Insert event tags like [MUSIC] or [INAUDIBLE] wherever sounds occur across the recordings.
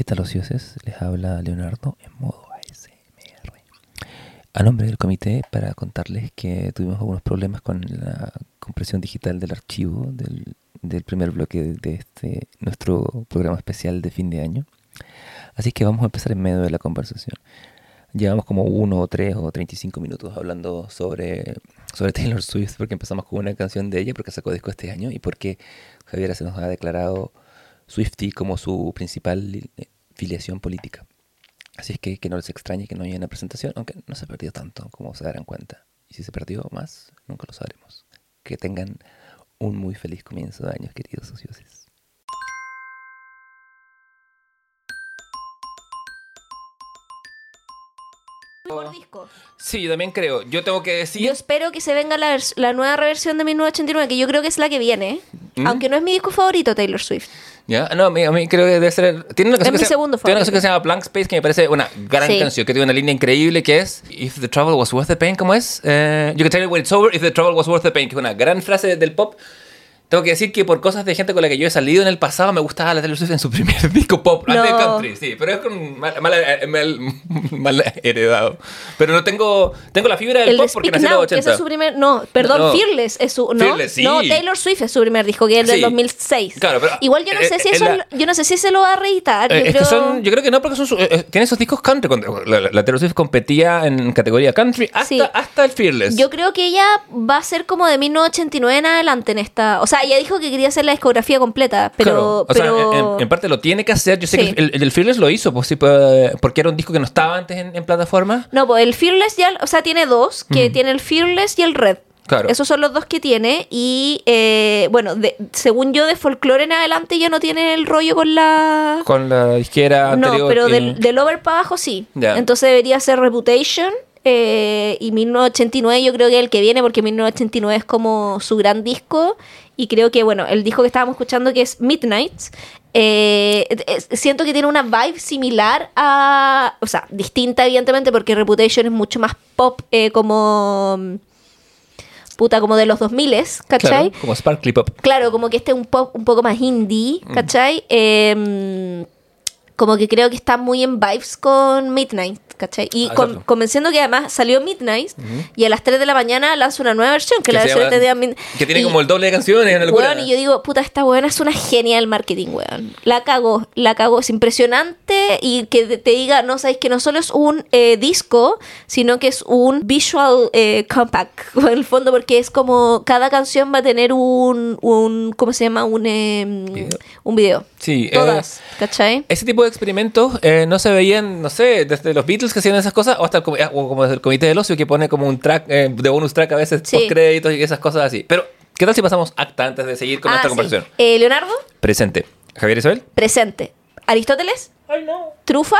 ¿Qué tal ociosos? Les habla Leonardo en modo ASMR. A nombre del comité para contarles que tuvimos algunos problemas con la compresión digital del archivo del, del primer bloque de este nuestro programa especial de fin de año. Así que vamos a empezar en medio de la conversación. Llevamos como uno o tres o 35 minutos hablando sobre, sobre Taylor Swift porque empezamos con una canción de ella porque sacó disco este año y porque Javiera se nos ha declarado Swifty como su principal eh, filiación política. Así es que, que no les extrañe que no haya una presentación, aunque no se ha perdido tanto como se darán cuenta. Y si se perdió más, nunca lo sabremos. Que tengan un muy feliz comienzo de años, queridos socios. Por disco. Sí, yo también creo. Yo tengo que decir. Yo espero que se venga la, la nueva reversión de 1989, que yo creo que es la que viene. Aunque no es mi disco favorito, Taylor Swift. ¿Ya? No, a mí, a mí creo que debe ser. Tiene una canción, mi que, se, segundo tiene una canción que se llama Blank Space que me parece una gran Sí. canción, que tiene una línea increíble que es If the trouble was worth the pain, ¿cómo es? Eh, you can tell it when it's over if the trouble was worth the pain, que es una gran frase del pop. Tengo que decir que por cosas de gente con la que yo he salido en el pasado me gustaba la Taylor Swift en su [LAUGHS] primer disco pop, No. country, sí, pero es con mal, mal- mal- [LAUGHS] mal heredado. Pero no tengo tengo la fibra del El de pop porque nací en los Now, que 80. ese es su primer... No, perdón, No. Fearless es su... No, Fearless, sí. no, Taylor Swift es su primer disco, que es del Sí. 2006. Claro, pero- Igual yo no eh, sé si eh, eso... la- Yo no sé si se lo va a reeditar. Eh, yo es creo... que son, yo creo que no, porque son su- eh, eh, tiene esos discos country. cuando- La, la- la Taylor Swift competía en categoría country hasta, Sí. hasta el Fearless. Yo creo que ella va a ser como de 1989 en adelante en esta... O sea, ella dijo que quería hacer la discografía completa, pero... Claro, o pero... sea, en, en parte lo tiene que hacer. Yo sé Sí. que el, el Fearless lo hizo, pues sí, pues, porque era un disco que no estaba antes en, en plataforma. No, pues el Fearless ya, o sea, tiene dos, que tiene el Fearless y el Red. Claro. Esos son los dos que tiene y, eh, bueno, de- según yo, de folklore en adelante ya no tiene el rollo con la... Con la disquera No, anterior. pero del, del over para abajo sí. Entonces debería ser Reputation eh, y 1989 yo creo que es el que viene porque 1989 es como su gran disco y creo que, bueno, el disco que estábamos escuchando que es Midnight, eh, es- siento que tiene una vibe similar a, o sea, distinta evidentemente porque Reputation es mucho más pop eh, como... Puta, como de los 2000, ¿cachai? Claro, como Sparkly Pop. Claro, como que este es un pop un poco más indie, Mm. ¿cachai? Como que creo que está muy en vibes con Midnight, ¿cachai? Y Ah, con- convenciendo que además salió Midnight y a las 3 de la mañana lanza una nueva versión, que, Que la versión llama- de día Mid- que tiene y- como el doble de canciones en el Weón, y yo digo, puta, esta weona es una genia del marketing, weón. La cago, la cago. Es impresionante y que te- te diga, no sabéis que no solo es un eh, disco, sino que es un visual eh, compact, [LAUGHS] en el fondo, porque es como cada canción va a tener un, un ¿cómo se llama? Un, em, Video. un video. Sí, eh, Todas, ¿cachai? Ese tipo de experimentos eh, no se veían, no sé, desde los Beatles que hacían esas cosas o hasta el, com- o como desde el Comité del Ocio que pone como un track eh, de bonus track a veces Sí. post créditos y esas cosas así. Pero, ¿qué tal si pasamos acta antes de seguir con Ah, nuestra sí. conversación? Eh, Leonardo, Presente. Javier Isabel presente. Aristóteles, Ay, no. Trufa.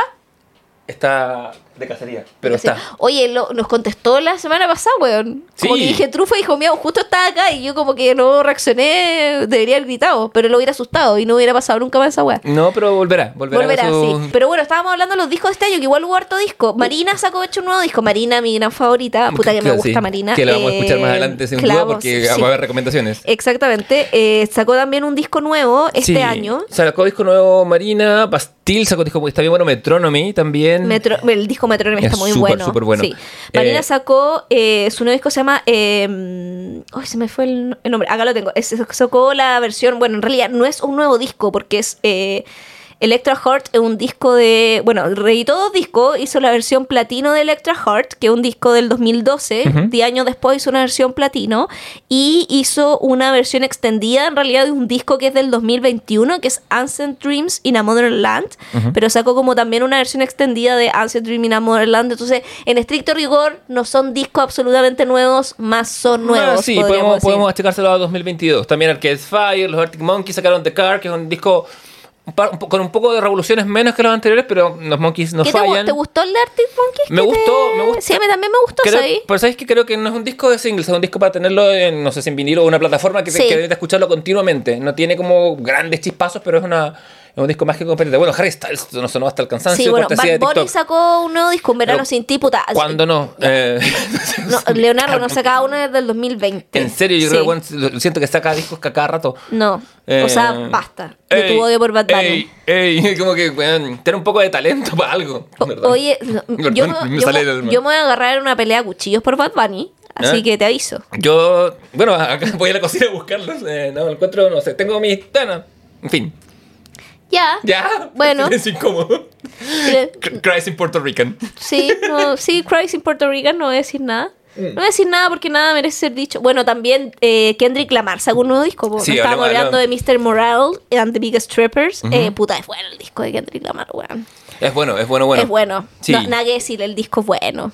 Está de cacería, pero está. Oye, lo- nos contestó la semana pasada, weón. Como Sí. que dije trufa y dijo, mío, justo estaba acá y yo como que no reaccioné, debería haber gritado, pero lo hubiera asustado y no hubiera pasado nunca más esa weá. No, pero volverá. Volverá. Volverá, su- sí. Pero bueno, estábamos hablando de los discos de este año, que igual hubo harto disco. Marina sacó hecho un nuevo disco. Marina, mi gran favorita. Puta que me gusta sí. Marina. Que la vamos a escuchar Eh, más adelante sin claro, duda porque sí. va a haber recomendaciones. Exactamente. Eh, sacó también un disco nuevo este Sí. año. Sacó disco nuevo Marina, Bastil sacó disco, está bien bueno, Metronomy también. Metro- el disco Metronomy Es está muy súper, bueno. súper bueno. Sí. Marina Eh, sacó eh, su nuevo disco se llama. Eh, ay, se me fue el, el nombre. Acá lo tengo. Es- sacó la versión. Bueno, en realidad no es un nuevo disco porque es. Electra Heart es un disco de. Bueno, reeditó dos discos. Hizo la versión platino de Electra Heart, que es un disco del 2012. Ujú. Diez años después hizo una versión platino. Y hizo una versión extendida, en realidad, de un disco que es del 2021, que es Ancient Dreams in a Modern Land. Pero sacó como también una versión extendida de Ancient Dream in a Modern Land. Entonces, en estricto rigor, no son discos absolutamente nuevos, más son nuevos. Ah, sí, podemos, decir. podemos achicárselo a 2022. También Arcade Fire, los Arctic Monkeys sacaron The Car, que es un disco un par- un po- con un poco de revoluciones menos que los anteriores, pero los Monkeys no ¿Qué te, gu- fallan. te gustó el de Arctic Monkeys? Me ¿Qué gustó, te- me gustó. Sí, a mí también me gustó, Creo- ¿sabes? pero sabes que creo que no es un disco de singles, es un disco para tenerlo en, no sé, si en vinilo o una plataforma que, te- Sí. que escucharlo continuamente. No tiene como grandes chispazos, pero es una Es un disco más que competente. Bueno, Harry Styles no sonó hasta el cansancio. Sí, bueno, Bad Bunny sacó un nuevo disco, un verano Pero, sin ti, puta. ¿Cuándo no? Eh, [LAUGHS] No, Leonardo no sacaba uno desde el 2020. en serio, yo Sí. creo que bueno, siento que saca discos que a cada rato. No, Eh, o sea, basta. De tu odio por Bad Bunny. Ey, ey, [LAUGHS] como que, weón, tener un poco de talento para algo. Oye, [LAUGHS] no, yo, me me- yo, me- me voy a agarrar una pelea a cuchillos por Bad Bunny, así ¿Eh? que te aviso. Yo, bueno, acá voy a la cocina a buscarlos. eh, no, encuentro, no sé, tengo mis. Bueno, en fin. Ya. Ya. Bueno. Es incómodo. Eh, Cries in Puerto Rican. Sí, no, sí, Christ in Puerto Rican, no voy a decir nada. Mm. No voy a decir nada porque nada merece ser dicho. Bueno, también eh, Kendrick Lamar sacó un nuevo disco. Sí, No estábamos hablando de Mr. Morale and the Biggest Strippers. Eh, puta, es bueno el disco de Kendrick Lamar, weón. Es bueno, es bueno, bueno. es bueno. Sí. No, nada que decir, el disco es bueno.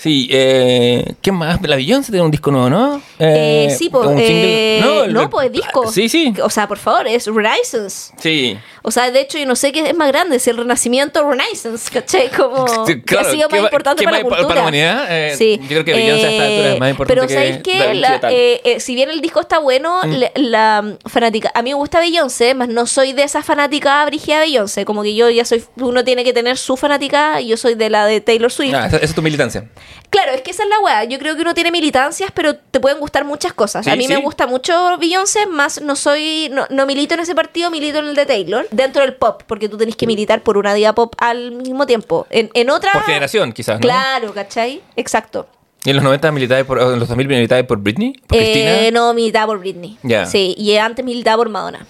Sí, eh, ¿qué más? La Beyoncé tiene un disco nuevo, ¿no? Eh, sí, pues. no, el- el- pues disco. Sí, sí. O sea, por favor, es Renaissance. Sí. O sea, de hecho, yo no sé qué es más grande, si el Renacimiento o Renaissance, ¿cachai? Como [LAUGHS] Sí, que ha sido ¿qué más importante para la cultura. para la humanidad? Eh, sí. yo creo que Beyoncé a esta altura es más importante Pero que ¿sabéis qué? Vinci La- eh, eh, si bien el disco está bueno, Mm. la, la, fanática... A mí me gusta Beyoncé, más no soy de esa fanática brígida de Beyoncé. Como que yo ya soy... Uno tiene que tener su fanática y yo soy de la de Taylor Swift. Ah, esa, esa es tu militancia. Claro, es que esa es la weá. Yo creo que uno tiene militancias, pero te pueden gustar muchas cosas. Sí, a mí me gusta mucho Beyoncé, más no soy, no, no milito en ese partido, milito en el de Taylor. Dentro del pop, porque tú tenés que militar por una diva pop al mismo tiempo. En, en otra. Por generación, quizás, ¿no? Claro, ¿cachai? Exacto. ¿Y en los 90 militabas por, en los 2000 militabas por Britney? ¿Por Eh, Cristina? no, militaba por Britney. Ya. Sí, y antes militaba por Madonna.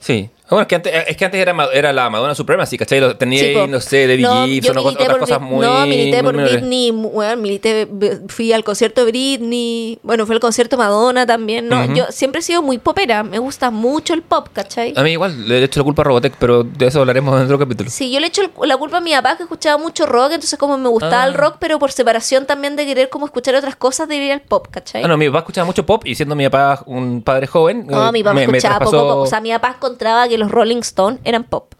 Sí. Bueno, es que antes, es que antes era, la Madonna Supremacy, ¿cachai? Lo- Tenía, Sí, no sé, de No, Gibson o otras por cosas muy... No, milité muy por. Britney, bueno, milité, fui al concierto de Britney, bueno, fue el concierto Madonna también, no, yo siempre he sido muy popera, me gusta mucho el pop, ¿cachai? A mí igual, le he hecho la culpa a Robotech, pero de eso hablaremos en otro capítulo. Sí, yo le echo el- la culpa a mi papá que escuchaba mucho rock, entonces como me gustaba Ah. el rock, pero por separación también de querer como escuchar otras cosas, de ir al pop, ¿cachai? Ah, no, mi papá escuchaba mucho pop y siendo mi papá un padre joven... No, eh, mi papá me- me escuchaba poco traspasó- pop, o sea, mi papá encontraba que los Rolling Stones eran pop.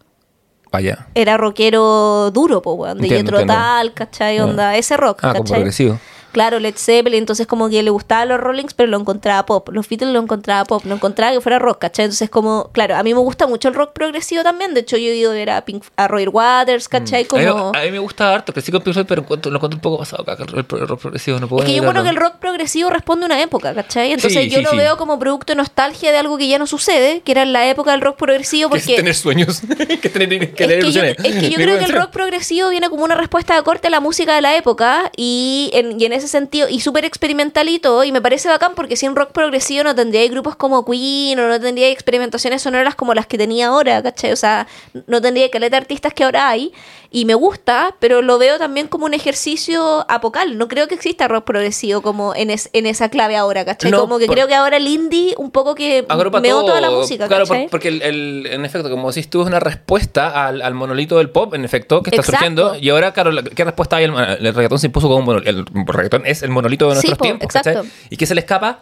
Vaya. Era rockero duro, po, weón, de Entiendo, entiendo. Tull, ¿cachai? Ah. Onda, ese rock, Ah, como ¿cachai? progresivo. Claro, Led Zeppelin, entonces como que le gustaban los Rollings, pero lo encontraba pop. Los Beatles lo encontraba pop, no encontraba que fuera rock, ¿cachai? Entonces como, claro, a mí me gusta mucho el rock progresivo también. De hecho, yo he ido a ver a, Pink, a Roger Waters, ¿cachai? Mm. A mí, Como... a mí me gusta harto, crecí con Pink Floyd, pero encuentro- lo encuentro un poco pasado acá, el, rock progresivo, no puedo Es que yo creo que el rock progresivo responde a una época, ¿cachai? Entonces Sí, yo sí, lo sí. veo como producto de nostalgia de algo que ya no sucede, que era en la época del rock progresivo, Que es porque... tener sueños, [LAUGHS] que tener, que Es que, yo, es que yo [LAUGHS] creo que el rock progresivo viene como una respuesta de corte a la música de la época y en, y en ese sentido, y súper experimental y todo, y me parece bacán porque sin rock progresivo no tendría grupos como Queen o no tendría experimentaciones sonoras como las que tenía ahora, ¿cachai? O sea, no tendría caleta de artistas que ahora hay, y me gusta, pero lo veo también como un ejercicio apocal. No creo que exista rock progresivo como en, es- en esa clave ahora, ¿cachai? No, como que por- creo que ahora el indie un poco que Agrupa meó todo. toda la música, Claro, porque el, el- en efecto, como decís tú, es una respuesta al, al monolito del pop, en efecto, que está Exacto. surgiendo. Y ahora, claro, la- ¿qué respuesta hay? El, el reggaetón se impuso como un monolito. Reggaetón es el monolito de Sí, nuestros po, tiempos, ¿cachai? exacto. ¿Y qué se le escapa?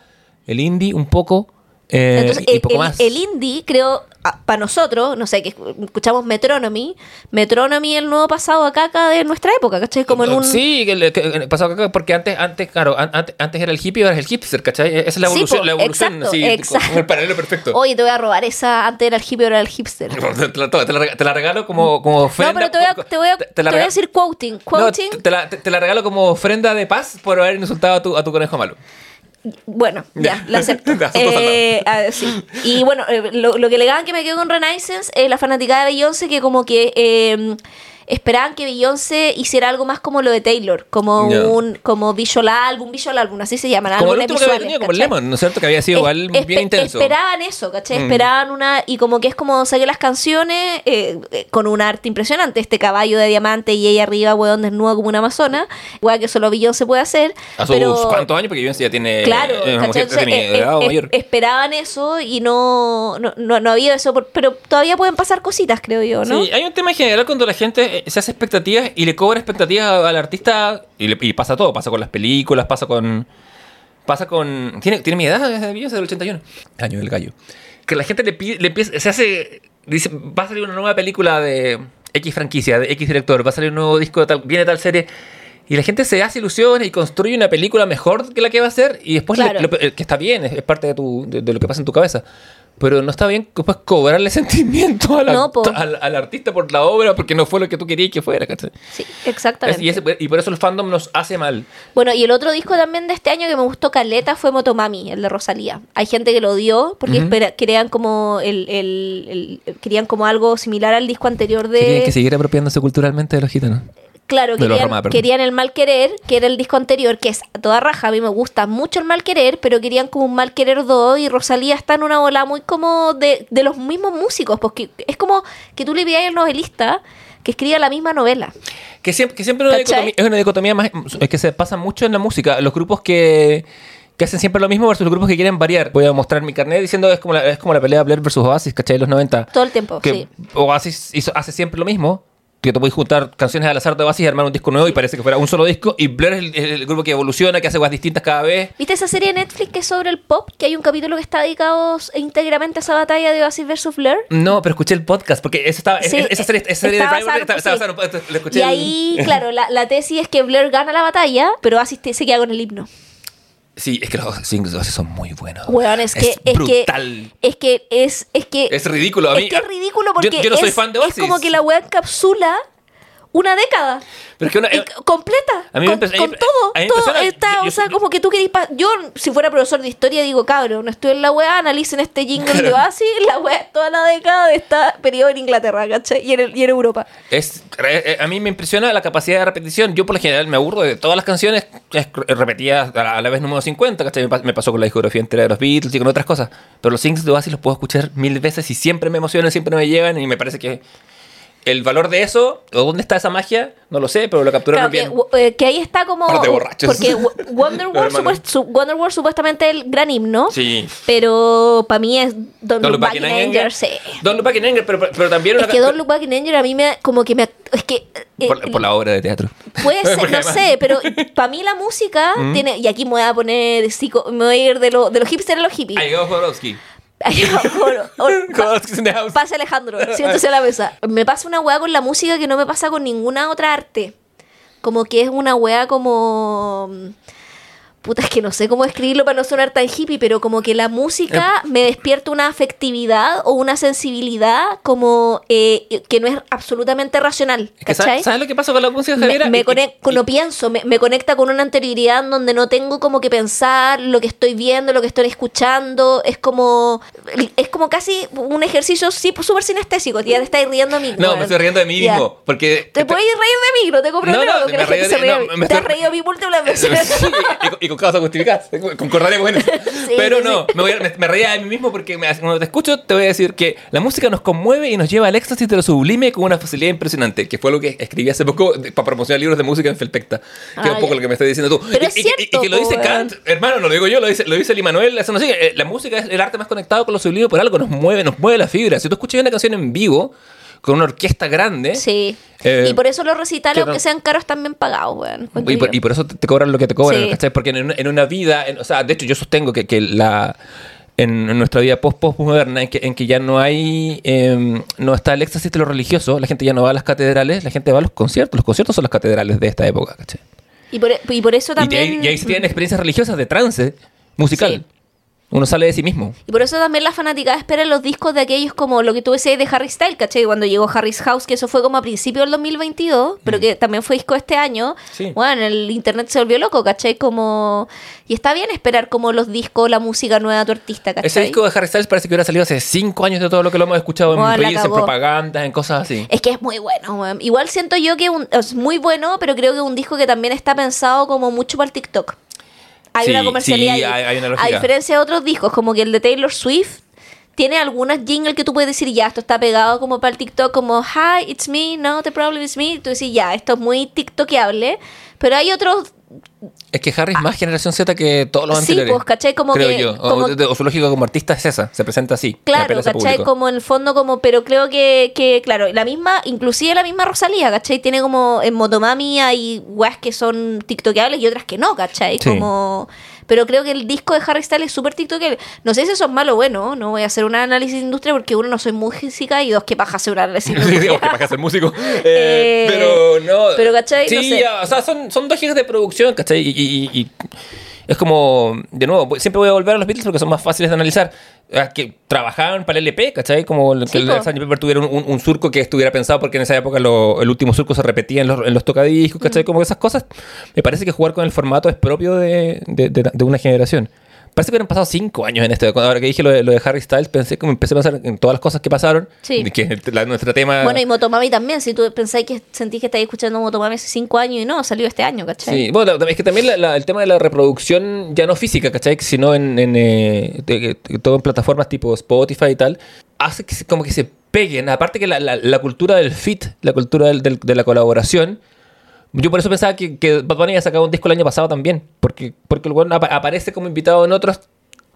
El indie un poco. eh, Entonces, el, poco el- más. el indie, creo, para nosotros, no sé, que escuchamos Metronomy, Metronomy el nuevo pasado acá, acá de nuestra época, ¿cachai? Como en un... Sí, que, le- que pasó acá porque antes, antes, claro, an- antes, antes era el hippie, ahora es el hipster, ¿cachai? Esa es la Sí, evolución, po, la evolución, exacto, como el paralelo perfecto. Oye, te voy a robar esa, antes era el hippie, ahora era el hipster. [LAUGHS] Te la, te la rega- te la regalo como, como No, ofrenda. pero te voy a, te voy a, te- la voy a decir quoting. No, Quoting, te, te la, te la regalo como ofrenda de paz por haber insultado a tu, a tu conejo malo. Bueno, ya, la acepto. [LAUGHS] Eh, ver, sí. Y bueno, eh, lo, lo que legaban que me quedo con Renaissance es la fanaticada de Beyoncé que como que... eh, esperaban que Beyoncé hiciera algo más como lo de Taylor, como Ya. un como visual album, visual album, así se llaman, Como el último que había tenido, como. Lemon, ¿no es cierto? Que había sido igual Es- bien espe- intenso. Esperaban eso, ¿cachai? Mm. Esperaban una. Y como que es como saqué las canciones eh, eh, con un arte impresionante. Este caballo de diamante y ella arriba, weón, desnuda como una amazona. Weón, que solo Beyoncé puede hacer. A sus pero, cuántos años, porque Beyoncé ya tiene. Claro, eh, eh, edad eh, mayor. esperaban eso y no, no, no, no había eso. por- pero todavía pueden pasar cositas, creo yo, ¿no? Sí, hay un tema en general cuando la gente se hace expectativas y le cobra expectativas al artista y, le- y pasa todo, pasa con las películas, pasa con... Pasa con... Tiene, tiene mi edad, es del 81. Año del gallo. Que la gente le, pide, le empieza... Se hace... Dice, va a salir una nueva película de X franquicia, de X director, va a salir un nuevo disco de tal... Viene tal serie... Y la gente se hace ilusiones y construye una película mejor que la que va a ser y después, le- Claro. lo- eh, que está bien, es, es parte de, tu, de, de lo que pasa en tu cabeza. Pero no está bien después cobrarle [LAUGHS] sentimiento al, No, po. al, al artista por la obra porque no fue lo que tú querías que fuera, ¿cachai? Sí, exactamente. y, ese- y por eso el fandom nos hace mal. Bueno, y el otro disco también de este año que me gustó caleta fue Motomami, el de Rosalía. Hay gente que lo odió porque Ujú. espera- querían como el, el- el- querían como algo similar al disco anterior de Querían que siguiera apropiándose culturalmente de los gitanos. Claro, querían, Roma, querían el mal querer, que era el disco anterior, que es a toda raja. A mí me gusta mucho el mal querer, pero querían como un mal querer 2 y Rosalía está en una bola muy como de, de los mismos músicos, porque es como que tú le veías al novelista que escribía la misma novela. Que siempre, que siempre es una es una dicotomía más. Es que se pasa mucho en la música. Los grupos que, que hacen siempre lo mismo versus los grupos que quieren variar. Voy a mostrar mi carnet diciendo es como la, es como la pelea Blair versus Oasis, ¿cachai? De los 90. Todo el tiempo, que sí. Oasis hizo- hace siempre lo mismo. Que tú puedes juntar canciones al azar de Oasis y armar un disco nuevo y parece que fuera un solo disco. Y Blair es el, grupo que evoluciona, que hace cosas distintas cada vez. ¿Viste esa serie de Netflix que es sobre el pop? Que hay un capítulo que está dedicado íntegramente a esa batalla de Oasis versus Blur. No, pero escuché el podcast porque esa, estaba, Sí, esa serie, esa serie está de sí. lo escuché Y el- ahí, claro, la, la tesis es que Blur gana la batalla, pero Oasis te- se queda con el himno. Sí, es que los singles de Oasis son muy buenos. Weón, es, que es brutal. que es que es es que Es ridículo. A mí, es que es ridículo porque yo, no soy es, fan de es Oasis. como que la web encapsula una década. Pero es que una- c- completa. a mí me con, a con todo. a mí me todo impresiona. está, Yo- o yo- sea, yo- como que tú querís. Yo, si fuera profesor de historia, digo, cabrón, no estoy en la weá, analicen este jingle de Oasis, [LAUGHS] la weá, toda la década de este periodo en Inglaterra, ¿cachai? Y en, el- y en Europa. Es, eh, eh, a mí me impresiona la capacidad de repetición. Yo, por lo general, me aburro de todas las canciones es- repetidas a la, a la vez número 50. ¿cachai? Me pasó con la discografía entera de los Beatles y con otras cosas. Pero los singles de Oasis los puedo escuchar mil veces y siempre me emocionan, siempre me llegan. Y me parece que el valor de eso, o dónde está esa magia, no lo sé, pero lo capturaron Claro, que, bien. w- eh, que ahí está como. Par de borrachos. Porque [LAUGHS] w- Wonderwall, Hermano. supuest- su- Wonderwall supuestamente el gran himno. Sí. Pero para mí es Don't, Don't Look Look Back in Anger. sí. Don't Look Back in Anger, pero, pero también Es una- que Don't Look Back in Anger a mí me. Como que me. Es que. eh, por, por la obra de teatro. [LAUGHS] Puede ser, no además- sé, pero para mí la música Mm. tiene. Y aquí me voy a poner. psico- me voy a ir de, lo- de los hipsters a los hippies. Ahí Jodorowsky. [LAUGHS] Pase Alejandro, [LAUGHS] siéntese a la mesa. Me pasa una weá con la música que no me pasa con ninguna otra arte. Como que es una weá como... Puta, es que no sé cómo escribirlo para no sonar tan hippie, pero como que la música me despierta una afectividad o una sensibilidad como eh, que no es absolutamente racional. Es que, ¿Cachai? ¿sabes, lo que pasa con la música, me, Javiera? me Y- y- conecto, y- no pienso, me, me conecta con una anterioridad en donde no tengo como que pensar lo que estoy viendo, lo que estoy escuchando. Es como es como casi un ejercicio sí, pues, súper sinestésico. Ya te estás riendo a mí. No, me estoy riendo de mí Ya. mismo. Porque. Te puedes reír de mí, no tengo problema. no, me de- no, mí. me Te has reído a mí múltiples [LAUGHS] veces. Y, con- y causas justificadas. Concordaremos en eso. Sí, [LAUGHS] Pero no, sí. me, voy a- me, me reía de mí mismo porque me- cuando te escucho te voy a decir que la música nos conmueve y nos lleva al éxtasis de lo sublime con una facilidad impresionante, que fue lo que escribí hace poco para promocionar libros de música en Felpecta, que Ah, es un poco ya. lo que me estás diciendo tú. Pero y, es y- y- cierto, y que lo dice Kant, hermano, no lo digo yo, lo dice, lo dice Lee Manuel, eso no sigue. Eh, La música es el arte más conectado con lo sublime por algo, nos mueve, nos mueve la fibra. Si tú escuchas una canción en vivo con una orquesta grande, Sí. Eh, y por eso los recitales, aunque sean caros, están bien pagados, weón. Y por, y eso te, cobran lo que te cobran, Sí. ¿cachai? Porque en, una- en una vida, en- o sea, de hecho yo sostengo que, que la en, nuestra vida post post moderna en que, en que ya no hay em, no está el éxtasis de lo religioso, la gente ya no va a las catedrales, la gente va a los conciertos, los conciertos son las catedrales de esta época, ¿cachai? Y por, y por eso Y, de ahí- también... y ahí se tienen experiencias religiosas de trance musical. Sí. Uno sale de sí mismo. Y por eso también la fanaticada espera los discos de aquellos como lo que tú decías de Harry Styles, ¿cachai? Cuando llegó Harry's House, que eso fue como a principios del 2022, pero que también fue disco este año. Mm. Sí. Bueno, el internet se volvió loco, ¿cachai? Como... Y está bien esperar como los discos, la música nueva de tu artista, ¿cachai? Ese disco de Harry Styles parece que hubiera salido hace cinco años de todo lo que lo hemos escuchado en Bueno, reels, en propagandas, en cosas así. Es que es muy bueno, weón. Igual siento yo que un- es muy bueno, pero creo que es un disco que también está pensado como mucho para el TikTok. Hay Sí, una comercialidad sí, ahí. hay- hay una A diferencia de otros discos, como que el de Taylor Swift tiene algunas jingles que tú puedes decir, ya, esto está pegado como para el TikTok, como, hi, it's me, no, the problem is me. Tú decís, ya, esto es muy TikTokeable. Pero hay otros Es que Harry es más generación Z que todos los Sí, anteriores. pues, ¿cachai? Como creo que- yo. O- como- de- o su lógica como artista es esa, se presenta así. Claro, ¿cachai? Como en el fondo, como, pero creo que, que, claro, la misma, inclusive la misma Rosalía, ¿cachai? Tiene como en Motomami hay weas que son tiktokeables y otras que no, ¿cachai? Sí. Como, pero creo que el disco de Harry Styles es súper tiktokeable. No sé si eso es malo o bueno, no voy a hacer un análisis de industria porque uno, no soy música y dos, que paja hacer un análisis de [LAUGHS] Sí, industria. digamos que para ser músico. Eh, [LAUGHS] Eh, pero no. pero, ¿cachai? Sí, No sé. ya, o sea, son, son dos gigas de producción, ¿cachai? Y, y- y- Es como, de nuevo, siempre voy a volver a los Beatles porque son más fáciles de analizar. Ah, Que trabajaban para el LP, ¿cachai? Como que Sí, el. Sgt. Pepper tuviera un, surco que estuviera pensado porque en esa época lo- el último surco se repetía en los, en los tocadiscos, Mm. ¿cachai? Como esas cosas. Me parece que jugar con el formato es propio de, de- de- de una generación. Parece que hubieran pasado cinco años en esto. Cuando- Ahora que dije lo de, lo de Harry Styles, pensé como empecé a pensar en todas las cosas que pasaron. Sí. Que el- la- nuestro tema. Bueno, y Motomami también, si tú pensáis que sentís que estáis escuchando Motomami hace cinco años y no, salió este año, ¿cachai? Sí, bueno, es que también la- la- el tema de la reproducción, ya no física, ¿cachai? Sino en, en, eh, de- de- todo en plataformas tipo Spotify y tal, hace que como que se peguen. Aparte que la cultura del fit, la cultura del- del- de la colaboración, yo por eso pensaba que, que Bad Bunny había sacado un disco el año pasado también, porque, porque el weón apa- aparece como invitado en otros,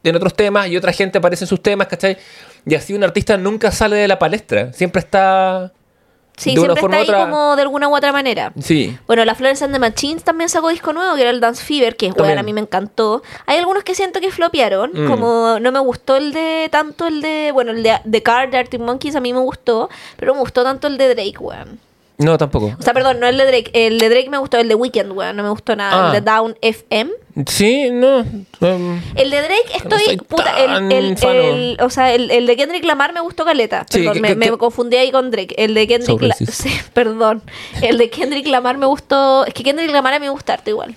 en otros temas y otra gente aparece en sus temas, ¿cachai? Y así un artista nunca sale de la palestra, siempre está... Sí, de una siempre forma está ahí otra- como de alguna u otra manera. Sí. Bueno, la Florence and the Machines también sacó disco nuevo, que era el Dance Fever, que bueno, a mí me encantó. Hay algunos que siento que flopearon, Mm. como no me gustó el de tanto el de, bueno, el de The Card de Arctic Monkeys a mí me gustó, pero no me gustó tanto el de Drake, weón. No, tampoco. O sea, perdón, no el de Drake, el de Drake me gustó, el de Weekend, weón, no me gustó nada, Ah. el de Down FM. Sí, no. um, El de Drake estoy, puta, el, el, o sea, el, el de Kendrick Lamar me gustó caleta. Sí, Perdón, que- me, que- me que- confundí ahí con Drake. El de Kendrick So La- racist. [LAUGHS] sí, perdón. El de Kendrick Lamar me gustó, es que Kendrick Lamar a mí me gusta harto igual.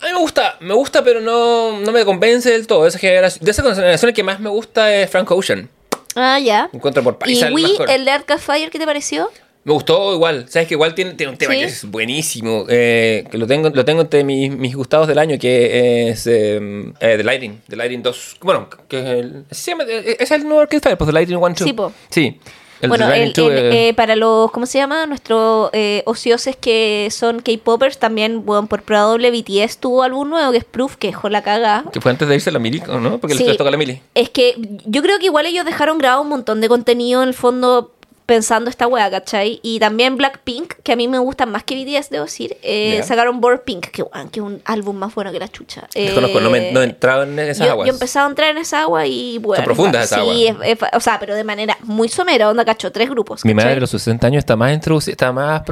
A mí me gusta, me gusta, pero no, no me convence del todo. Esa generación, de esa generación el que más me gusta es Frank Ocean. Ah, ya. Encuentro por Y país al Wii, el de Arcade Fire, ¿qué te pareció? Me gustó igual. Sabes que igual tiene, tiene un tema Sí. que es buenísimo. eh, que lo tengo, lo tengo entre mis, mis gustados del año, que es eh, eh, The Lighting. The Lighting 2. Bueno, que es el. ¿sí se llama? Eh, ¿Es el nuevo Arcade? Pues The Lighting 1 2. Sí, po. Sí. El bueno, el, Lighting 2, el, eh, eh, para los, ¿cómo se llama? Nuestros eh, ocioses que son K-Popers, también, bueno, por probable BTS tuvo algún nuevo que es Proof, que dejó la caga. que fue antes de irse a la Mili, ¿o ¿no? Porque Sí. les toca la Mili. Es que yo creo que igual ellos dejaron grabado un montón de contenido en el fondo pensando esta wea, ¿cachai? Y también Blackpink, que a mí me gustan más que BTS, debo decir, eh, sacaron Bored Pink, que, que es un álbum más bueno que la chucha. Desconozco, no, me, Eh, no he entrado en esas yo, aguas. yo empezaba a entrar en esa agua y bueno. profundas esas sí, aguas. es- es- o sea, pero de manera muy somera, onda cacho, tres grupos. Mi madre de los 60 años está más introducida, está más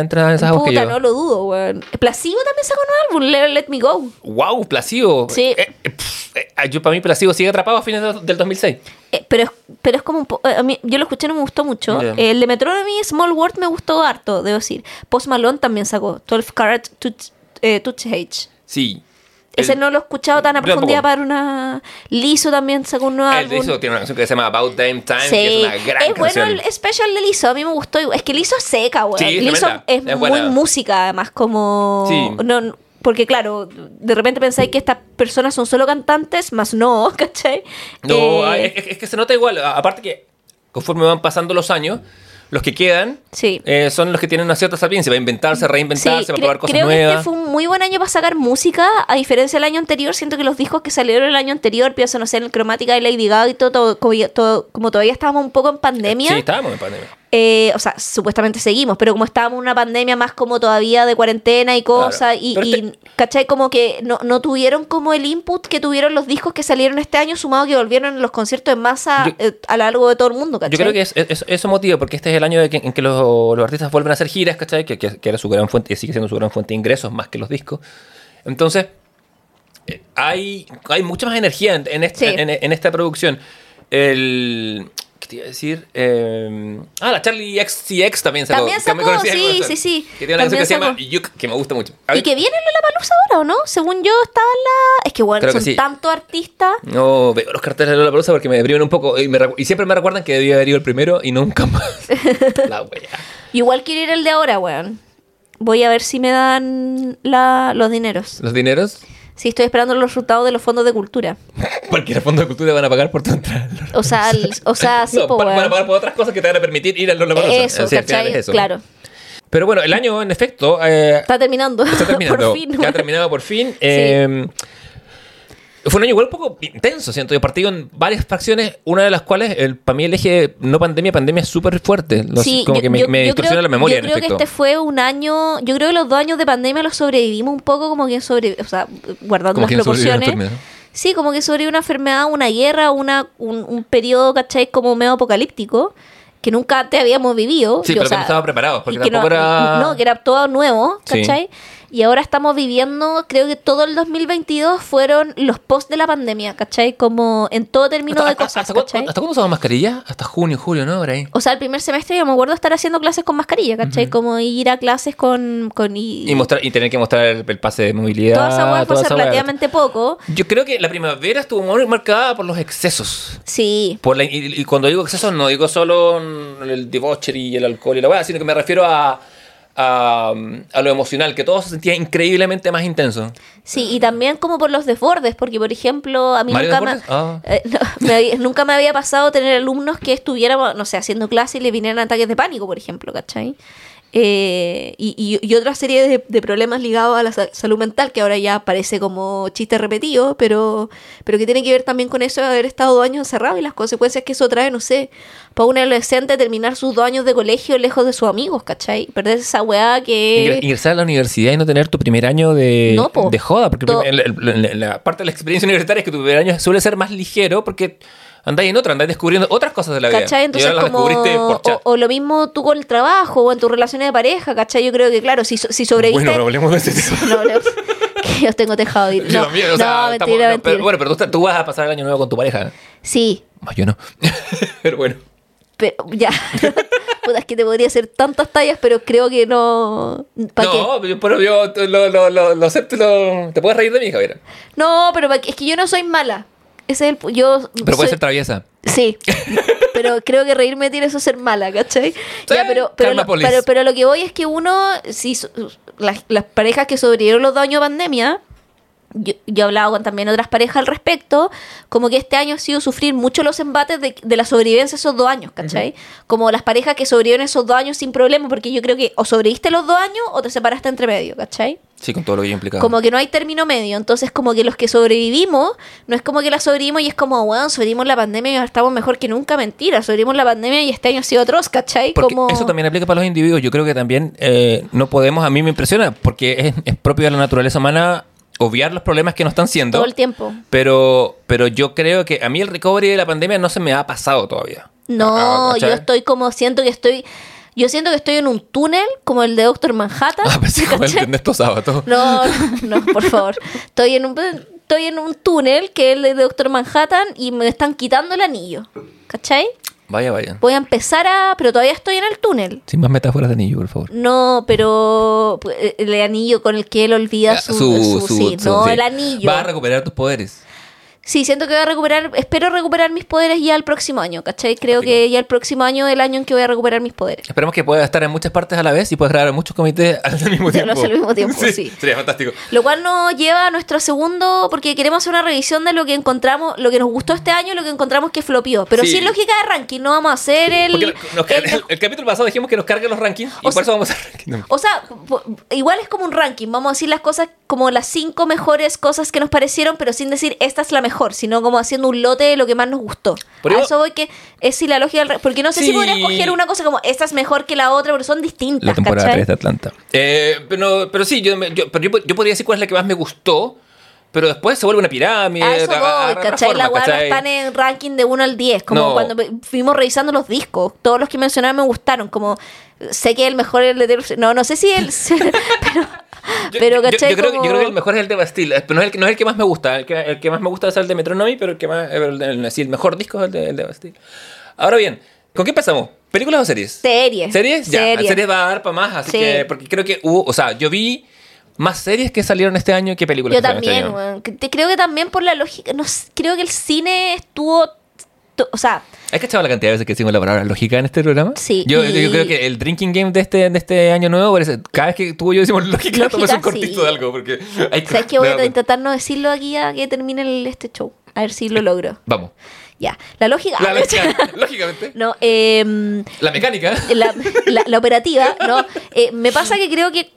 entrada en esas aguas que Puta, yo. no lo dudo, weón. Placebo también sacó un álbum, Let, Let Me Go. ¡Wow! Placebo. Sí. Eh, eh, pff, eh, yo para mí Placebo sigue atrapado a fines de- del 2006. Eh, pero, es, pero es como un po- eh, a mí, yo lo escuché no me gustó mucho. El de Metronomy Small World me gustó harto, debo decir. Post Malone también sacó 12 Carat Touch, eh, H. Sí. Ese El- no lo he escuchado tan a profundidad para una... Liso también sacó un nuevo El álbum. Lizzo tiene una canción que se llama About Damn Time, Sí, que es una gran es bueno canción. el especial de Liso, a mí me gustó. Es que Liso es seca, weón. Sí, tremenda, es, es muy buena. música, además, como... Sí. No- porque claro, de repente pensáis que estas personas son solo cantantes, más no, [LAUGHS] ¿cachai? No, Eh, es, es- que se nota igual. Aparte que conforme van pasando los años, los que quedan Sí. eh, son los que tienen una cierta sapiencia para inventarse, reinventarse, Sí, para probar cosas creo que nuevas. este fue un muy buen año para sacar música, a diferencia del año anterior. Siento que los discos que salieron el año anterior, pienso, no sé, en cromática de Lady Gaga y todo, todo- como, todo- como todavía estábamos un poco en pandemia. Sí, estábamos en pandemia. Eh, o sea, supuestamente seguimos, pero como estábamos en una pandemia más como todavía de cuarentena y cosas, Claro. y, y, este- ¿cachai? Como que no, no tuvieron como el input que tuvieron los discos que salieron este año, sumado que volvieron los conciertos en masa Yo- eh, a lo largo de todo el mundo, ¿cachai? Yo creo que es, es- eso motiva, porque este es el año de que- en que los, los artistas vuelven a hacer giras, ¿cachai? Que, que- que era su gran fuente, y sigue siendo su gran fuente de ingresos más que los discos. Entonces, eh, hay, hay mucha más energía en, en este- Sí. en- en esta producción. El. ¿Qué te iba a decir? Eh, ah, la Charlie XCX también sacó. También sacó, conocía sí, sí, sí. Que tiene una canción que se llama Yuk, que me gusta mucho. Y que viene la palusa ahora, ¿o no? Según yo estaba en la... Es que bueno, Creo son sí. tantos artistas. No, veo los carteles de la Palusa porque me deprimen un poco y, me y siempre me recuerdan que debía haber ido el primero y nunca más. [LAUGHS] la wea. Igual quiero ir el de ahora, weón. Voy a ver si me dan la, los dineros. ¿Los dineros? Sí, estoy esperando los resultados de los fondos de cultura. [LAUGHS] Cualquier fondo de cultura van a pagar por tu entrada. O sea, el- o sea [LAUGHS] sí, No, po, van, van a pagar por otras cosas que te van a permitir ir a los Eso, al final ¿cachai? es eso. Claro. Pero bueno, el año, en efecto, eh, Está terminando. está [LAUGHS] terminando. Por fin. Ha terminado por fin. Eh, fue un año igual un poco intenso, siento. Yo partí con varias fracciones, una de las cuales, el, para mí, el eje no pandemia, pandemia es súper fuerte. Los- Sí, como yo- que me, yo- me yo distorsiona creo- la memoria, Yo en creo que este fue un año. Yo creo que los dos años de pandemia los sobrevivimos un poco, como que sobre. O sea, guardando Como las proporciones. Sí, como que sobre una enfermedad, una guerra, una, un, un periodo, ¿cachai? Como medio apocalíptico, que nunca antes habíamos vivido. Sí, Yo, pero o que sea, no estaba preparado, porque que tampoco no, era... No, que era todo nuevo, Sí. Y ahora estamos viviendo, creo que todo el 2022 fueron los post de la pandemia, ¿cachai? Como en todo término de ¿Hasta, cosas, hasta, cuándo- ¿cachai? hasta cuándo usamos mascarilla? Hasta junio, julio, ¿no? Por ahí. O sea, el primer semestre yo me acuerdo estar haciendo clases con mascarilla, ¿cachai? Como ir a clases con... con y, Y, mostrar, y tener que mostrar el, el pase de movilidad. toda esa hueá fue hace hueá. relativamente poco. Yo creo que la primavera estuvo muy marcada por los excesos. Sí, Por la- y, y cuando digo excesos, no digo solo el debauchery y el alcohol y la weá, sino que me refiero a, a, a lo emocional, que todo se sentía increíblemente más intenso. sí, y también como por los desbordes, porque por ejemplo, a mí ¿Mario nunca me? Ah. eh, no, [LAUGHS] me había- nunca me había pasado tener alumnos que estuvieran, no sé, haciendo clase y le vinieran ataques de pánico, por ejemplo, ¿cachai? Eh, y, y- y otra serie de, de problemas ligados a la sa- salud mental, que ahora ya parece como chiste repetido, pero, pero que tiene que ver también con eso de haber estado dos años encerrado y las consecuencias que eso trae, no sé, para un adolescente terminar sus dos años de colegio lejos de sus amigos, ¿cachai? Perder esa weá que... Ingre- Ingresar a la universidad y no tener tu primer año de, No, po. de joda, porque To- el- la parte de la experiencia universitaria es que tu primer año suele ser más ligero porque andáis en otra, andáis descubriendo otras cosas de la vida. ¿Cachai? y Entonces, ahora las como. descubriste por O, chat. o lo mismo tú con el trabajo o en tus relaciones de pareja, ¿cachai? Yo creo que, claro, si, si sobreviviste. Bueno, hablemos de ese tema. No, no, [LAUGHS] que yo tengo tejado de ir. [LAUGHS] Yo No, también, o no, sea, mentira, estamos- no, mentira. pero- bueno, pero tú, estás- tú vas a pasar el año nuevo con tu pareja. Sí, Más yo no. [LAUGHS] pero bueno. pero ya. Puta, es que te podría hacer tantas tallas, pero creo que no. ¿Para qué? no, yo, pero yo lo, lo, lo, lo acepto y lo- Te puedes reír de mí, Javier. No, pero qué- es que yo no soy mala. Ese es el. Yo Pero puedes soy- ser traviesa. Sí, [LAUGHS] pero creo que reírme tiene eso ser mala, ¿cachai? ya, pero, pero, lo, pero, pero lo que voy es que uno, si las, las parejas que sobrevivieron los dos años de pandemia, yo, yo he hablado con también otras parejas al respecto, como que este año ha sido sufrir mucho los embates de, de la sobrevivencia esos dos años, ¿cachai? Como las parejas que sobrevivieron esos dos años sin problema, porque yo creo que o sobreviviste los dos años o te separaste entre medio, ¿cachai? Sí, con todo lo que yo implicaba. Como que no hay término medio. Entonces, como que los que sobrevivimos, no es como que la sobrevivimos y es como, bueno, sobrevivimos la pandemia y ahora estamos mejor que nunca. Mentira, sobrevivimos la pandemia y este año ha sido atroz, ¿cachai? Porque como... eso también aplica para los individuos. Yo creo que también eh, no podemos, a mí me impresiona, porque es, es propio de la naturaleza humana obviar los problemas que nos están siendo. Todo el tiempo. Pero, pero yo creo que a mí el recovery de la pandemia no se me ha pasado todavía. No, Ah, yo ¿cachai? estoy como, siento que estoy... Yo siento que estoy en un túnel, como el de Doctor Manhattan. [LAUGHS] Ah, pensé como el de Ernesto Sábato. [LAUGHS] No, no, por favor. Estoy en un estoy en un túnel que es el de Doctor Manhattan y me están quitando el anillo. ¿Cachai? Vaya, vaya. Voy a empezar a, pero todavía estoy en el túnel. Sin más metáforas de anillo, por favor. No, pero eh, el anillo con el que él olvida Ah, su, su- sí, no, el anillo. Va a recuperar tus poderes. Sí, siento que voy a recuperar, espero recuperar mis poderes ya el próximo año, ¿cachai? Creo que ya el próximo año es el año en que voy a recuperar mis poderes. Esperemos que puedas estar en muchas partes a la vez y puedas grabar en muchos comités [LAUGHS] al mismo tiempo. al mismo tiempo, [LAUGHS] sí. Sería fantástico. Lo cual nos lleva a nuestro segundo, porque queremos hacer una revisión de lo que encontramos, lo que nos gustó este año y lo que encontramos que flopió. Pero Sí. sin lógica de ranking, no vamos a hacer el... El- el, el capítulo pasado dijimos que nos carguen los rankings y por sea- eso vamos a hacer ranking. O sea, igual es como un ranking. Vamos a decir las cosas como las cinco mejores cosas que nos parecieron, pero sin decir esta es la mejor, sino como haciendo un lote de lo que más nos gustó. Por a eso- voy que es si la lógica del Porque no sé si Sí. podría escoger una cosa como esta es mejor que la otra, pero son distintas. La temporada ¿cachai? 3 de Atlanta. Eh, pero, pero sí, yo, yo- pero yo, yo podría decir cuál es la que más me gustó, pero después se vuelve una pirámide. A eso voy, ¿cachai? forma, La no ¿cachai? están en ranking de 1 al 10. Como No. cuando fuimos revisando los discos. Todos los que mencionaba me gustaron. Como sé que el mejor es el de. No, no sé si el. [LAUGHS] pero, Yo- pero ¿cachai? yo, creo, que- Como- yo creo que el mejor es el de Bastille. eh, No es el, que- no es el que más me gusta. El que, el que más me gusta es el de Metronomy, pero el que más. El, el- mejor disco es el de, el de Bastille. Ahora bien, ¿con qué empezamos? ¿Películas o series? Series. ¿Series? Ya, Series. series va a dar para más, así Sí. que. Porque creo que hubo. O sea, yo vi más series que salieron este año que películas Yo que salieron también, este Creo que también por la lógica. No, creo que el cine estuvo. O sea, ¿Has cachado la cantidad de veces que decimos la palabra lógica en este programa? Sí, Yo, y- yo creo que el drinking game de este, de este año nuevo, parece, cada vez que tú y yo decimos lógica, Lógica, tomas un cortito sí. de algo. Porque hay que- ¿sabes qué? Voy a intentar no decirlo aquí a que termine el- este show. A ver si lo logro. Vamos. Ya. La lógica. La lógica, [LAUGHS] lógicamente. no, eh. La mecánica. la, la- la operativa, ¿no? [LAUGHS] Eh, me pasa que creo que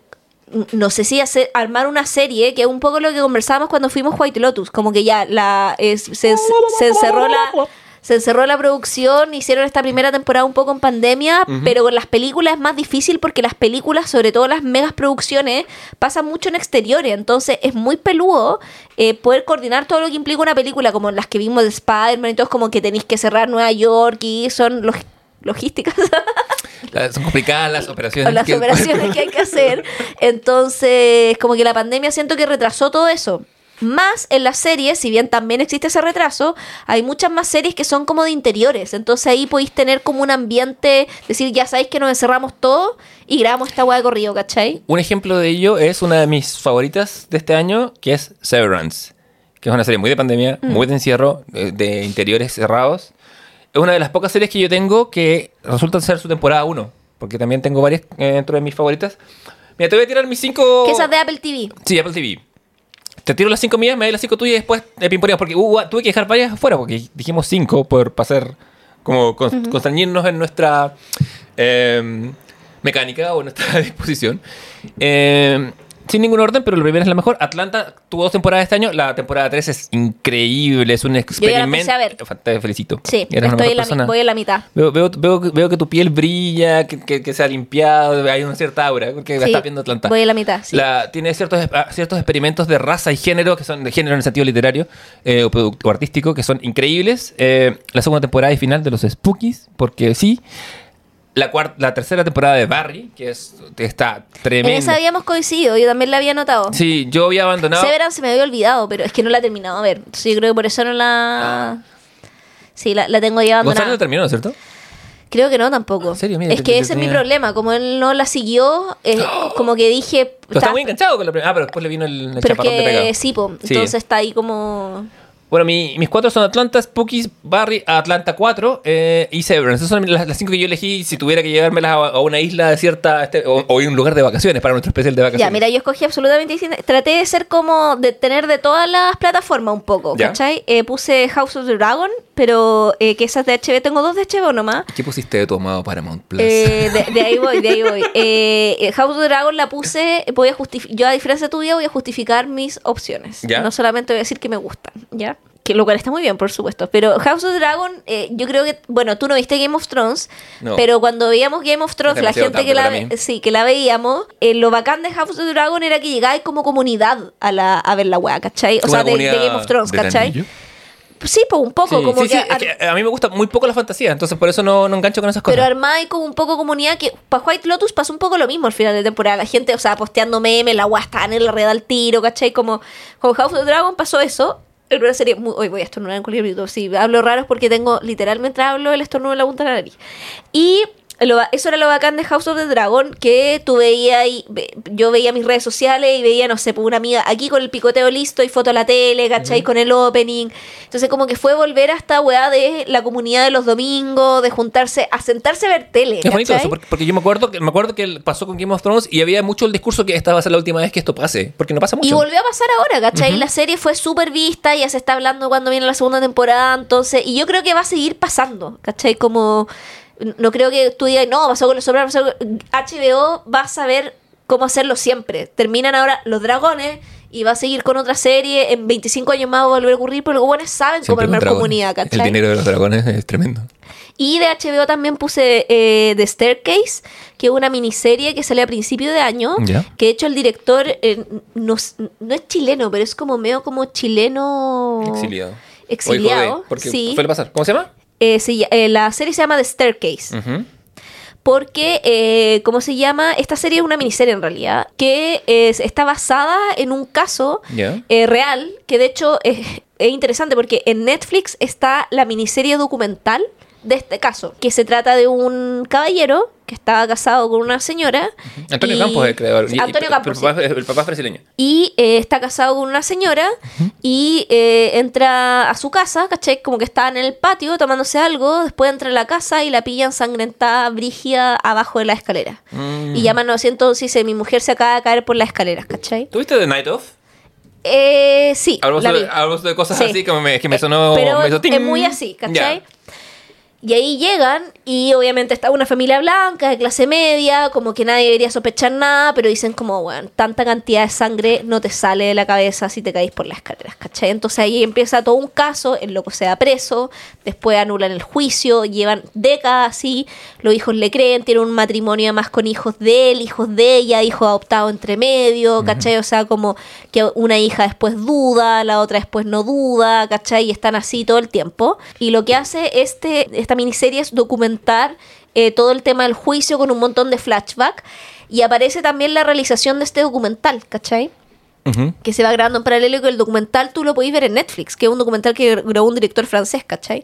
no sé si hacer, armar una serie, que es un poco lo que conversábamos cuando fuimos White Lotus, como que ya la es- se, se encerró la se encerró la producción, hicieron esta primera temporada un poco en pandemia, pero con las películas es más difícil porque las películas, sobre todo las megas producciones, pasan mucho en exteriores, entonces es muy peludo eh, poder coordinar todo lo que implica una película, como las que vimos de Spider-Man y todo, es como que tenéis que cerrar Nueva York y son log- logísticas. [LAUGHS] Son complicadas las operaciones. las que- operaciones que hay que hacer. [LAUGHS] Entonces, como que la pandemia siento que retrasó todo eso. Más en las series, si bien también existe ese retraso, hay muchas más series que son como de interiores. Entonces ahí podéis tener como un ambiente, decir, ya sabéis que nos encerramos todos y grabamos esta hueá de corrido, ¿cachai? Un ejemplo de ello es una de mis favoritas de este año, que es Severance, que es una serie muy de pandemia, Mm. muy de encierro, de, de interiores cerrados. Es una de las pocas series que yo tengo que resulta ser su temporada 1, porque también tengo varias eh, dentro de mis favoritas. Mira, te voy a tirar mis cinco... Que esas de Apple TV. Sí, Apple TV. Te tiro las cinco mías, me doy las cinco tuyas y después de pimponeamos. Porque uh, tuve que dejar varias afuera, porque dijimos cinco por pasar, como con- constreñirnos en nuestra eh, mecánica o nuestra [LAUGHS] disposición. Eh, sin ningún orden, pero la primera es la mejor. Atlanta tuvo dos temporadas este año. La temporada 3 es increíble, es un ya la experimento. empecé a ver. Te felicito. Sí, Eres estoy en la, voy en la mitad. Veo, veo, veo, veo que tu piel brilla, que, que- que se ha limpiado, hay una cierta aura, la Sí, estás viendo Atlanta. voy en la mitad, sí. La- tiene ciertos, ah, ciertos experimentos de raza y género, que son de género en el sentido literario eh, o, o artístico, que son increíbles. Eh, la segunda temporada y final de los Spookies, porque sí. La, la tercera temporada de Barry, que es, que está En tremenda. esa habíamos coincidido, yo también la había notado. Sí, yo había abandonado. Severance se me había olvidado, pero es que no la he terminado a ver. Entonces yo creo que por eso no la... Sí, la, la tengo ya Gonzalo abandonada. lo terminó, ¿no es cierto? Creo que no tampoco. ¿En serio? Mira, es te- que te- ese es mi problema. Como él no la siguió, eh, como que dije. Está está- muy enganchado con la primera. Ah, pero después le vino el, el pero es chaparrón de pegado. que sí, po, Sí. entonces está ahí como. Bueno, mi- mis cuatro son Atlanta, Spookies, Barry, Atlanta 4 eh, y Severance. Esas son las, las cinco que yo elegí si tuviera que llevármelas a, a una isla desierta este, o, o un lugar de vacaciones para nuestro especial de vacaciones. Ya, mira, yo escogí absolutamente distinta. Traté de ser como. de tener de todas las plataformas un poco, Ya. ¿cachai? Eh, puse House of the Dragon, pero eh, que esas de HBO. Tengo dos de HBO nomás. ¿Qué pusiste de tu amado Paramount Plus? Eh, de, de ahí voy, de ahí voy. [LAUGHS] Eh, House of the Dragon la puse, voy a yo a diferencia tuya voy a justificar mis opciones. Ya. No solamente voy a decir que me gustan, ¿ya? Que lo cual está muy bien, por supuesto. Pero House of Dragon, eh, yo creo que, bueno, tú no viste Game of Thrones, No. pero cuando veíamos Game of Thrones, Es la gente que la, sí, que la veíamos, eh, lo bacán de House of Dragon era que llegaba como comunidad a, la, a ver la weá, ¿cachai? O sea, de, de Game of Thrones, ¿cachai? sí, pues un poco, Sí, como sí, que... sí, es que a mí me gusta muy poco la fantasía, entonces por eso no, no engancho con esas cosas. Pero y como un poco comunidad que para White Lotus pasó un poco lo mismo al final de temporada. La gente, o sea, posteando memes, la guasta en la red al tiro, ¿cachai? Como con House of Dragon pasó eso. En una serie muy... Hoy voy a estornudar en cualquier minuto. Si hablo raro es porque tengo, literalmente hablo el estornudo en la punta de la nariz. Y lo eso era lo bacán de House of the Dragon, que tú veías y ve- yo veía mis redes sociales y veía, no sé, pues una amiga aquí con el picoteo listo y foto a la tele, ¿cachai? Con el opening. Entonces como que fue volver a esta weá de la comunidad de los domingos, de juntarse, a sentarse a ver tele. Es bonito ¿cachai? eso, porque, porque yo me acuerdo, que, me acuerdo que pasó con Game of Thrones y había mucho el discurso que esta va a ser la última vez que esto pase, porque no pasa mucho. Y volvió a pasar ahora, ¿cachai? La serie fue súper vista, ya se está hablando cuando viene la segunda temporada, entonces, y yo creo que va a seguir pasando, ¿cachai? Como, no creo que tú digas, no, pasó con los sopranos, pasó con-". HBO va a saber cómo hacerlo siempre. Terminan ahora los dragones y va a seguir con otra serie, en 25 años más va a volver a ocurrir, pero los buenos saben cómo armar comunidad, El ¿cachai? dinero de los dragones es tremendo. Y de HBO también puse eh, The Staircase, que es una miniserie que sale a principio de año. Que de hecho el director eh, no, es- no es chileno, pero es como medio como chileno. Exiliado. Exiliado, porque sí. pasar. ¿Cómo se llama? Eh, se eh, la serie se llama The Staircase. Porque, eh, ¿cómo se llama? Esta serie es una miniserie en realidad, que es- está basada en un caso real, que de hecho es, es interesante porque en Netflix está la miniserie documental de este caso, que se trata de un caballero que estaba casado con una señora. Antonio y- Campos es el creador. Y- Antonio el Campos. sí. papá- El papá es brasileño. Y eh, está casado con una señora y eh, entra a su casa, ¿cachai? Como que estaban en el patio tomándose algo, después entra a la casa y la pillan sangrentada, brígida, abajo de la escalera. Mm. Y llaman 911 y dice, mi mujer se acaba de caer por las escaleras, ¿cachai? ¿Tuviste The Night Of? Eh, sí, Hablamos la de, vi. hablamos de cosas Sí. así como me, que me Eh, sonó. pero me hizo es muy así, ¿cachai? Ya. Y ahí llegan y obviamente está una familia blanca de clase media, como que nadie debería sospechar nada, pero dicen como, bueno, tanta cantidad de sangre no te sale de la cabeza si te caís por las escaleras, ¿cachai? Entonces ahí empieza todo un caso, el loco se da preso, después anulan el juicio, llevan décadas así, los hijos le creen, tienen un matrimonio más con hijos de él, hijos de ella, hijos adoptados entre medio, ¿cachai? O sea, como que una hija después duda, la otra después no duda, ¿cachai? Y están así todo el tiempo. Y lo que hace este, esta miniserie es documentar eh, todo el tema del juicio con un montón de flashback. Y aparece también la realización de este documental, ¿cachai? Que se va grabando en paralelo y que el documental tú lo podéis ver en Netflix, que es un documental que grabó un director francés, ¿cachai?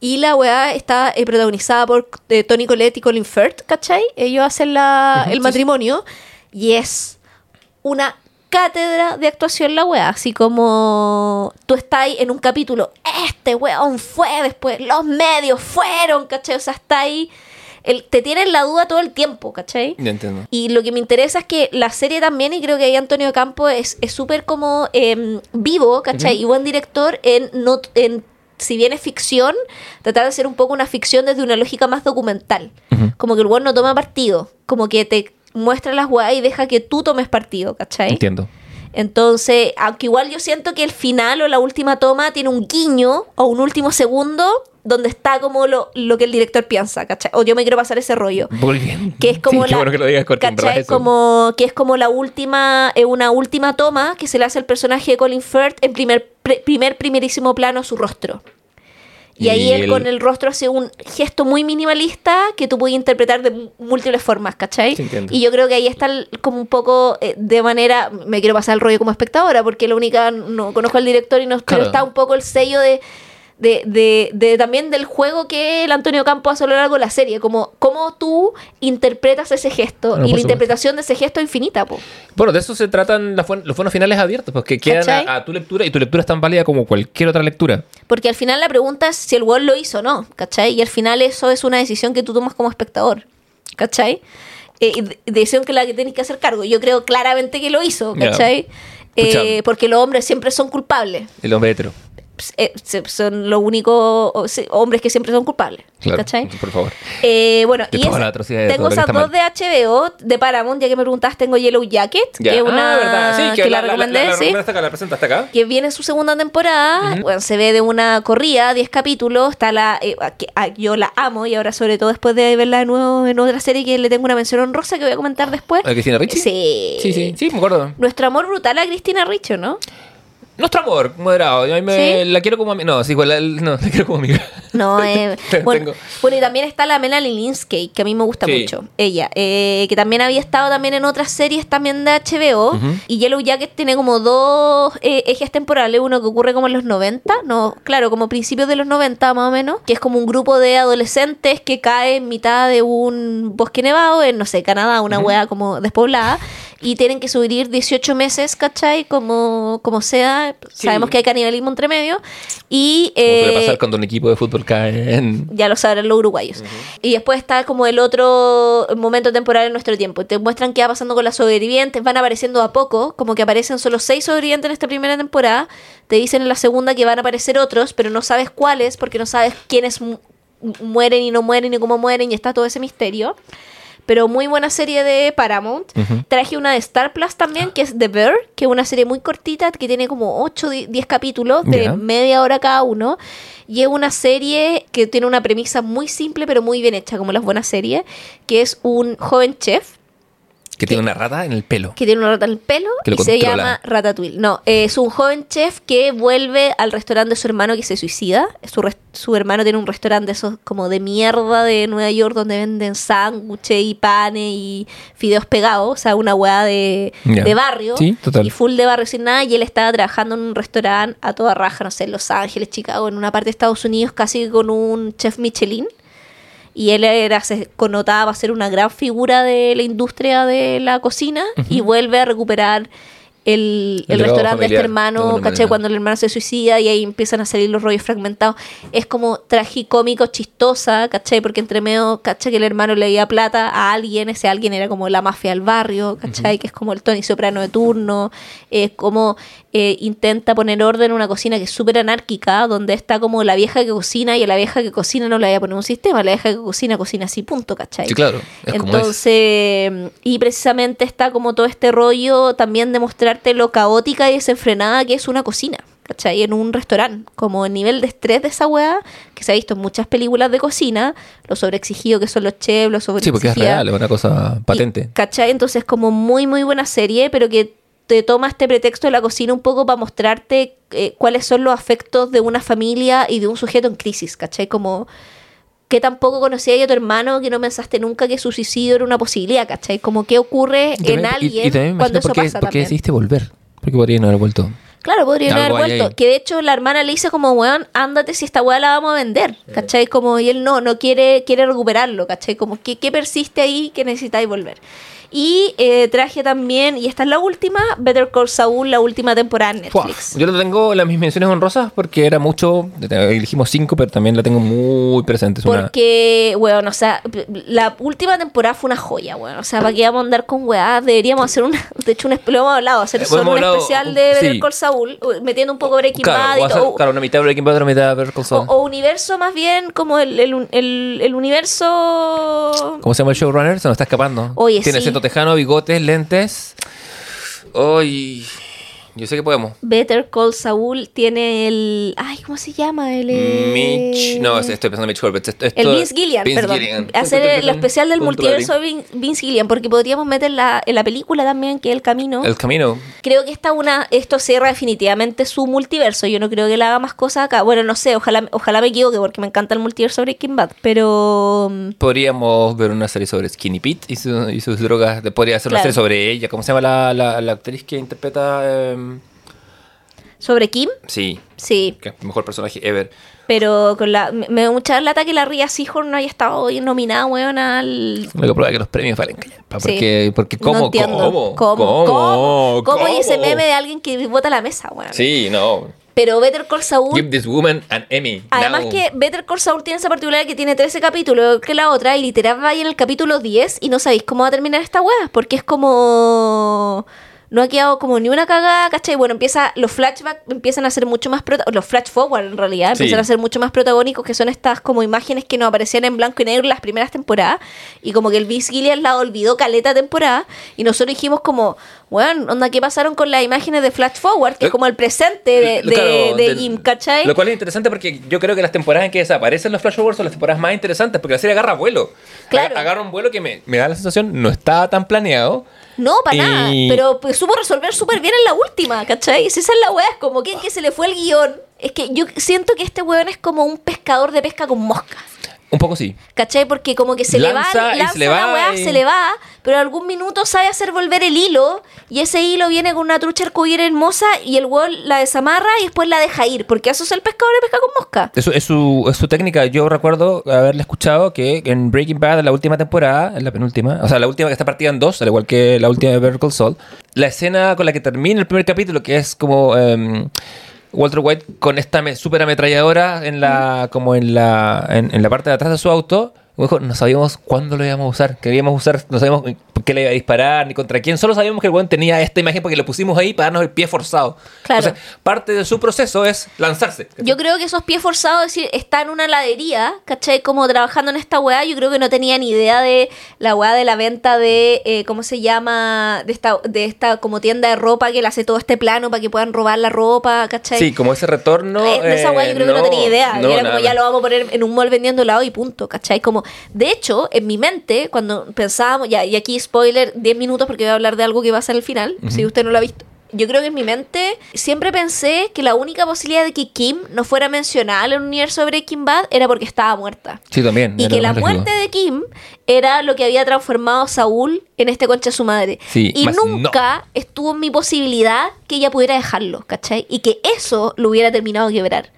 Y la weá está eh, protagonizada por eh, Tony Collette y Colin Firth, ¿cachai? Ellos hacen la, el matrimonio y es una cátedra de actuación la weá, así como tú estás ahí en un capítulo, este weón fue después, los medios fueron, ¿cachai? O sea, está ahí, el, te tienen la duda todo el tiempo, ¿cachai? Ya entiendo. Y lo que me interesa es que la serie también, y creo que ahí Antonio Campo es es súper como em, vivo, ¿cachai? Y buen director en, no, en, si bien es ficción, tratar de hacer un poco una ficción desde una lógica más documental. Como que el weón no toma partido, como que te muestra las weas y deja que tú tomes partido, ¿cachai? Entiendo. Entonces, aunque igual yo siento que el final o la última toma tiene un guiño o un último segundo donde está como lo, lo que el director piensa, ¿cachai? O yo me quiero pasar ese rollo. Que es como Sí, la, bueno que lo digas, Como, que es como la última, eh, una última toma que se le hace al personaje de Colin Firth en primer, pre- primer primerísimo plano su rostro. Y, Y ahí él el- con el rostro hace un gesto muy minimalista que tú puedes interpretar de múltiples formas, ¿cachai? Sí, y yo creo que ahí está el- como un poco eh, de manera, me quiero pasar el rollo como espectadora, porque la única, no conozco al director y no, pero Claro. está un poco el sello de, de, de- de también del juego que el Antonio Campos hace a lo largo de la serie, como cómo tú interpretas ese gesto Bueno, y la supuesto. interpretación de ese gesto es infinita, po. Bueno, de eso se tratan los buenos finales abiertos, porque quedan ¿Cachai? a, a tu lectura y tu lectura es tan válida como cualquier otra lectura. Porque al final la pregunta es si el weón lo hizo o no, ¿cachai? Y al final eso es una decisión que tú tomas como espectador, ¿cachai? Eh, decisión que la que tienes que hacer cargo. Yo creo claramente que lo hizo. ¿cachai? Eh, porque los hombres siempre son culpables. El hombre hetero. Eh, son los únicos hombres que siempre son culpables, Claro. ¿cachai? Por favor. Eh, bueno, De y de tengo esas dos de HBO, de Paramount, ya que me preguntabas, tengo Yellow Jacket, Ya. que es una Ah, verdad. Sí, que, que, la, la, la, la, recomendé, la, sí, acá, la presentaste acá. que viene en su segunda temporada, bueno, se ve de una corrida, 10 capítulos, está la, eh, que- a- yo la amo y ahora sobre todo después de verla de nuevo en otra serie que le tengo una mención honrosa que voy a comentar después. ¿A Cristina Ricci? Sí. Sí, sí, sí, me acuerdo. Nuestro amor brutal a Cristina Ricci, ¿no? Nuestro amor, moderado. Yo me, ¿Sí? la quiero como amiga. No, sí, igual la, no, la quiero como amiga. No, [LAUGHS] eh, bueno, bueno, y también está la Melanie Linsky, que a mí me gusta Sí. mucho. Ella, eh, que también había estado también en otras series también de HBO. Ujú. Y Yellow Jacket tiene como dos eh, ejes temporales. Uno que ocurre como en los 90, no, claro, como principios de los 90 más o menos. Que es como un grupo de adolescentes que cae en mitad de un bosque nevado en, no sé, Canadá, una wea como despoblada. Y tienen que subir 18 meses, ¿cachai? Como, como sea. Sí. Sabemos que hay canibalismo entre medio. Y... Suele eh, pasar cuando un equipo de fútbol cae en... ya lo sabrán los uruguayos. Y después está como el otro momento temporal en nuestro tiempo. Te muestran qué va pasando con las sobrevivientes, van apareciendo a poco, como que aparecen solo seis sobrevivientes en esta primera temporada. Te dicen en la segunda que van a aparecer otros, pero no sabes cuáles, porque no sabes quiénes mu- mueren y no mueren y cómo mueren, y está todo ese misterio. Pero muy buena serie de Paramount. Traje una de Star Plus también, que es The Bear, que es una serie muy cortita, que tiene como 8 o 10 capítulos de media hora cada uno. Y es una serie que tiene una premisa muy simple, pero muy bien hecha, como las buenas series, que es un joven chef Que tiene una rata en el pelo. que tiene una rata en el pelo Que y se llama Ratatouille. No, eh, es un joven chef que vuelve al restaurante de su hermano que se suicida. Su, su hermano tiene un restaurante de esos como de mierda de Nueva York donde venden sándwiches y panes y fideos pegados, o sea, una weá de, de barrio. Sí, total. Y full de barrio sin nada. Y él estaba trabajando en un restaurante a toda raja, no sé, en Los Ángeles, Chicago, en una parte de Estados Unidos, casi con un chef Michelin y él era se connotaba para ser una gran figura de la industria de la cocina y vuelve a recuperar el, El el restaurante de este de hermano, alguna ¿cachai? Cuando el hermano se suicida y ahí empiezan a salir los rollos fragmentados. Es como tragicómico, chistosa, ¿cachai? Porque entre medio, ¿cachai? Que el hermano le día plata a alguien, ese alguien era como la mafia del barrio, ¿cachai? Que es como el Tony Soprano de turno, es como eh, intenta poner orden en una cocina que es súper anárquica, donde está como la vieja que cocina y a la vieja que cocina no le vaya a poner un sistema, la vieja que cocina cocina así, punto, ¿cachai? Sí, claro. Es como es. Entonces, y precisamente está como todo este rollo también de lo caótica y desenfrenada que es una cocina, ¿cachai? En un restaurante, como el nivel de estrés de esa weá, que se ha visto en muchas películas de cocina, lo sobreexigido que son los chefs, lo Sí, porque es real, es una cosa patente. Y, ¿Cachai? Entonces, como muy, muy buena serie, pero que te toma este pretexto de la cocina un poco para mostrarte eh, cuáles son los afectos de una familia y de un sujeto en crisis, ¿cachai? Como que tampoco conocías a tu hermano, que no pensaste nunca que su suicidio era una posibilidad, ¿cachai? Como qué ocurre Y también- en y- alguien y, también me cuando eso por qué, pasa por qué también. decidiste volver. Porque podrían no haber vuelto. Claro, podría no Algo haber hay vuelto. ahí. Que de hecho la hermana le dice como, weón, ándate si esta weá la vamos a vender. ¿Cachai? Como, y él no, no quiere, quiere recuperarlo, ¿cachai? Como, ¿qué, qué persiste ahí que necesitáis volver? Y eh, traje también, y esta es la última, Better Call Saul, la última temporada en. Netflix. Yo no tengo las mis menciones honrosas porque era mucho. Elegimos cinco, pero también la tengo muy presente. Es una- Porque, weón, o sea, la última temporada fue una joya, weón. O sea, ¿para qué vamos a andar con weá? Deberíamos hacer una, [LAUGHS] de hecho, un, lo hemos hablado, hacer Eh, solo hemos un especial de sí. Better Call Saul, metiendo un poco Breaking Bad y hacer- todo. claro, una mitad Breaking Bad, otra mitad Better Call O, Saul. o universo más bien como el, el, el- el universo... ¿Cómo se llama el showrunner? Se nos está escapando. Oye, Tiene sí. Tejano, bigotes, lentes. Ay, yo sé que podemos. Better Call Saul tiene el... Ay, ¿cómo se llama? El, eh, Mitch. No, estoy pensando en Mitch Corbett. Esto- El Vince Gillian, Vince perdón. Gillian. Hacer el especial del multiverso de Vince Gillian, porque podríamos meter la, en la película también, que es El Camino. El camino. Creo que esta una, esto cierra definitivamente su multiverso. Yo no creo que le haga más cosas acá. Bueno, no sé, ojalá, ojalá me equivoque porque me encanta el multiverso Breaking Bad. Pero mm, Podríamos ver una serie sobre Skinny Pete y, su- y sus drogas. Podría ser una Claro. serie sobre ella. ¿Cómo se llama la, la- la actriz que interpreta? em, sobre Kim, sí, sí. que es el mejor personaje ever. Pero con la, me, da mucha lata que la Ria Seahorn no haya estado hoy nominada, weón, al... Lo que prueba que los premios valen callampa, Sí. Porque, porque ¿cómo? no entiendo. ¿Cómo? ¿Cómo? ¿Cómo? ¿Cómo? ¿Cómo? Y ese ¿Cómo? meme de alguien que bota la mesa, weón. Sí, no. Pero Better Call Saul... Give this woman an Emmy. Además now. que Better Call Saul tiene esa particularidad que tiene 13 capítulos que la otra y literal va ahí en el capítulo 10 y no sabéis cómo va a terminar esta weá, porque es como... No ha quedado como ni una cagada, ¿cachai? Bueno, empieza, los flashbacks empiezan a ser mucho más los flash forward en realidad, Sí. empiezan a ser mucho más protagónicos, que son estas como imágenes que nos aparecían en blanco y negro en las primeras temporadas, y como que el Vince Gillian la olvidó caleta temporada, y nosotros dijimos como, bueno, onda, ¿qué pasaron con las imágenes de flash forward? Que es Lo- como el presente de, de, Claro, de Jim, ¿cachai? Lo cual es interesante porque yo creo que las temporadas en que desaparecen los flash forwards son las temporadas más interesantes porque la serie agarra vuelo. Claro. Aga- Agarra un vuelo que me, me da la sensación no estaba tan planeado. No, para nada. Y- Pero pues, supo resolver súper bien en la última, ¿cachai? Si esa es la weá, es como que, que se le fue el guion. Es que yo siento que este weón es como un pescador de pesca con mosca. Un poco sí. ¿Cachai? Porque como que se le va, lanza se le la va weá, y- se le va, pero algún minuto sabe hacer volver el hilo, y ese hilo viene con una trucha arcoíris hermosa, y el weón la desamarra y después la deja ir, porque eso es el pescador de pesca con mosca. Eso es su, es su técnica. Yo recuerdo haberle escuchado que en Breaking Bad, en la última temporada, en la penúltima, o sea, la última que está partida en dos, al igual que la última de Better Call Saul, la escena con la que termina el primer capítulo, que es como em, Walter White con esta super ametralladora en la, como en la, en la parte de atrás de su auto. Dijo, no sabíamos cuándo lo íbamos a usar, queríamos usar, no sabíamos por qué le iba a disparar ni contra quién, solo sabíamos que el weón tenía esta imagen porque lo pusimos ahí para darnos el pie forzado. Claro. Entonces, parte de su proceso es lanzarse. Yo creo que esos pies forzados, es decir, está en una ladería, ¿cachai? Como trabajando en esta weá, yo creo que no tenía ni idea de la weá de la venta de, eh, ¿cómo se llama? De esta, de esta como tienda de ropa que le hace todo este plano para que puedan robar la ropa, ¿cachai? Sí, como ese retorno. Eh, de esa weá yo eh, creo que no tenía idea. no, era nada. como ya lo vamos a poner en un mall vendiendo helado y punto, ¿cachai? Como, de hecho, en mi mente, cuando pensábamos, ya, y aquí spoiler, 10 minutos porque voy a hablar de algo que va a ser al final, si usted no lo ha visto. Yo creo que en mi mente siempre pensé que la única posibilidad de que Kim no fuera mencionada en el universo de Breaking Bad era porque estaba muerta. Sí, también. Y que la muerte de Kim era lo que había transformado a Saúl en este concha de su madre. Sí, y nunca estuvo en mi posibilidad que ella pudiera dejarlo, ¿cachai? Y que eso lo hubiera terminado de quebrar.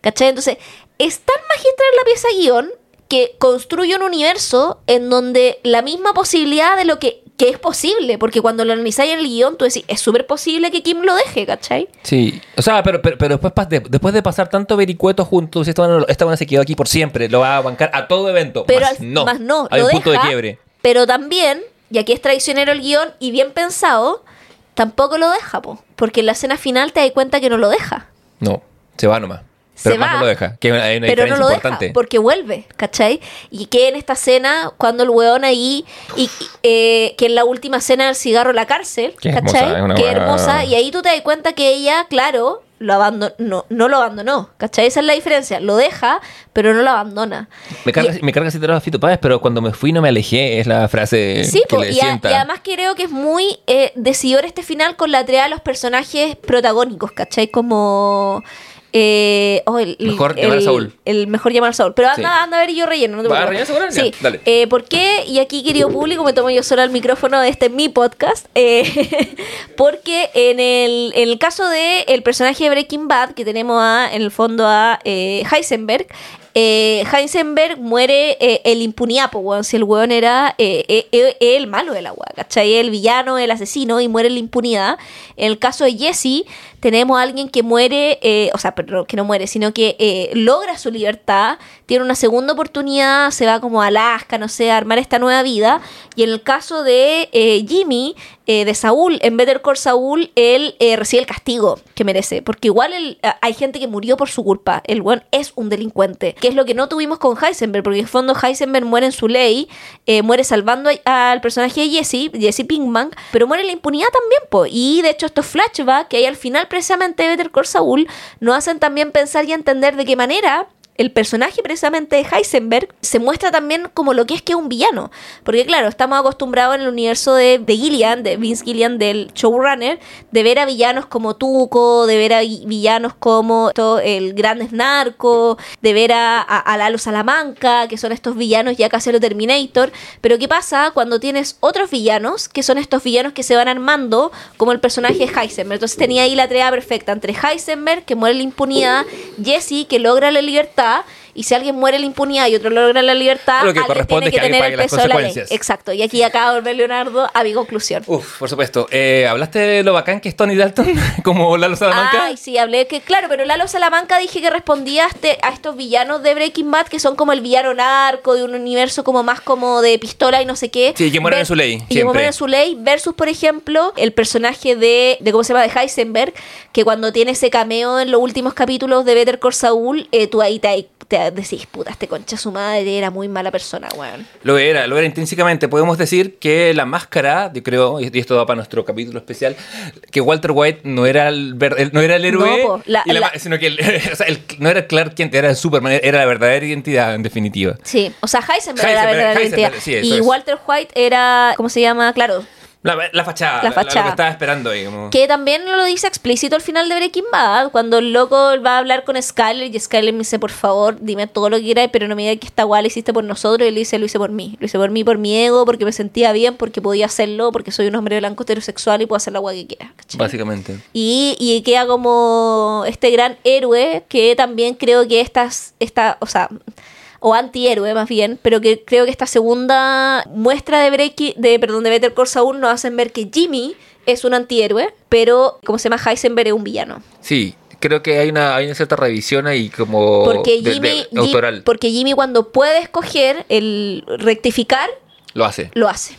¿Cachai? Entonces, es tan magistral la pieza guion que construye un universo en donde la misma posibilidad de lo que, que es posible, porque cuando lo analizáis en el guion, tú decís, es súper posible que Kim lo deje, ¿cachai? Sí, o sea, pero, pero, pero después, de- después de pasar tanto vericueto juntos, esta buena, esta buena se quedó aquí por siempre, lo va a bancar a todo evento. Pero más al- no, más no, hay un punto deja, de quiebre. Pero también, y aquí es traicionero el guion y bien pensado, tampoco lo deja, po, porque en la escena final te das cuenta que no lo deja. No, se va nomás. Se Pero más va, no lo deja, que hay una pero no lo importante. deja porque vuelve, ¿cachai? Y que en esta escena, cuando el weón ahí, y, y, eh, que en la última escena del cigarro en la cárcel, Qué ¿cachai? hermosa, una Qué buena- hermosa, y ahí tú te das cuenta que ella, claro, lo abandonó, no, no lo abandonó, ¿cachai? Esa es la diferencia, lo deja, pero no lo abandona. Me carga, Y- me carga citar a Fito Páez, pero cuando me fui no me alejé, es la frase Sí, que po, le y, a- sienta. y además creo que es muy eh, decidor este final con la tarea de los personajes protagónicos, ¿cachai? Como Eh, oh, el, el- Mejor llamar a Saúl. El mejor llamar a Saúl. Pero anda, Sí. anda a ver y yo relleno. No te ¿Vas a rellenar? Sí. Dale. Eh, ¿Por qué? Y aquí, querido público, me tomo yo sola el micrófono. Este es mi podcast. Eh, [LAUGHS] porque en el, en el caso de el personaje de Breaking Bad, que tenemos a, en el fondo a Heisenberg, eh, Heisenberg muere eh, el impunidad, pues, weón. Si el weón era eh, eh, eh, el malo de la weá, ¿cachai? El villano, el asesino, y muere la impunidad. En el caso de Jesse, tenemos a alguien que muere, eh, o sea, perdón, que no muere, sino que logra su libertad, tiene una segunda oportunidad, se va como a Alaska, no sé, a armar esta nueva vida. Y en el caso de Jimmy, de Saúl, en Better Call Saúl, él recibe el castigo que merece. Porque igual hay gente que murió por su culpa. El buen es un delincuente. Que es lo que no tuvimos con Heisenberg. Porque en fondo Heisenberg muere en su ley. eh, muere salvando al personaje de Jesse, Jesse Pinkman. Pero muere en la impunidad también, po. Y de hecho estos flashbacks que hay al final precisamente de Better Call Saúl nos hacen también pensar y entender de qué manera el personaje precisamente de Heisenberg se muestra también como lo que es que es un villano. Porque claro, estamos acostumbrados en el universo de, de Gillian, de Vince Gillian, del showrunner, de ver a villanos como Tuco, de ver a vi- villanos como el gran narco, de ver a, a, Lalo Salamanca, que son estos villanos ya casi lo Terminator. Pero ¿qué pasa cuando tienes otros villanos, que son estos villanos que se van armando como el personaje de Heisenberg? Entonces tenía ahí la tarea perfecta entre Heisenberg, que muere la impunidad, Jesse, que logra la libertad, Cuenca y si alguien muere en la impunidad y otro logra la libertad, Lo que alguien corresponde tiene que tener el peso de la ley. consecuencias. Exacto. Y aquí acaba de volver Leonardo a mi conclusión. Uf, por supuesto. Eh, ¿Hablaste de lo bacán que es Tony Dalton? [LAUGHS] como Lalo Salamanca. Ay, sí, hablé que, claro, pero Lalo Salamanca dije que respondía a, este- a estos villanos de Breaking Bad que son como el villano narco de un universo como más como de pistola y no sé qué. Sí, que mueren en su ley, Y que mueren en su ley versus, por ejemplo, el personaje de, de ¿cómo se llama? De Heisenberg, que cuando tiene ese cameo en los últimos capítulos de Better Call Saul, eh, tú ahí te, te decís, puta, este concha su madre era muy mala persona, weón. Lo era, lo era intrínsecamente. Podemos decir que la máscara, yo creo, y esto va para nuestro capítulo especial, que Walter White no era el, no era el héroe, No, po, la- y la la- ma- sino que el- [LAUGHS] o sea, el- no era Clark Kent, era el Superman, era la verdadera identidad en definitiva. Sí, o sea, Heisenberg, era la verdadera Heisenberg, identidad. sí, y es. Walter White era, ¿cómo se llama? Claro, La, la fachada, La fachada. lo que estaba esperando ahí. Como... Que también lo dice explícito al final de Breaking Bad, cuando el loco va a hablar con Skyler y Skyler me dice, por favor, dime todo lo que quieras, pero no me digas que esta guay la hiciste por nosotros. Y él dice, lo hice por mí. Lo hice por mí, por mi ego, porque me sentía bien, porque podía hacerlo, porque soy un hombre blanco heterosexual y puedo hacer la guay que quiera. ¿cachai? Básicamente. Y, y queda como este gran héroe que también creo que estas, esta, o sea, o antihéroe más bien, pero que creo que esta segunda muestra de Breaking, de, perdón, de Better Call Saul nos hacen ver que Jimmy es un antihéroe, pero como se llama Heisenberg es un villano. Sí, creo que hay una, hay una cierta revisión ahí como Porque de- Jimmy, de- Jim- autoral. porque Jimmy cuando puede escoger el rectificar, Lo hace. lo hace.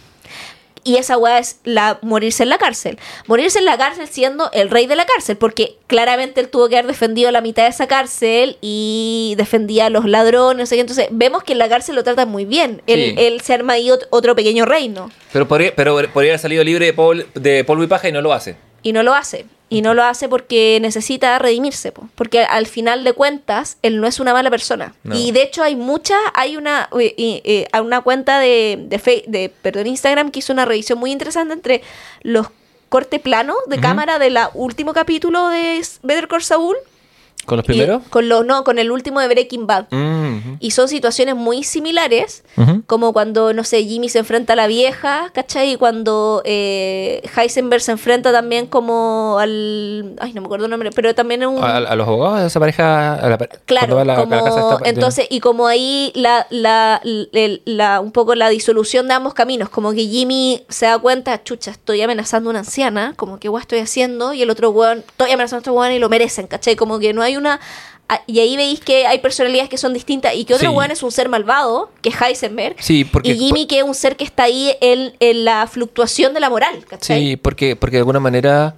Y esa weá es la, morirse en la cárcel. Morirse en la cárcel siendo el rey de la cárcel, porque claramente él tuvo que haber defendido la mitad de esa cárcel y defendía a los ladrones. Entonces vemos que en la cárcel lo tratan muy bien. Él, Sí. él se arma ahí ot- otro pequeño reino Pero podría, pero podría haber salido libre de, pol- de polvo y paja y no lo hace. y no lo hace. Y no lo hace porque necesita redimirse, po. porque al final de cuentas él no es una mala persona. No. Y de hecho hay muchas, hay una, eh, una cuenta de, de, Fe- de perdón, Instagram que hizo una revisión muy interesante entre los corte plano de Ujú. cámara del último capítulo de Better Call Saul ¿Con los y- primeros? con lo, no, con el último de Breaking Bad. Mm. Y son situaciones muy similares, como cuando, no sé, Jimmy se enfrenta a la vieja, ¿cachai? Y cuando eh, Heisenberg se enfrenta también como al... Ay, no me acuerdo el nombre, pero también un... A, a los abogados de esa pareja. a la Claro, va a la- a la como, casa esta- de- entonces, y como ahí la, la, un poco la disolución de ambos caminos, como que Jimmy se da cuenta, chucha, estoy amenazando a una anciana, como que guay estoy haciendo, y el otro weón, estoy amenazando a este weón y lo merecen, ¿cachai? Como que no hay una... a- Y ahí veis que hay personalidades que son distintas y que otro Sí. weón es un ser malvado, que es Heisenberg, Sí, porque. y Jimmy que es un ser que está ahí en, en la fluctuación de la moral, ¿cachai? Sí, porque, porque de alguna manera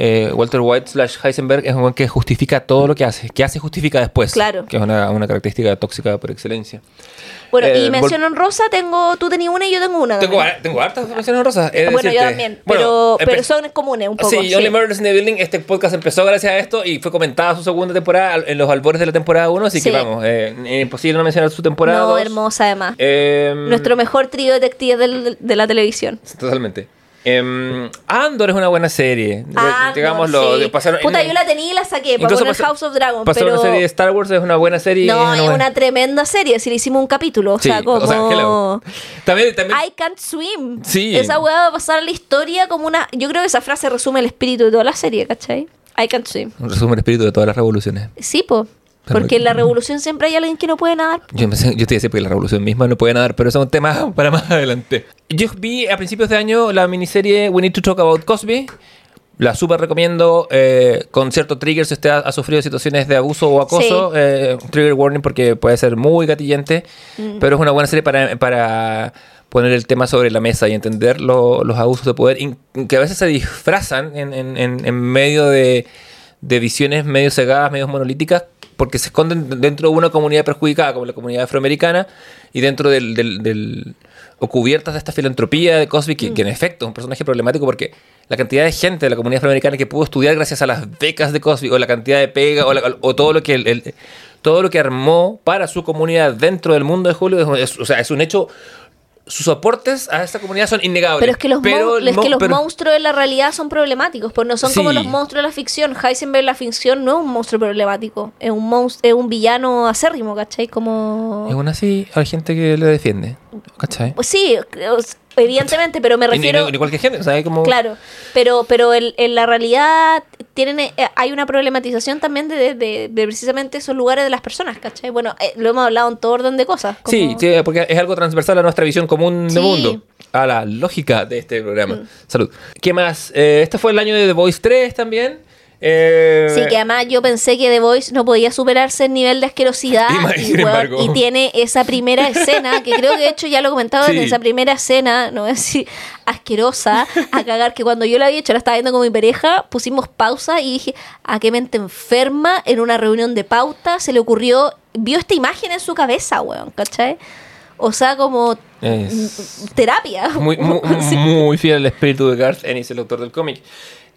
eh, Walter White slash Heisenberg es un buen que justifica todo lo que hace. Que hace justifica después. Claro. Que es una, una característica tóxica por excelencia. Bueno, Eh, y mención honrosa, tengo, tú tenías una y yo tengo una. Tengo, tengo hartas menciones rosas. he de Bueno, yo decirte. también, Bueno, pero, pero son comunes un poco. Sí, Only Murders in the Building, este podcast empezó gracias a esto y fue comentada su segunda temporada en los albores de la temporada 1, así Sí. que vamos, eh, imposible no mencionar su temporada No, 2. hermosa además. Eh, Nuestro mejor trío de detectives del- de la televisión. Totalmente. Em, Andor es una buena serie. Ah, Digámoslo. no, sí. pasaron- Puta, en- yo la tenía y la saqué para poner House of Dragon, pasó pero... una serie de Star Wars, es una buena serie. No, es buena- una tremenda serie, si le hicimos un capítulo, o Sí, sea, como... También, también I can't swim. Sí. Esa weá va a pasar a la historia como una... Yo creo que esa frase resume el espíritu de toda la serie, ¿cachai? I can't swim. un resumen el espíritu de todas las revoluciones. Sí, po. Pero- Porque en la revolución siempre hay alguien que no puede nadar. Yo, empecé- yo estoy así porque la revolución misma no puede nadar, pero eso es un tema [LAUGHS] para más adelante. Yo vi a principios de año la miniserie We Need to Talk About Cosby. La súper recomiendo eh, con cierto trigger si usted ha, ha sufrido situaciones de abuso o acoso. eh, trigger warning porque puede ser muy gatillante, Mm. pero es una buena serie para, para poner el tema sobre la mesa y entender lo- los abusos de poder in- que a veces se disfrazan en, en- en- en medio de, de visiones medio cegadas, medio monolíticas, porque se esconden dentro de una comunidad perjudicada como la comunidad afroamericana y dentro del, del- del- o cubiertas de esta filantropía de Cosby, que, que en efecto es un personaje problemático porque la cantidad de gente de la comunidad afroamericana que pudo estudiar gracias a las becas de Cosby o la cantidad de pega o, la- o todo lo que el- el- todo lo que armó para su comunidad dentro del mundo de es, es- o sea, es un hecho sus aportes a esta comunidad son innegables. Pero es que los, mon- el es que los pero- monstruos de la realidad son problemáticos, pues no son como los monstruos de la ficción. Heisenberg en la ficción no es un monstruo problemático, es un monst- es un villano acérrimo, ¿cachai? Como... Y aún así hay gente que le defiende. ¿Cachai? Pues sí, evidentemente, pero me refiero... ni cualquier gente, o sea, como... Claro, pero, pero el- en la realidad tienen, eh, hay una problematización también de, de- precisamente esos lugares de las personas, ¿cachai? Bueno, eh, lo hemos hablado en todo orden de cosas. como- Sí, sí, porque es algo transversal a nuestra visión común Sí. de mundo. A la lógica de este programa. Mm. Salud. ¿Qué más? Eh, este fue el año de The Voice 3 también. Eh, Sí, que además yo pensé que The Voice no podía superarse el nivel de asquerosidad [LAUGHS] Y weón, tiene esa primera escena, que creo que de hecho ya lo he comentado, Sí. en esa primera escena, no voy a decir asquerosa, a cagar, que cuando yo la había hecho, la estaba viendo con mi pareja, pusimos pausa y dije, a qué mente enferma, en una reunión de pauta, se le ocurrió, vio esta imagen en su cabeza, weón, ¿cachai? O sea, como Es terapia. muy, muy, [LAUGHS] Sí. muy fiel al espíritu de Garth Ennis, el autor del cómic.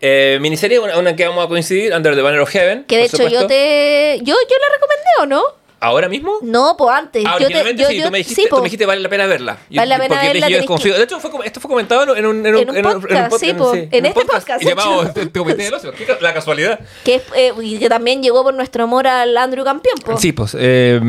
Eh, miniserie, una, una que vamos a coincidir, Under the Banner of Heaven. Que de hecho yo supuesto. te... Yo, yo la recomendé, ¿o no? ¿Ahora mismo? No, pues antes. Ah, yo te, yo, sí, yo- tú me dijiste, sí, tú me dijiste vale la pena verla. Yo- Vale la pena yo verla, yo que- De hecho, fue, esto fue comentado en un, en un, En un podcast, sí, po, en este podcast, llamado de hecho. Te Comité del Ocio. La casualidad. Que, es, eh, y que también llegó por nuestro amor al Andrew Campeón, po. Sí, pues. Eh,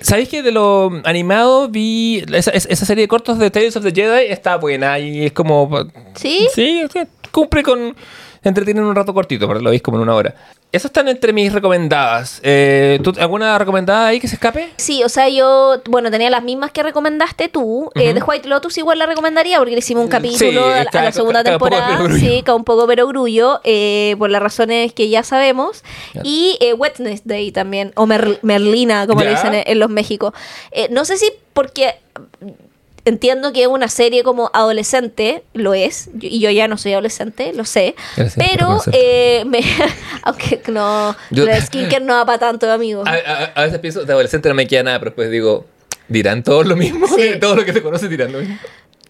¿Sabéis que de lo animado vi esa, esa- serie de cortos de Tales of the Jedi? Está buena y es como. ¿Sí? Sí, cumple con. Entretienen un rato cortito, pero lo veis como en una hora. Esas están entre mis recomendadas. Eh, ¿tú- ¿Alguna recomendada ahí que se escape? Sí, o sea, yo, bueno, tenía las mismas que recomendaste tú. Eh, de White Lotus igual la recomendaría porque le hicimos un capítulo Sí, a, la- a está- la segunda está temporada. Sí, con un poco perogrullo, eh, por las razones que ya sabemos. Ya. Y eh, Wednesday también, o Mer- Merlina, como le Ya. dicen en, en los México. Eh, no sé si porque entiendo que es una serie como adolescente, lo es, yo- y yo ya no soy adolescente, lo sé, Gracias pero eh, me- [LAUGHS] aunque no, Yo- la skincare no va para tanto, amigo. A, a- a veces pienso, de adolescente no me queda nada, pero después digo, ¿dirán todos lo mismo? Sí. [LAUGHS] Todos los que te conocen dirán lo mismo.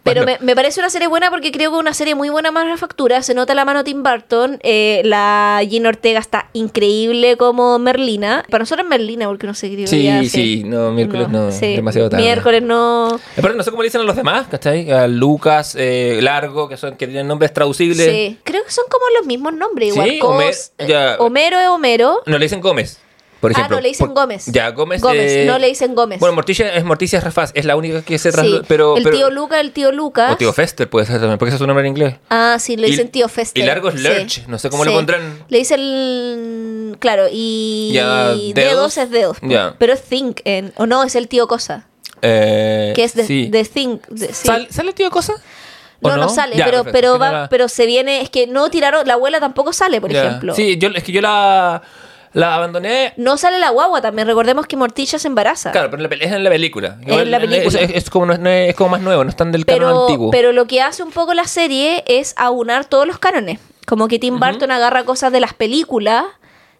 Pero me, me parece una serie buena porque creo que una serie muy buena manufactura. Se nota la mano Tim Burton. eh, la Gina Ortega está increíble como Merlina. Para nosotros es Merlina porque no sé qué Sí, sí, no, miércoles no, sí. demasiado tarde. Miércoles no. Pero no sé cómo le dicen a los demás, ¿cachai? A Lucas, eh, Largo, que son que tienen nombres traducibles. Sí. Creo que son como los mismos nombres. Igual. Sí, Cos- Homer- eh, ya. Homero es Homero. No le dicen Gómez, por ejemplo. ah, no le dicen Por- Gómez. Ya, Gómez. Gómez, eh, no le dicen Gómez. Bueno, Morticia es Morticia Rafaz, es la única que se Sí. trasladó. Pero, el pero- tío Luca, el tío Lucas. O tío Fester puede ser también, porque ese es su nombre en inglés. Ah, sí, le Y- dicen tío Fester. y largo es sí. Lurch, no sé cómo le pondrán. Le dicen. Claro, y. Ya, dedos, dedos. es dedos. Ya. Pero es Think. En, o no, es el tío Cosa. Eh, Que es de, Think. de- sí. ¿Sal- ¿Sale tío Cosa? ¿O no, no, sale, Ya, pero, perfecto, pero, no va, la- pero se viene. Es que no tiraron. La abuela tampoco sale, por ya. ejemplo. Sí, yo, es que yo la, la abandoné. No sale la guagua también. Recordemos que Morticia se embaraza. Claro, pero en la pel- es en la película. En la película. Es, es como, no es, no es como más nuevo, no están del canon pero, antiguo. pero lo que hace un poco la serie es aunar todos los cánones. Como que Tim Burton agarra cosas de las películas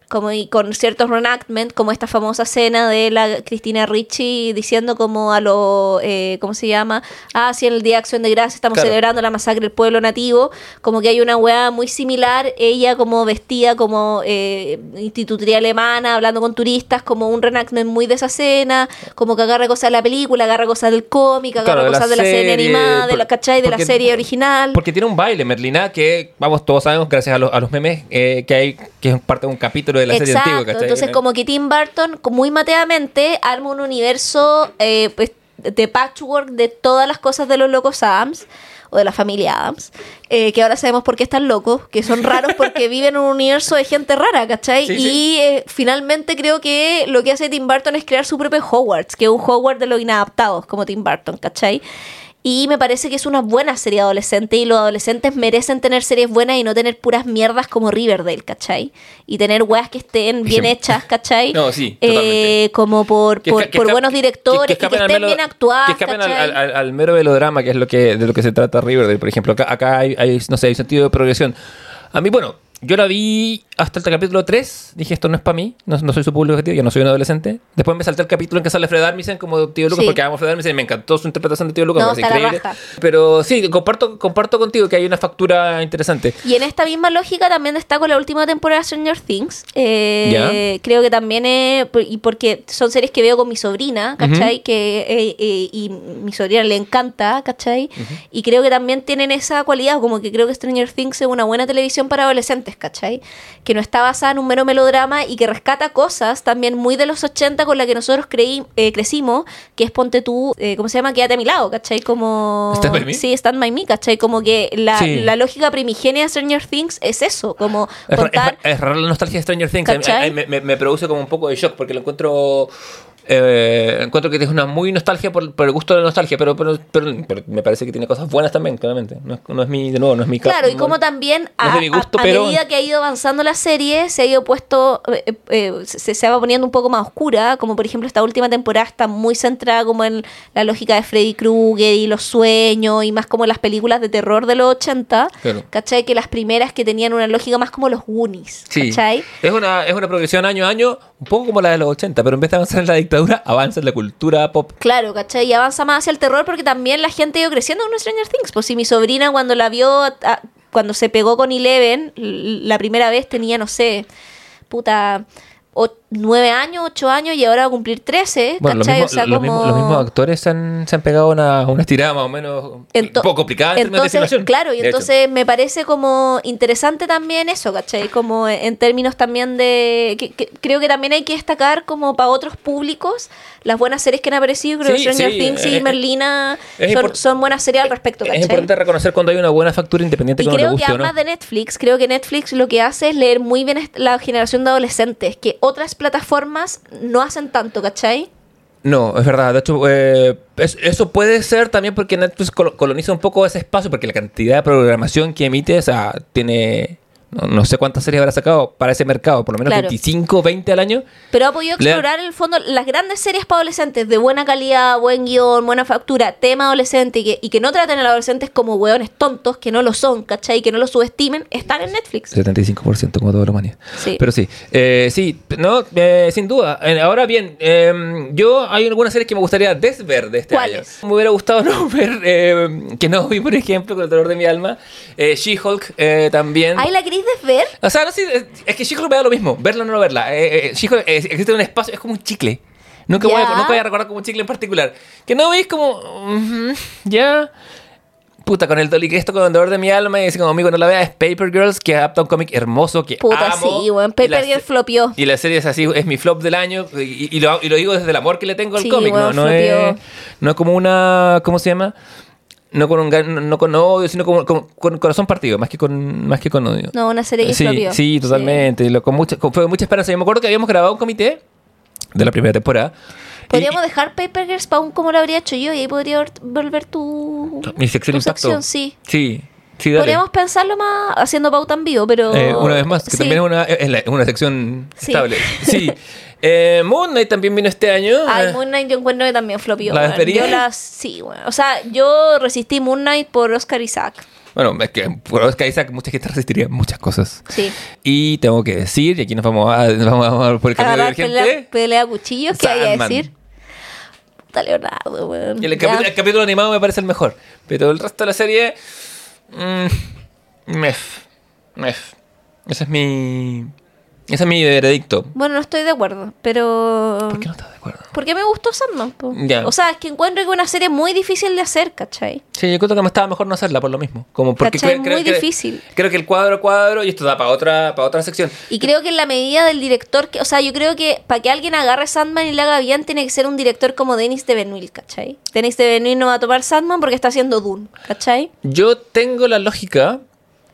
como y con ciertos reenactment, como esta famosa escena de la Cristina Ricci diciendo como a lo, eh, ¿cómo se llama? Ah, sí, en el Día de Acción de Gracias estamos Claro. celebrando la masacre del pueblo nativo, como que hay una weá muy similar, ella como vestida como eh, institutriz alemana, hablando con turistas, como un reenactment muy de esa escena, como que agarra cosas de la película, agarra cosas del cómic, agarra Claro, de la cosas de la serie animada, de la, ¿cachai? De la serie original. Porque tiene un baile, Merlina, que vamos, todos sabemos, gracias a, los- a los memes, eh, que hay que es parte de un capítulo de la serie Exacto, antigua. ¿cachai? entonces como que Tim Burton, muy mateamente, arma un universo eh, pues, de patchwork de todas las cosas de los locos Adams o de la familia Adams, eh, que ahora sabemos por qué están locos, que son raros porque [LAUGHS] viven en un universo de gente rara, ¿cachai? Sí, y sí. eh, finalmente creo que lo que hace Tim Burton es crear su propio Hogwarts, que es un Hogwarts de los inadaptados, como Tim Burton, ¿cachai? Y me parece que es una buena serie adolescente y los adolescentes merecen tener series buenas y no tener puras mierdas como Riverdale, ¿cachai? Y tener weas que estén [LAUGHS] bien hechas, ¿cachai? No, sí, Eh, como por, Que por, que buenos directores que estén melo- bien actuadas, Que escapen al mero melodrama, que es lo que de lo que se trata Riverdale, por ejemplo. Acá, acá hay, hay, no sé, hay sentido de progresión. A mí, bueno, yo la vi hasta el capítulo 3. Dije, esto no es para mí. No, no soy su público objetivo. Yo no soy un adolescente. Después me salté el capítulo en que sale Fred Armisen como tío Lucas, Sí. porque amo Fred Armisen y me encantó su interpretación de tío Lucas. No, increíble. Pero sí, comparto, comparto contigo que hay una factura interesante. Y en esta misma lógica también destaco la última temporada de Stranger Things. Eh, Creo que también es, y porque son series que veo con mi sobrina, ¿cachai? que, eh, eh, y mi sobrina le encanta, ¿cachai? Y creo que también tienen esa cualidad, como que creo que Stranger Things es una buena televisión para adolescentes, ¿cachai? Que no está basada en un mero melodrama y que rescata cosas también muy de los 80 con la que nosotros creí, eh, crecimos, que es Ponte tú, eh, ¿cómo se llama? Quédate a mi lado, ¿cachai? Como... Stand by me. Sí, Stand By Me, ¿cachai? Como que la, Sí. la lógica primigenia de Stranger Things es eso, como contar... es, es raro la nostalgia de Stranger Things. A mí- ¿Cachai? a mí me, me- me produce como un poco de shock porque lo encuentro. Eh, encuentro que es una muy nostalgia por, por el gusto de la nostalgia, pero, pero, pero- pero me parece que tiene cosas buenas también, claramente. No es, no es mi, de nuevo, no es mi Claro, y no- como también no a, es de mi gusto, a- a medida que ha ido avanzando la serie, se ha ido puesto, eh, eh, se, se va poniendo un poco más oscura, como por ejemplo esta última temporada está muy centrada como en la lógica de Freddy Krueger y los sueños y más como las películas de terror de los 80, Claro. ¿cachai? Que las primeras que tenían una lógica más como los Goonies, Sí. ¿cachai? Es una, es una progresión año a año, un poco como la de los 80, pero en vez de avanzar en la dictadura, avanza en la cultura pop. Claro, ¿cachai? Y avanza más hacia el terror porque también la gente ha ido creciendo con Stranger Things. Pues si mi sobrina cuando la vio, cuando se pegó con Eleven, la primera vez tenía, no sé, puta, nueve años, ocho años y ahora va a cumplir trece, Bueno, los ¿cachai? mismos, o sea, los, como... mismos, los mismos actores se han, se han pegado una, una estirada más o menos Ento- un poco complicada en términos de entonces, claro, y de hecho. entonces me parece como interesante también eso, ¿cachai? Como en términos también de... que- que- creo que también hay que destacar como para otros públicos las buenas series que han aparecido. Creo Sí, que Stranger sí, Things eh, y Merlina es son, buenas series al respecto, Es ¿cachai? importante reconocer cuando hay una buena factura independiente Y que no le creo que no. además de Netflix, creo que Netflix lo que hace es leer muy bien la generación de adolescentes, que otras plataformas no hacen tanto, ¿cachai? No, es verdad. De hecho, eh, es- eso puede ser también porque Netflix colo- coloniza un poco ese espacio, porque la cantidad de programación que emite, o sea, tiene. No, sé cuántas series habrá sacado para ese mercado, por lo menos Claro. 25, 20 al año. Pero ha podido explorar en el fondo las grandes series para adolescentes de buena calidad, buen guion, buena factura, tema adolescente y que, y que no traten a los adolescentes como hueones tontos, que no lo son, ¿cachai? Que no los subestimen, están en Netflix. 75% como toda la humanidad. Sí. Pero sí, eh, sí, no, eh, sin duda. Eh, ahora bien, eh, yo hay algunas series que me gustaría desver de este año. Me hubiera gustado [LAUGHS] no ver, eh, que no vi, por ejemplo, con el dolor de mi alma, eh, She-Hulk eh, también. ¿Ahí la querés desver? O sea, no sé, es- que She-Hulk me da lo mismo, verla o no verla. Eh, eh, She-Hulk eh, existe un espacio, es como un chicle. Nunca voy, a, nunca voy a recordar como un chicle en particular. Que no veis como. ya. Puta, con el Dolly Cristo con el dolor de mi alma y así como amigo no la vea es Paper Girls que adapta un cómic hermoso que Puta, amo. sí, weón. Paper Girl se- flopió. Y la serie es así, es mi flop del año y, y lo, y lo digo desde el amor que le tengo al Sí, cómic. no, no, es, no es como una, ¿cómo se llama? No con un no, con odio, sino como, como- con corazón partido, más que con más que con odio. No, una serie que Sí, sí, totalmente. Y lo- con mucha, con- fue con mucha esperanza. Yo me acuerdo que habíamos grabado un comité de la primera temporada. Y- Podríamos dejar Paper Girls para un como lo habría hecho yo y ahí podría ver- volver tu, mi sección tu impacto. sección, sí. Sí, sí, dale. Podríamos pensarlo más haciendo pauta en vivo, pero... Eh, una vez más, que Sí. también es una, es la- una sección Sí. estable. [LAUGHS] Sí. Eh, Moon Knight también vino este año. Ay, Eh, Moon Knight yo encuentro que también flopió. ¿La? Yo las... Sí, bueno. O sea, yo resistí Moon Knight por Oscar Isaac. Bueno, es que por Oscar Isaac mucha gente resistiría muchas cosas. Sí. Y tengo que decir, y aquí nos vamos a, vamos a por el camino divergente. pelea, pelea a cuchillos, ¿qué hay a decir? Puta Leonardo, weón. El, el capítulo animado me parece el mejor. Pero el resto de la serie. Mmm, mef. Mef. Ese es mi. Ese es mi veredicto. Bueno, no estoy de acuerdo, pero... ¿Por qué no estás de acuerdo? Porque me gustó Sandman, po. Ya. O sea, es que encuentro que es una serie muy difícil de hacer, ¿cachai? Sí, yo creo que me estaba mejor no hacerla por lo mismo. Como porque ¿Cachai? creo, creo Muy que- difícil. Creo que el cuadro cuadro, y esto da para otra, para otra sección. Y creo que en la medida del director, que, o sea, yo creo que para que alguien agarre Sandman y la haga bien, tiene que ser un director como Denis de Benville, ¿cachai? Denis de Benville no va a tomar Sandman porque está haciendo Dune, ¿cachai? Yo tengo la lógica.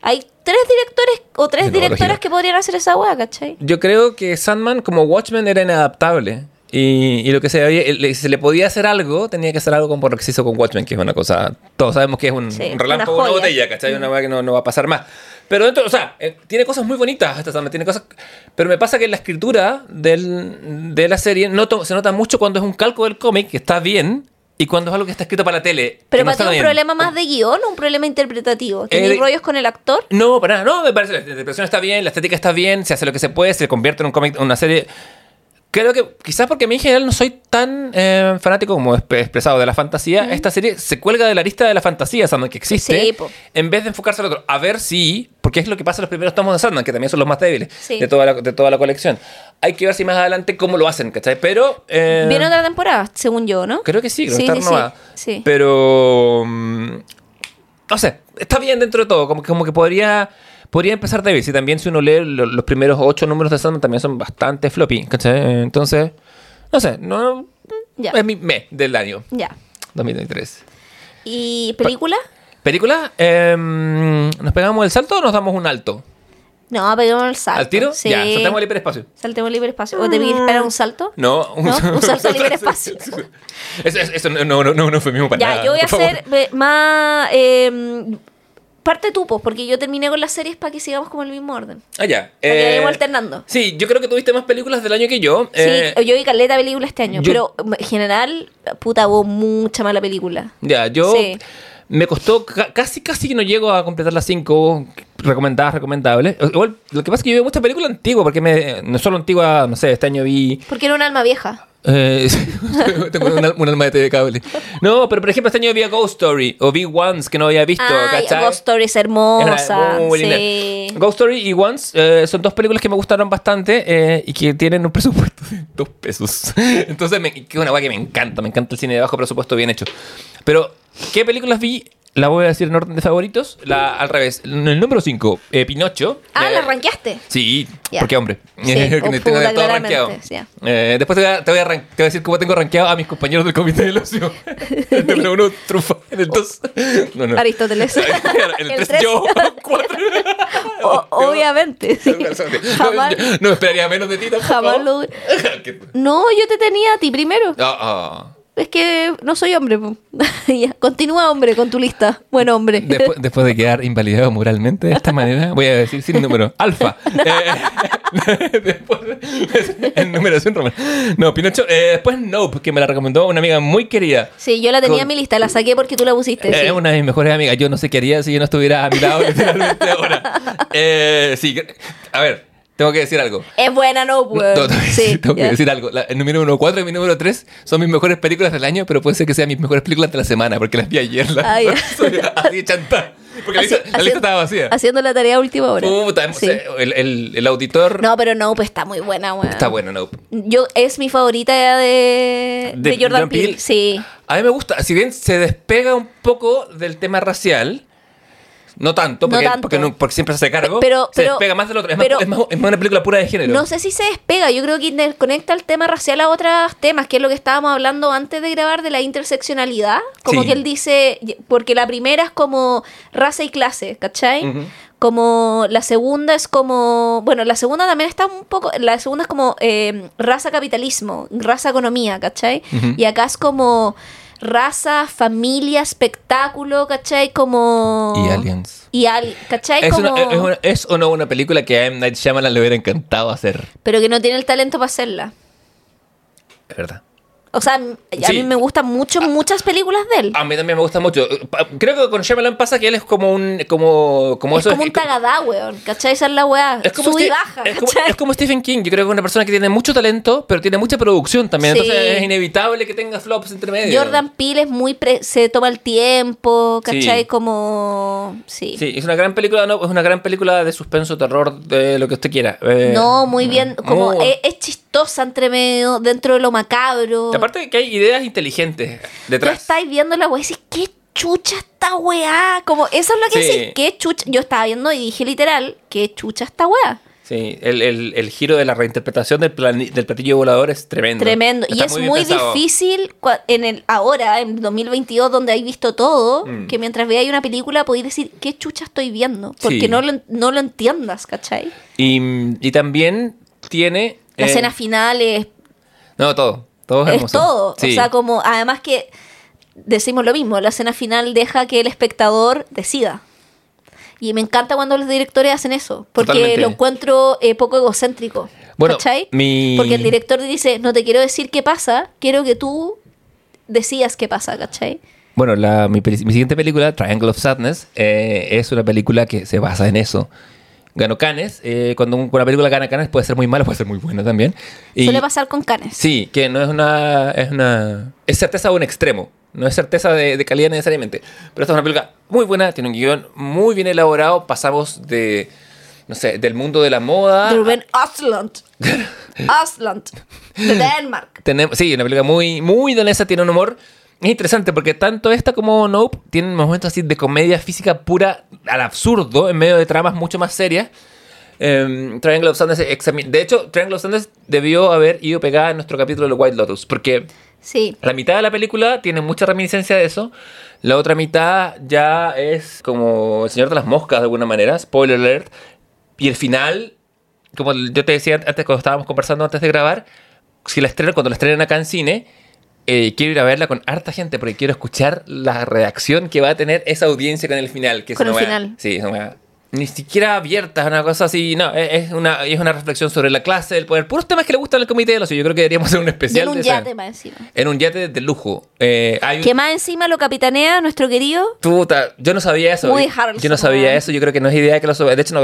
Hay tres directores o tres directoras que podrían hacer esa weá, ¿cachai? Yo creo que Sandman, como Watchmen, era inadaptable. Y, y lo que se había, se le podía hacer algo, tenía que hacer algo como lo que se hizo con Watchmen, que es una cosa. Todos sabemos que es un, Sí, un relámpago, una una, botella, ¿cachai? Una weá que no, no va a pasar más. Pero dentro, o sea, eh, tiene cosas muy bonitas esta Sandman, tiene cosas. Pero me pasa que en la escritura del- de la serie noto- se nota mucho cuando es un calco del cómic, que está bien, y cuando es algo que está escrito para la tele. Pero que no para ti un bien. problema más de guion o un problema interpretativo. ¿Tenéis Eh, de- rollos con el actor? No, para nada, no, me parece, la interpretación está bien, la estética está bien, se hace lo que se puede, se convierte en un cómic, una serie. Creo que quizás porque a mí en general no soy tan eh, fanático como expresado de la fantasía, esta serie se cuelga de la lista de la fantasía Sandman que existe, Sí, en vez de enfocarse al otro. A ver si, porque es lo que pasa en los primeros tomos de Sandman, que también son los más débiles Sí. de, toda la, de toda la colección. Hay que ver si más adelante cómo lo hacen, ¿cachai? Pero... eh, Viene otra temporada, según yo, ¿no? Creo que sí, creo Sí, que está sí. Pero. mm, No sé, está bien dentro de todo. Como como que podría. Podría empezar débil. Si también si uno lee lo- los primeros ocho números de Sandman también son bastante floppy. ¿cachai? Entonces. No sé, no. Ya. Es mi me del año Ya. 2023. ¿Y película? ¿Película? Em, ¿Nos pegamos el salto o nos damos un alto? No, peguemos el salto. ¿Al tiro? Sí. Ya, saltamos el hiperespacio. Saltemos libre espacio. ¿O te vi esperar un salto? No, ¿No? Un [LAUGHS] salto al [LAUGHS] hiperespacio. [LAUGHS] Eso, eso- eso no, no, no, no, fue mismo para Ya, nada. yo voy a favor. hacer eh, más. eh, parte tú, pues, porque yo terminé con las series para que sigamos como el mismo orden. Ah, ya. Eh, alternando. Sí, yo creo que tuviste más películas del año que yo. Eh, sí, yo vi caleta película este año, yo- pero en general, puta, hubo mucha mala película. Ya, yo Sí. me costó ca- casi, casi que no llego a completar las cinco recomendadas, recomendables. Igual, lo que pasa es que yo veo mucha película antigua, porque me, no solo antigua, no sé, este año vi... Porque era un alma vieja. Eh, [LAUGHS] tengo un, al- un alma de cable. No, pero por ejemplo este año vi a Ghost Story, o vi Once, que no había visto, Ay. Ghost Story es Es hermosa. sí. Ghost Story y Once eh, son dos películas que me gustaron bastante eh, y que tienen un presupuesto de [LAUGHS] dos pesos. Entonces, me, que es una guay que me encanta. Me encanta el cine de bajo presupuesto bien hecho. Pero, ¿qué películas vi? La voy a decir en orden de favoritos. La, al revés. En el número 5, Pinocho. Ah, Eh, la ranqueaste. Sí, Ya. porque hombre. Sí, oh, tengo puta, todo rankeado. sí. Eh, después te voy, a, te, voy a ran- te voy a decir cómo tengo rankeado a mis compañeros del comité del ocio. El número uno, Trufa. En el dos. No, no. Aristóteles. [LAUGHS] En el [LAUGHS] El 3 tres. yo, 4. [LAUGHS] O- obviamente. sí. Jamás, No, no esperaría menos de ti tampoco. jamás lo. No, yo te tenía a ti primero. Ah, ah. Es que no soy hombre. [LAUGHS] Continúa, hombre, con tu lista. Buen hombre. Después, después de quedar invalidado moralmente de esta manera, voy a decir sin número. Alfa. [LAUGHS] Eh, [LAUGHS] después, en numeración romana. No, Pinocho. eh, después Nope, que me la recomendó una amiga muy querida. Sí, yo la tenía Con- en mi lista, la saqué porque tú la pusiste. Es sí. una de mis mejores amigas. Yo no sé qué haría si yo no estuviera a mi lado literalmente ahora. Eh, sí, a ver, tengo que decir algo. Es buena, no, tengo Sí, [LAUGHS] tengo que decir algo. La- el número 1, 4 y mi número 3 son mis mejores películas del año, pero puede ser que sean mis mejores películas de la semana, porque las vi ayer. La, Ah, ya. [LAUGHS] soy así de chanta. Porque la lista, la lista estaba vacía. Haciendo la tarea a última hora. Puta, Sí. el, el, el auditor No, pero no, pues está muy buena, weón. está bueno, no. Yo, es mi favorita de, De de, Jordan. Peele. Sí. A mí me gusta, si bien se despega un poco del tema racial, no tanto, No porque, tanto. porque, no- porque siempre se hace cargo, Pero- se pero- despega más del otro. Es, más, es, más, es más una película pura de género. No sé si se despega, yo creo que interconecta el tema racial a otros temas, que es lo que estábamos hablando antes de grabar de la interseccionalidad. Como Sí. que él dice, porque la primera es como raza y clase, ¿cachai? Como la segunda es como, bueno, la segunda también está un poco, la segunda es como eh, raza capitalismo, raza economía, ¿cachai? Y acá es como raza, familia, espectáculo, ¿cachai? Como... Y Aliens. Y al, ¿cachai? ¿Es, como... una- es una- ¿Es o no una película que a M. Night Shyamalan le hubiera encantado hacer? Pero que no tiene el talento para hacerla. Es verdad. O sea, a mí Sí. me gustan mucho, muchas películas de él. A mí también me gusta mucho. Creo que con Shyamalan pasa que él es como un. como, como es eso. como un tagadá, weón. ¿Cachai? Esa es la weá. es como, y Steve- baja. es, como, ¿cachai? es como Stephen King. Yo creo que es una persona que tiene mucho talento, pero tiene mucha producción también. Sí. Entonces es inevitable que tenga flops entre medio. Jordan Peele es muy. pre- se toma el tiempo, ¿cachai? Sí. Como. Sí. Sí, es una gran película, no, es una gran película de suspenso, terror, de lo que usted quiera. Eh, No, muy bien. Como muy- es, es chistosa entre medio, dentro de lo macabro. Aparte de que hay ideas inteligentes Tú detrás. estáis viendo la weá y decís, ¿qué chucha esta weá? Como, eso es lo que Sí. decís, ¿qué chucha? Yo estaba viendo y dije literal, ¿qué chucha esta weá? Sí, el, el- el giro de la reinterpretación del, del platillo volador es tremendo. Tremendo. y es muy difícil en el ahora, en 2022, donde hay visto todo, Mm. que mientras veáis una película podéis decir, ¿qué chucha estoy viendo? Porque Sí. no, lo, no lo entiendas, ¿cachai? Y, y también tiene... La eh, escena final es, No, todo. Todo es, es todo. Sí. O sea, como, además que decimos lo mismo, la escena final deja que el espectador decida. Y me encanta cuando los directores hacen eso, porque Totalmente. lo encuentro eh, poco egocéntrico. Bueno, ¿Cachai? mi- Porque el director dice, no te quiero decir qué pasa, quiero que tú decidas qué pasa, ¿cachai? Bueno, la- mi, mi siguiente película, Triangle of Sadness, eh, es una película que se basa en eso. Ganó Canes. eh, cuando un- una película gana Canes puede ser muy mala, puede ser muy buena también. Y- Suele pasar con Canes. Sí, que no es una, es una... Es certeza de un extremo. No es certeza de, de calidad necesariamente. Pero esta es una película muy buena, tiene un guion muy bien elaborado. Pasamos de, no sé, del mundo de la moda... De Ruben Asland. [LAUGHS] Asland. De Denmark. Tenemos, sí, una película muy, muy danesa, tiene un humor. Es interesante porque tanto esta como Nope tienen momentos así de comedia física pura al absurdo en medio de tramas mucho más serias. Em, Triangle of exami- De hecho, Triangle of Sadness debió haber ido pegada en nuestro capítulo de White Lotus porque Sí. la mitad de la película tiene mucha reminiscencia de eso. La otra mitad ya es como El Señor de las Moscas de alguna manera, spoiler alert. Y el final, como yo te decía antes cuando estábamos conversando antes de grabar, si la estreno, cuando la estrenen acá en cine, eh, quiero ir a verla con harta gente porque quiero escuchar la reacción que va a tener esa audiencia con el final. Que Con el final. Sí, una wea ni siquiera abierta, es una cosa así, no, es es una, es una reflexión sobre la clase, el poder, puros temas que le gustan al comité de los yo creo que deberíamos hacer un Y especial en un de esa- yate más encima. en un yate de lujo. Eh, hay un- Que más encima lo capitanea nuestro querido. Puta, yo no sabía eso. Yo- Harrelson, yo no sabía eso. Yo creo que no es idea que lo. De hecho, no.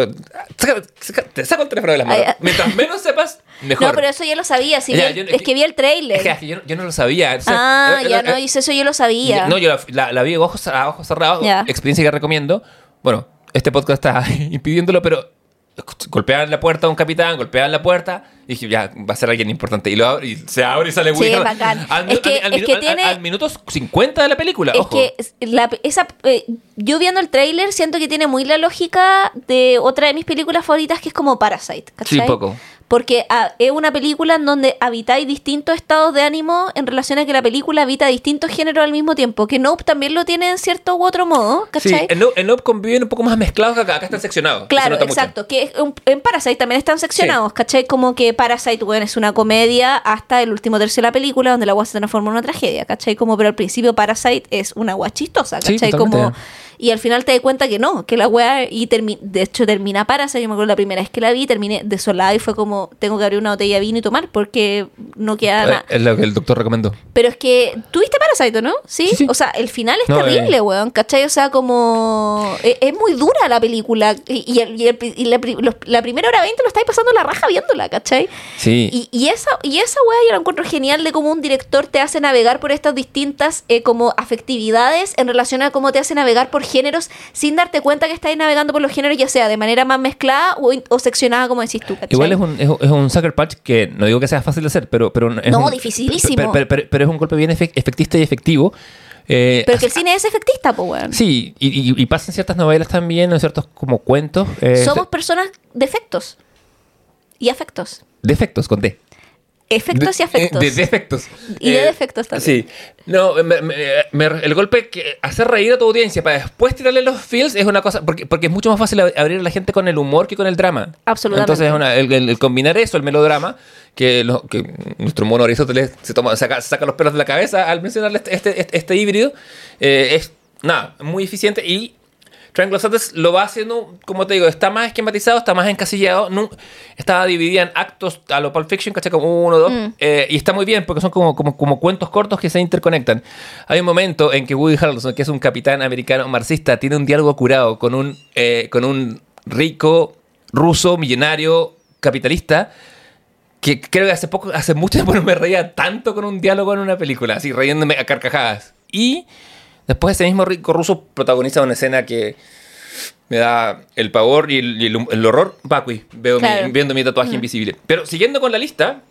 saca- saca- te saco el teléfono de las manos. Ay. Mientras menos sepas, [LAUGHS] mejor. No, pero eso ya lo sabía. sí, Ya, vi yo- es que vi el trailer. Es que yo, yo no lo sabía. Entonces, ah, eh, ya eh, no, eh, dice eso yo lo sabía. No, yo la, la- la vi a ojos, a ojos cerrados. Ya. Experiencia que recomiendo. Bueno, este podcast está [LAUGHS] impidiéndolo, pero golpeaban la puerta a un capitán, golpeaban la puerta y dije, ya, va a ser alguien importante. Y, lo abre, y se abre y sale Sí, Woody Harrelson. bacán. [LAUGHS] Al, Es que- al- al es que tiene- al minuto 50 de la película. Es ojo. que la- esa, eh, yo viendo el tráiler siento que tiene muy la lógica de otra de mis películas favoritas que es como Parasite. ¿cachai? Sí, poco. Porque ah, es una película en donde habitáis distintos estados de ánimo en relación a que la película habita distintos géneros al mismo tiempo. Que Nope también lo tiene en cierto u otro modo, Sí, ¿cachai? en Nope, en Nope conviven un poco más mezclados que acá. Acá están seccionados. Se Claro, nota mucho. exacto. Que en Parasite también están seccionados, ¿cachai? Como que Parasite, bueno, es una comedia hasta el último tercio de la película donde la agua se transforma en una tragedia, ¿cachai? Como, pero al principio Parasite es una agua chistosa, ¿cachai? como, y al final te das cuenta que no, que la weá, y de hecho termina Parasite, yo me acuerdo la primera vez que la vi, terminé desolada y fue como, tengo que abrir una botella de vino y tomar porque no queda nada. Eh, Es lo que el doctor recomendó. Pero es que, ¿tuviste Parasite, no? ¿Sí? Sí, sí. O sea, el final es No, terrible, eh. weón, ¿cachai? O sea, como... Es, es muy dura la película. Y, y el- y el- y la, los- la primera hora 20 lo estáis pasando la raja viéndola, ¿cachai? Sí. Y, y esa, y esa weá yo la encuentro genial de cómo un director te hace navegar por estas distintas eh, como afectividades en relación a cómo te hace navegar por géneros sin darte cuenta que estás navegando por los géneros, ya sea de manera más mezclada o, o seccionada, como decís tú, ¿cachai? Igual es un, es, un- es un sucker punch que no digo que sea fácil de hacer, pero, pero es No, un- dificilísimo. Pero, pero- pero- pero es un golpe bien efe- efectista y efectivo. Eh, Pero que el cine es efectista, pues, weón. Sí, y, y, y pasa en ciertas novelas también, en ciertos como cuentos. eh, Somos personas de efectos y afectos. defectos con D. Efectos y De- afectos. De, defectos. Y de Eh, defectos también. Sí. No, me- me- me- el golpe que hacer reír a tu audiencia para después tirarle los feels es una cosa. Porque, porque es mucho más fácil ab- abrir a la gente con el humor que con el drama. Absolutamente. Entonces, es una- el, el- el combinar eso, el melodrama, que, lo- que nuestro mono Aristóteles se toma, saca, saca los pelos de la cabeza al mencionarle este, este, este- este híbrido, eh, es nada, muy eficiente y Triangle of Sadness lo va haciendo, como te digo, está más esquematizado, está más encasillado. No, estaba dividida en actos a lo Pulp Fiction, ¿cachai? Como uno, dos. Mm. eh, y está muy bien porque son como, como, como cuentos cortos que se interconectan. Hay un momento en que Woody Harrelson, que es un capitán americano marxista, tiene un diálogo curado con un, eh, con un rico ruso, millonario, capitalista. Que creo que hace poco, hace mucho tiempo no me reía tanto con un diálogo en una película, así riéndome a carcajadas. Y después ese mismo rico ruso protagoniza una escena que me da el pavor y el, y el- el horror vacui, veo mi- Claro. viendo mi tatuaje invisible. Pero siguiendo con la lista,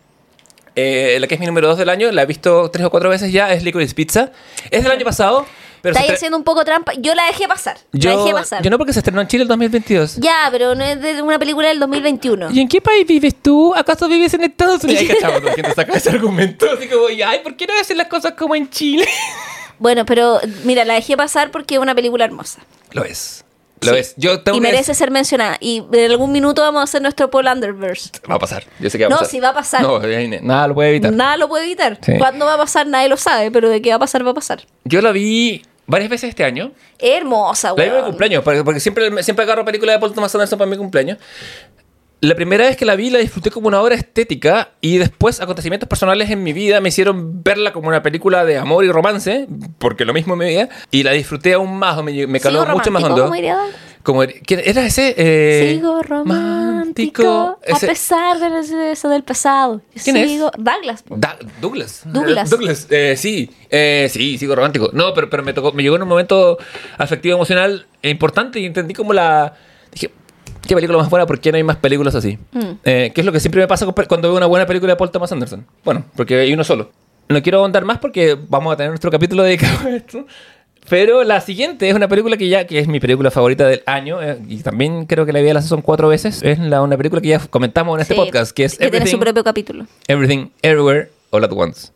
eh, la que es mi número 2 del año, la he visto tres o cuatro veces ya, es Licorice Pizza. Es del año pasado, pero Estáis haciendo un poco trampa. Yo la dejé pasar. la yo, dejé pasar. yo no porque se estrenó en Chile el 2022. Ya, pero no es de una película del 2021. ¿Y en qué país vives tú? ¿Acaso vives en Estados Unidos? [LAUGHS] Ahí cachamos, la gente saca ese argumento. Así como, ay, ¿por qué no hacen las cosas como en Chile? Bueno, pero mira, la dejé pasar porque es una película hermosa. Lo es. Lo Sí. es. Yo tengo Y merece ser mencionada. Y en algún minuto vamos a hacer nuestro Paul Underverse. Va a pasar. Yo sé que va a No, pasar. sí va a pasar. No, nada lo puede evitar. Nada lo puede evitar. Sí. ¿Cuándo va a pasar? Nadie lo sabe, pero de qué va a pasar, va a pasar. Yo la vi varias veces este año. Hermosa, La vi en mi cumpleaños, porque, porque siempre, siempre agarro películas de Paul Thomas Anderson para mi cumpleaños. La primera vez que la vi la disfruté como una obra estética y después acontecimientos personales en mi vida me hicieron verla como una película de amor y romance, porque lo mismo me veía, y la disfruté aún más, me, me caló Sigo mucho más hondo. Como, ¿quién era ese? Eh, Sigo romántico, Ese- a pesar de eso del pasado. ¿Quién es? Sigo... Douglas. po. Da- Douglas. Douglas. Douglas, eh, sí. Eh, sí, sigo romántico. No, pero, pero me tocó, me llegó en un momento afectivo emocional importante y entendí como la. Dije, qué película más buena, ¿por qué no hay más películas así? Mm. Eh, que es lo que siempre me pasa cuando veo una buena película de Paul Thomas Anderson. Bueno, porque hay uno solo. No quiero ahondar más porque vamos a tener nuestro capítulo dedicado [LAUGHS] a esto. Pero la siguiente es una película que ya, que es mi película favorita del año, eh, y también creo que la vi a la son cuatro veces. Es la, una película que ya comentamos en este Sí, podcast, que es que tiene su Everything- propio capítulo. Everything, Everywhere, All at Once.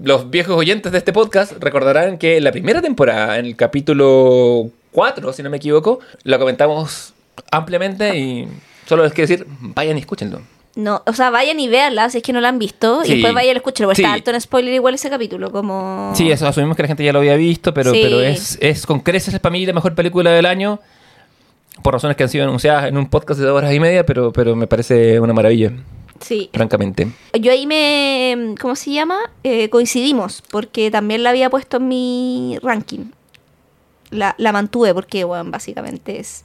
Los viejos oyentes de este podcast recordarán que la primera temporada, en el capítulo 4, si no me equivoco, la comentamos ampliamente y solo les quiero decir, vayan y escúchenlo. No, o sea, vayan y véanla si es que no la han visto. Sí. Y después vayan y escúchenlo. porque Sí. Está alto en spoiler igual ese capítulo. Como... Sí, eso asumimos que la gente ya lo había visto, pero, Sí. pero es, es con creces para mí la mejor película del año, por razones que han sido anunciadas en un podcast de dos horas y media, pero, pero me parece una maravilla, Sí. francamente. Yo ahí me. ¿Cómo se llama? Eh, coincidimos. Porque también la había puesto en mi ranking. La, la mantuve porque, bueno, básicamente es.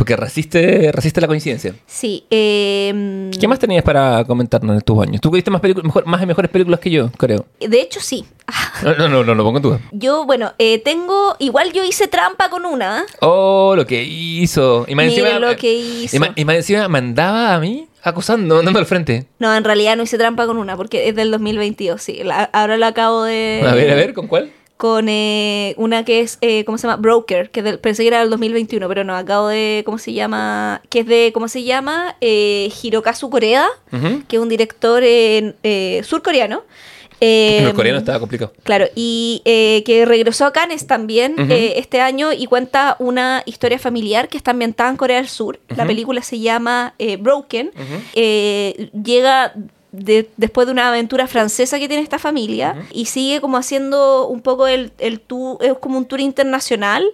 Porque resiste, resiste la coincidencia. Sí. eh, ¿Qué más tenías para comentarnos en tus años? Tú viste más, mejor, más mejores películas que yo, creo. De hecho, sí. [LAUGHS] No, no, no, no lo pongo en duda. Yo, bueno, eh, tengo. Igual yo hice trampa con una. Oh, lo que hizo. Y más encima, lo que hizo. Y más, y más encima mandaba a mí acusando, mandándome al frente. No, en realidad no hice trampa con una porque es del 2022. Sí, La- ahora la acabo de. A ver, a ver, ¿con cuál? Con eh, una que es, eh, ¿cómo se llama? Broker, que del- pensé que era del 2021, pero no, acabo de, ¿cómo se llama? Que es de, ¿cómo se llama? Eh, Hirokazu Ujú. que es un director eh, eh, surcoreano. [LAUGHS] El coreano estaba complicado. Claro, y eh, que regresó a Cannes también eh, este año y cuenta una historia familiar que está ambientada en Corea del Sur. La película se llama Broken. Llega de- después de una aventura francesa que tiene esta familia y sigue como haciendo un poco el, el tour, es como un tour internacional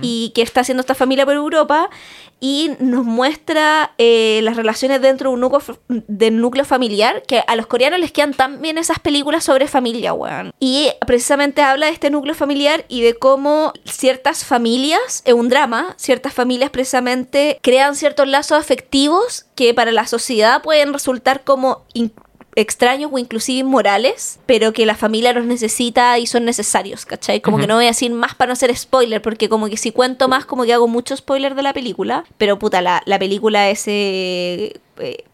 y que está haciendo esta familia por Europa y nos muestra eh, las relaciones dentro de un núcleo, núcleo familiar, que a los coreanos les quedan tan bien esas películas sobre familia, weón. Y precisamente habla de este núcleo familiar y de cómo ciertas familias, es un drama, ciertas familias precisamente crean ciertos lazos afectivos que para la sociedad pueden resultar como extraños o inclusive inmorales, pero que la familia los necesita y son necesarios, ¿cachai? Como que no voy a decir más para no hacer spoiler, porque como que si cuento más, como que hago mucho spoiler de la película, pero puta, la, la película es... eh, eh,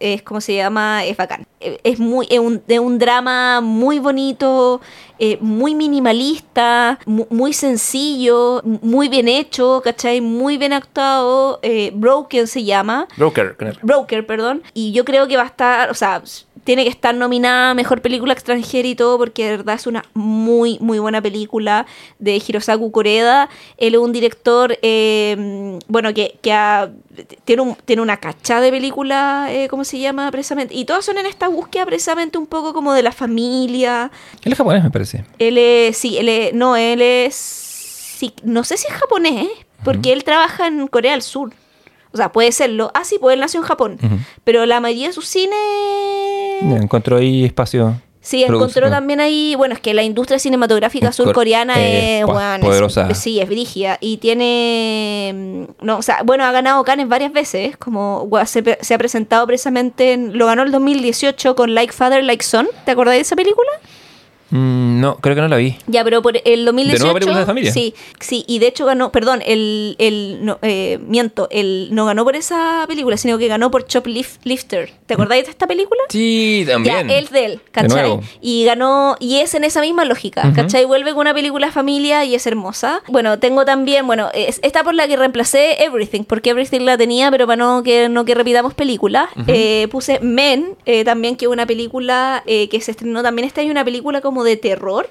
es como se llama, es bacán. Eh, Es muy, es un, es un drama muy bonito, eh, muy minimalista, mu- muy sencillo, muy bien hecho, ¿cachai? Muy bien actuado. Eh, Broken se llama. Broker. Broker, perdón. Y yo creo que va a estar, o sea, tiene que estar nominada a Mejor Película Extranjera y todo, porque de verdad es una muy, muy buena película de Hirosaku Koreda. Él es un director, eh, bueno, que, que ha- tiene, un, tiene una cacha de películas, eh, ¿cómo se llama? Precisamente. Y todas son en esta búsqueda precisamente un poco como de la familia. Él es japonés, me parece. Él es, sí, él es, no, él es, sí, no sé si es japonés, porque él trabaja en Corea del Sur. O sea, puede serlo. Ah, sí, pues él nació en Japón. Pero la mayoría de su cine... Encontró ahí espacio. Sí, encontró también ahí, bueno, es que la industria cinematográfica surcoreana eh, es, es- poderosa. sí, es brígida. Y tiene, mm, no, o sea, bueno, ha ganado Cannes varias veces, como se, se ha presentado precisamente, en- lo ganó el 2018 con Like Father, Like Son. ¿Te acordás de esa película? Mm, no, creo que no la vi. Ya, pero por el 2018. nuevo películas de familia? Sí, sí, y de hecho ganó, perdón, el, el no, eh, miento, el no ganó por esa película, sino que ganó por Choplifter. ¿Te acordáis de esta película? Sí, también. Ya, él de él, De ¿cachai? nuevo. Y ganó, y es en esa misma lógica, Ujú. ¿cachai? Vuelve con una película familia y es hermosa. Bueno, tengo también, bueno, es, esta por la que reemplacé Everything, porque Everything la tenía, pero para no que, no que repitamos películas. Eh, puse Men, eh, también que es una película eh, que se estrenó también este año, una película como de terror.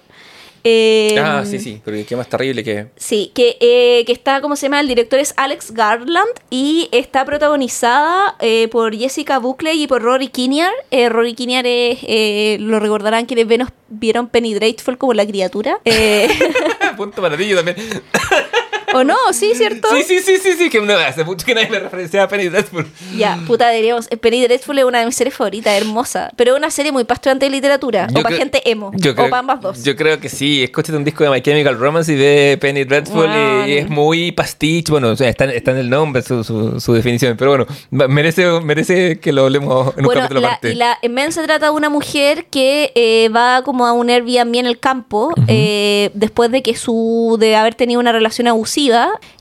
Eh, Ah, sí, sí, porque qué más terrible que... Sí, que, eh, que está, ¿cómo se llama? El director es Alex Garland y está protagonizada eh, por Jessica Buckley y por Rory Kinnear. Eh, Rory Kinnear es, lo recordarán quienes vieron Penny Dreadful como la criatura. [LAUGHS] Punto para ti, yo también. [LAUGHS] ¿O no? Sí, ¿cierto? Sí, sí, sí, sí, sí, que uno hace mucho que nadie le referencia a Penny Dreadful. Ya, puta, deberíamos. eh, Penny Dreadful es una de mis series favoritas, hermosa. Pero es una serie muy pastuante de literatura. Yo o para gente emo. yo o para ambas dos. Yo creo que sí. Escúchate un disco de My Chemical Romance y ve Penny Dreadful y, y es muy pastiche. Bueno, o sea, está, está en el nombre su, su, su definición, pero bueno, merece, merece que lo hablemos en un Bueno, capítulo la, y la Men se trata de una mujer que eh, va como a un Airbnb en el campo eh, después de que su de haber tenido una relación abusiva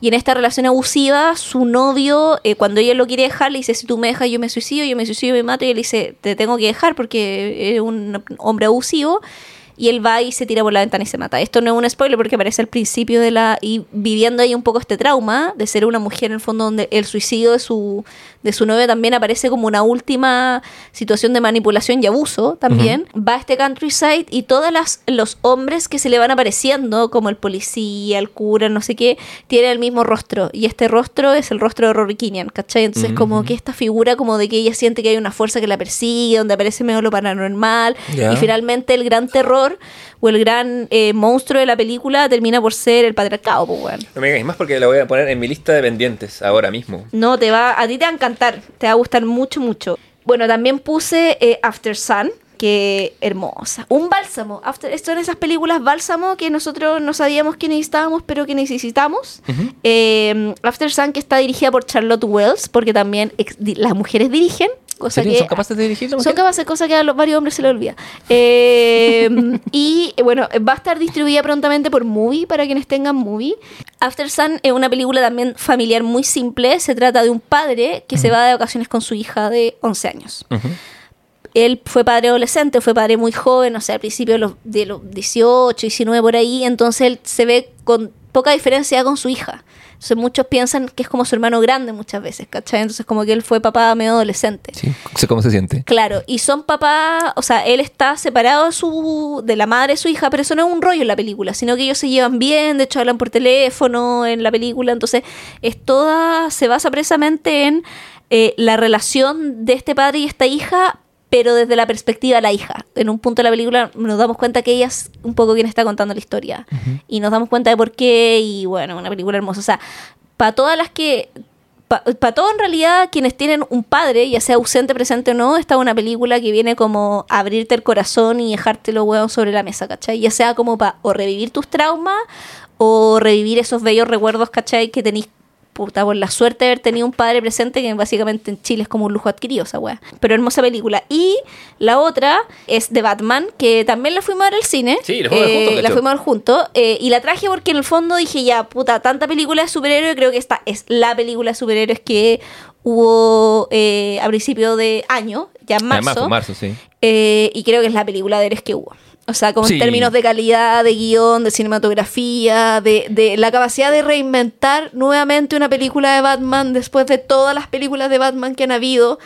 y en esta relación abusiva su novio eh, cuando ella lo quiere dejar le dice si tú me dejas yo me suicido yo me suicido me mato y él dice te tengo que dejar porque eres un hombre abusivo y él va y se tira por la ventana y se mata. Esto no es un spoiler porque aparece al principio de la... y viviendo ahí un poco este trauma de ser una mujer en el fondo donde el suicidio de su, de su novio también aparece como una última situación de manipulación y abuso también. Va a este countryside y todos los hombres que se le van apareciendo, como el policía, el cura, no sé qué, tienen el mismo rostro. Y este rostro es el rostro de Rory Kinnear, ¿cachai? Entonces como que esta figura como de que ella siente que hay una fuerza que la persigue, donde aparece medio lo paranormal. Y finalmente el gran terror o el gran eh, monstruo de la película termina por ser el patriarcado, pues, weón. No me digáis más porque la voy a poner en mi lista de pendientes ahora mismo. No, te va, a ti te va a encantar, te va a gustar mucho, mucho. Bueno, también puse eh, After Sun, que hermosa. Un bálsamo. After, esto en esas películas bálsamo que nosotros no sabíamos que necesitábamos, pero que necesitamos. Eh, After Sun, que está dirigida por Charlotte Wells, porque también las mujeres dirigen. Cosa ¿Son capaces de dirigirlo? son capaces de cosas que a los varios hombres se les olvida. Eh, [LAUGHS] y bueno, va a estar distribuida prontamente por Movie para quienes tengan Movie. After Sun es una película también familiar muy simple. Se trata de un padre que se va de vacaciones con su hija de 11 años. Él fue padre adolescente, fue padre muy joven, o sea, al principio de los, de los 18, 19 por ahí, entonces él se ve con poca diferencia con su hija. Entonces muchos piensan que es como su hermano grande muchas veces, ¿cachai? Entonces como que él fue papá medio adolescente. Sí, sé cómo se siente. Claro, y son papás, o sea, él está separado de, su, de la madre de su hija, pero eso no es un rollo en la película, sino que ellos se llevan bien, de hecho hablan por teléfono en la película, entonces es toda, se basa precisamente en eh, la relación de este padre y esta hija, pero desde la perspectiva de la hija. En un punto de la película nos damos cuenta que ella es un poco quien está contando la historia, y nos damos cuenta de por qué, y bueno, una película hermosa, o sea, para todas las que para todo en realidad quienes tienen un padre, ya sea ausente, presente o no, esta es una película que viene como a abrirte el corazón y dejarte los huevos sobre la mesa, ¿cachai? Ya sea como para o revivir tus traumas o revivir esos bellos recuerdos, ¿cachai? Que tenéis puta, por la suerte de haber tenido un padre presente que básicamente en Chile es como un lujo adquirido esa weá. Pero hermosa película. Y la otra es de Batman, que también la fuimos a ver al cine. Sí, la fuimos a ver Eh, juntos, de la fuimos a ver juntos. eh, y la traje porque en el fondo dije, ya, puta, tanta película de superhéroes, creo que esta es la película de superhéroes que hubo eh, a principio de año, ya en marzo. Marzo, sí. Eh, y creo que es la película de héroes que hubo. O sea, como Sí. en términos de calidad, de guion, de cinematografía, de, de la capacidad de reinventar nuevamente una película de Batman después de todas las películas de Batman que han habido.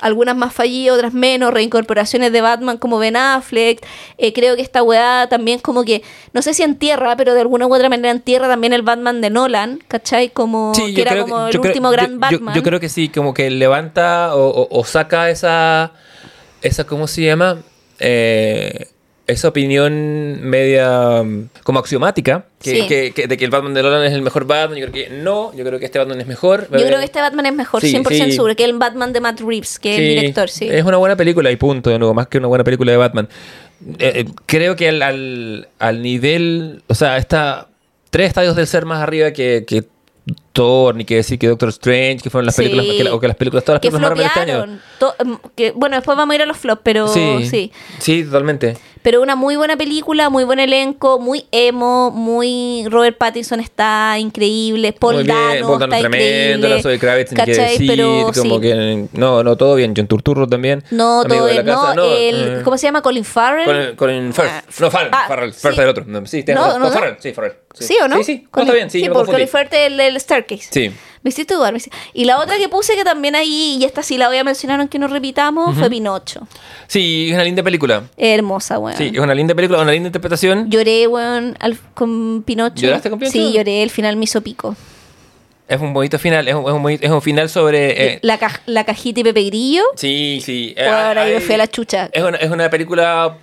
Algunas más fallidas, otras menos, reincorporaciones de Batman como Ben Affleck. Eh, creo que esta weá también como que, no sé si entierra, pero de alguna u otra manera entierra también el Batman de Nolan, ¿cachai? Como Sí, que era como que- el creo- último yo- gran yo- Batman. Yo, creo que sí, como que levanta o, o- o saca esa, esa ¿cómo se llama? Eh, esa opinión media mm, como axiomática que, Sí. que- que- de que el Batman de Nolan es el mejor Batman. Yo creo que no, yo creo que este Batman es mejor. Yo creo que este Batman es mejor, Sí, 100% sí. seguro, que el Batman de Matt Reeves, que es el director, sí. Es una buena película y punto, de nuevo, más que una buena película de Batman. Eh, eh, creo que al, al, al nivel, o sea, está tres estadios del ser más arriba que, que Thor, ni que decir que Doctor Strange, que fueron las Sí. películas, que o que las películas, todas las que películas Marvel este año. To- em, que, bueno, después vamos a ir a los flops, pero sí. sí, sí, totalmente. Pero una muy buena película, muy buen elenco, muy emo, muy... Robert Pattinson está increíble, Paul Dano Paul Dano está tremendo, la Zoe Kravitz, ni decir, Pero como sí. que, no, no, todo bien, John Turturro también. No, todo bien. casa, No, el, eh, ¿cómo se llama? Colin Farrell. Colin, Colin Firth. Ah, no, Farrell. ah, Farrell. sí. Es el otro. No, sí, No, no, No, no. Farrell. Sí, Farrell. ¿Sí o no? Sí, sí. No, Colin- está bien. Sí, me por. Colin Firth el, el Staircase. Sí. Me hiciste dudar. me hiciste- Y la otra que puse que también ahí, y esta sí la voy a mencionar aunque no repitamos, fue Pinocho. Sí, es una linda película. Hermosa, weón. Sí, es una linda película, una linda interpretación. Lloré, weón, al- con Pinocho. ¿Lloraste con Pinocho? Sí, lloré. El final me hizo pico. Es un bonito final. Es un, es un, bonito- es un final sobre. eh, la, ca- la cajita y Pepe Grillo. sí, sí. eh, me hay- fui a la chucha. Es una, es una película.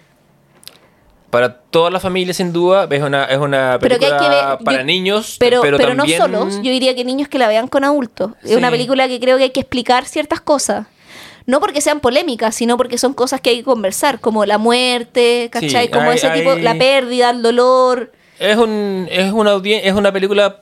Para toda la familia, sin duda. Es una, es una Pero que película hay que ver- para yo- niños. Pero, pero, también- no solos. Yo diría que niños que la vean con adultos. Es una película que creo que hay que explicar ciertas cosas. No porque sean polémicas, sino porque son cosas que hay que conversar, como la muerte, ¿cachai? Sí, como hay- ese tipo, la pérdida, el dolor. Es, un, es, una, es una película,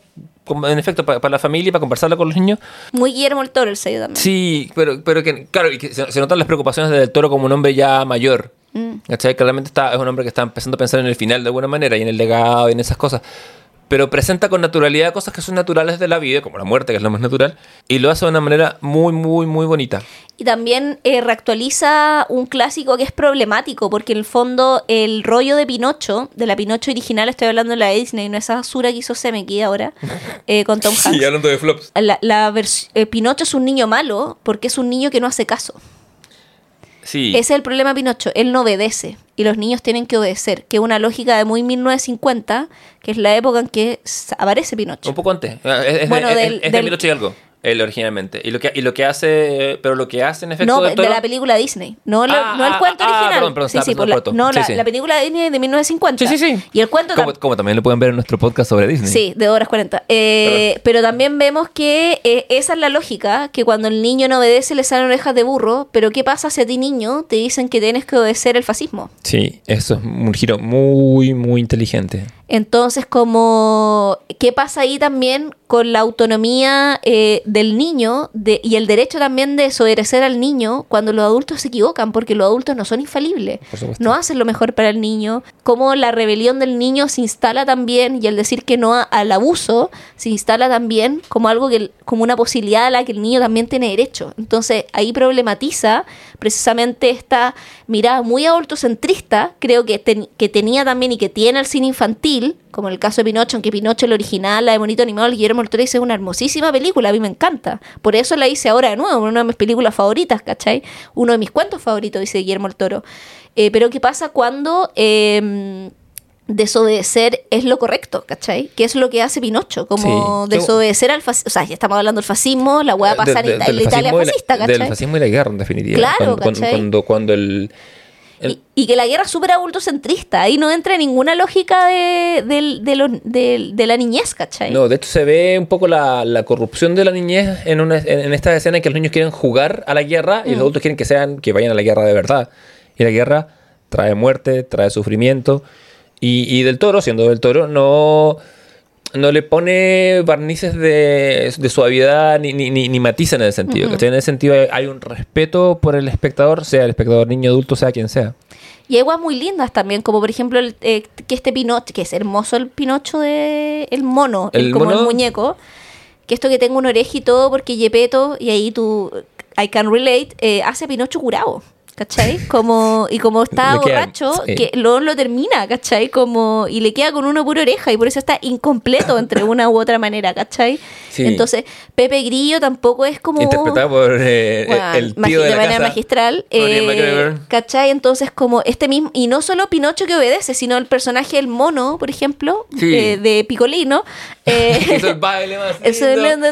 en efecto, para, para la familia y para conversarla con los niños. Muy Guillermo el Toro el sello también. Sí, pero, pero que, claro, y que se, se notan las preocupaciones del toro como un hombre ya mayor. Mm. ¿Cachai? Claramente está, es un hombre que está empezando a pensar en el final de alguna manera y en el legado y en esas cosas. Pero presenta con naturalidad cosas que son naturales de la vida, como la muerte, que es lo más natural, y lo hace de una manera muy, muy, muy bonita. Y también eh, reactualiza un clásico que es problemático, porque en el fondo el rollo de Pinocho, de la Pinocho original, estoy hablando de la Disney, no esa basura que hizo Semeki ahora, [LAUGHS] eh, con Tom Hanks. hablando de flops. La, la eh, Pinocho es un niño malo porque es un niño que no hace caso. Sí. Ese es el problema de Pinocho. Él no obedece y los niños tienen que obedecer, que es una lógica de muy 1950, que es la época en que aparece Pinocho. Un poco antes. Es, es de- Bueno, es- del- es de del- 1800 y algo, él originalmente. Y lo que, y lo que hace, pero lo que hace en efecto No, de toro- la película Disney, no, la- Ah, no el ah, cuento ah, original. perdón, perdón, sí, estaba sí, pensando por la, no, la, Sí, sí. la película de Disney de 1950. Sí, sí, sí. Y el cuento Como, tam- como también lo pueden ver en nuestro podcast sobre Disney. Sí, de horas 40. Eh, pero también vemos que eh, esa es la lógica, que cuando el niño no obedece le salen orejas de burro, pero ¿qué pasa si a ti niño te dicen que tienes que obedecer el fascismo? Sí, eso es un giro muy, muy inteligente. Entonces, como, ¿qué pasa ahí también con la autonomía eh, del niño de, y el derecho también de desobedecer al niño cuando los adultos se equivocan? Porque los adultos no son infalibles, no hacen lo mejor para el niño. Cómo la rebelión del niño se instala también y el decir que no a- al abuso se instala también como algo que, como una posibilidad a la que el niño también tiene derecho. Entonces, ahí problematiza precisamente esta mirada muy adultocentrista, creo que, que tenía también y que tiene el cine infantil, como en el caso de Pinocho, aunque Pinocho el original, la de Bonito Animado, Guillermo del Toro es una hermosísima película, a mí me encanta. Por eso la hice ahora de nuevo, una de mis películas favoritas, ¿cachai? Uno de mis cuentos favoritos, dice Guillermo el Toro. Eh, pero ¿qué pasa cuando... eh, desobedecer es lo correcto, ¿cachai? Que es lo que hace Pinocho, como Sí. desobedecer al fascismo. O sea, ya estamos hablando del fascismo, la hueá pasa en De- Ita- del la Italia la- fascista, ¿cachai? Del fascismo y la guerra, en definitiva. Claro, cuando, cuando, ¿cachai? cuando, cuando el... el- Y, y que la guerra es súper adultocentrista. Ahí no entra ninguna lógica de, del- de, lo- de- de la niñez, ¿cachai? No, de hecho se ve un poco la, la corrupción de la niñez en, una, en, en esta escena en que los niños quieren jugar a la guerra y los adultos quieren que sean que vayan a la guerra de verdad. Y la guerra trae muerte, trae sufrimiento. Y, y del toro, siendo del toro, no, no le pone barnices de, de suavidad ni, ni, ni, ni matiza en ese sentido. ¿cachai? En ese sentido hay, hay un respeto por el espectador, sea el espectador niño, adulto, sea quien sea. Y hay guas muy lindas también, como por ejemplo el, eh, que este Pinocho, que es hermoso el Pinocho de el mono, el, ¿El como el mono? muñeco, que esto que tengo una oreja y todo, porque Yepeto, y ahí tú, I can relate, eh, hace a Pinocho curado. ¿Cachai? Como, y como está Le queda- borracho, sí. que luego lo termina, ¿cachai? Como, y le queda con una pura oreja, y por eso está incompleto entre una u otra manera, ¿cachai? Sí. Entonces, Pepe Grillo tampoco es como. Interpretado por eh, Bueno, el tío de la manera casa. magistral. Eh. ¿Cachai? Entonces, como este mismo. Y no solo Pinocho que obedece, sino el personaje del mono, por ejemplo, Sí. eh, de Picolino. eh, [LAUGHS] Hizo el baile más [LAUGHS] lindo.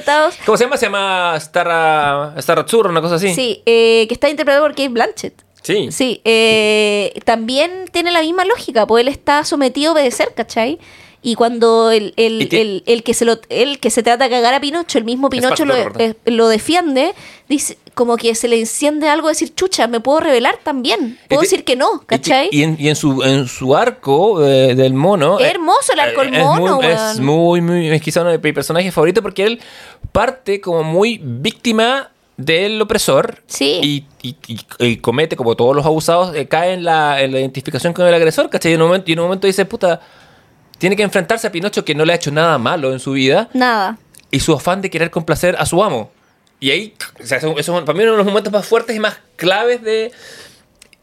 ¿Cómo se llama? Se llama Starra, Starra Azzurra, una cosa así. Sí, que está interpretado por Kate Blanchett. Sí. Sí, eh, también tiene la misma lógica, pues él está sometido a obedecer, ¿cachai? Y cuando el, el, Y el, el que se lo, el que se trata de cagar a Pinocho, el mismo Pinocho lo, eh, lo defiende, dice como que se le enciende algo de decir, chucha, me puedo revelar también. Puedo ti- decir que no, ¿cachai? Y, en, y en su, en su arco eh, del mono. Es eh, hermoso el arco del mono, muy, weón. Es muy, muy. Es quizá uno de mis personajes favoritos porque él parte como muy víctima del opresor. Sí. Y, y- y- y comete, como todos los abusados, eh, cae en la, en la identificación con el agresor, ¿cachai? Y en un momento, y en un momento dice, puta. Tiene que enfrentarse a Pinocho que no le ha hecho nada malo en su vida Nada. y su afán de querer complacer a su amo. Y ahí, o sea, eso, eso es para mí uno de los momentos más fuertes y más claves de...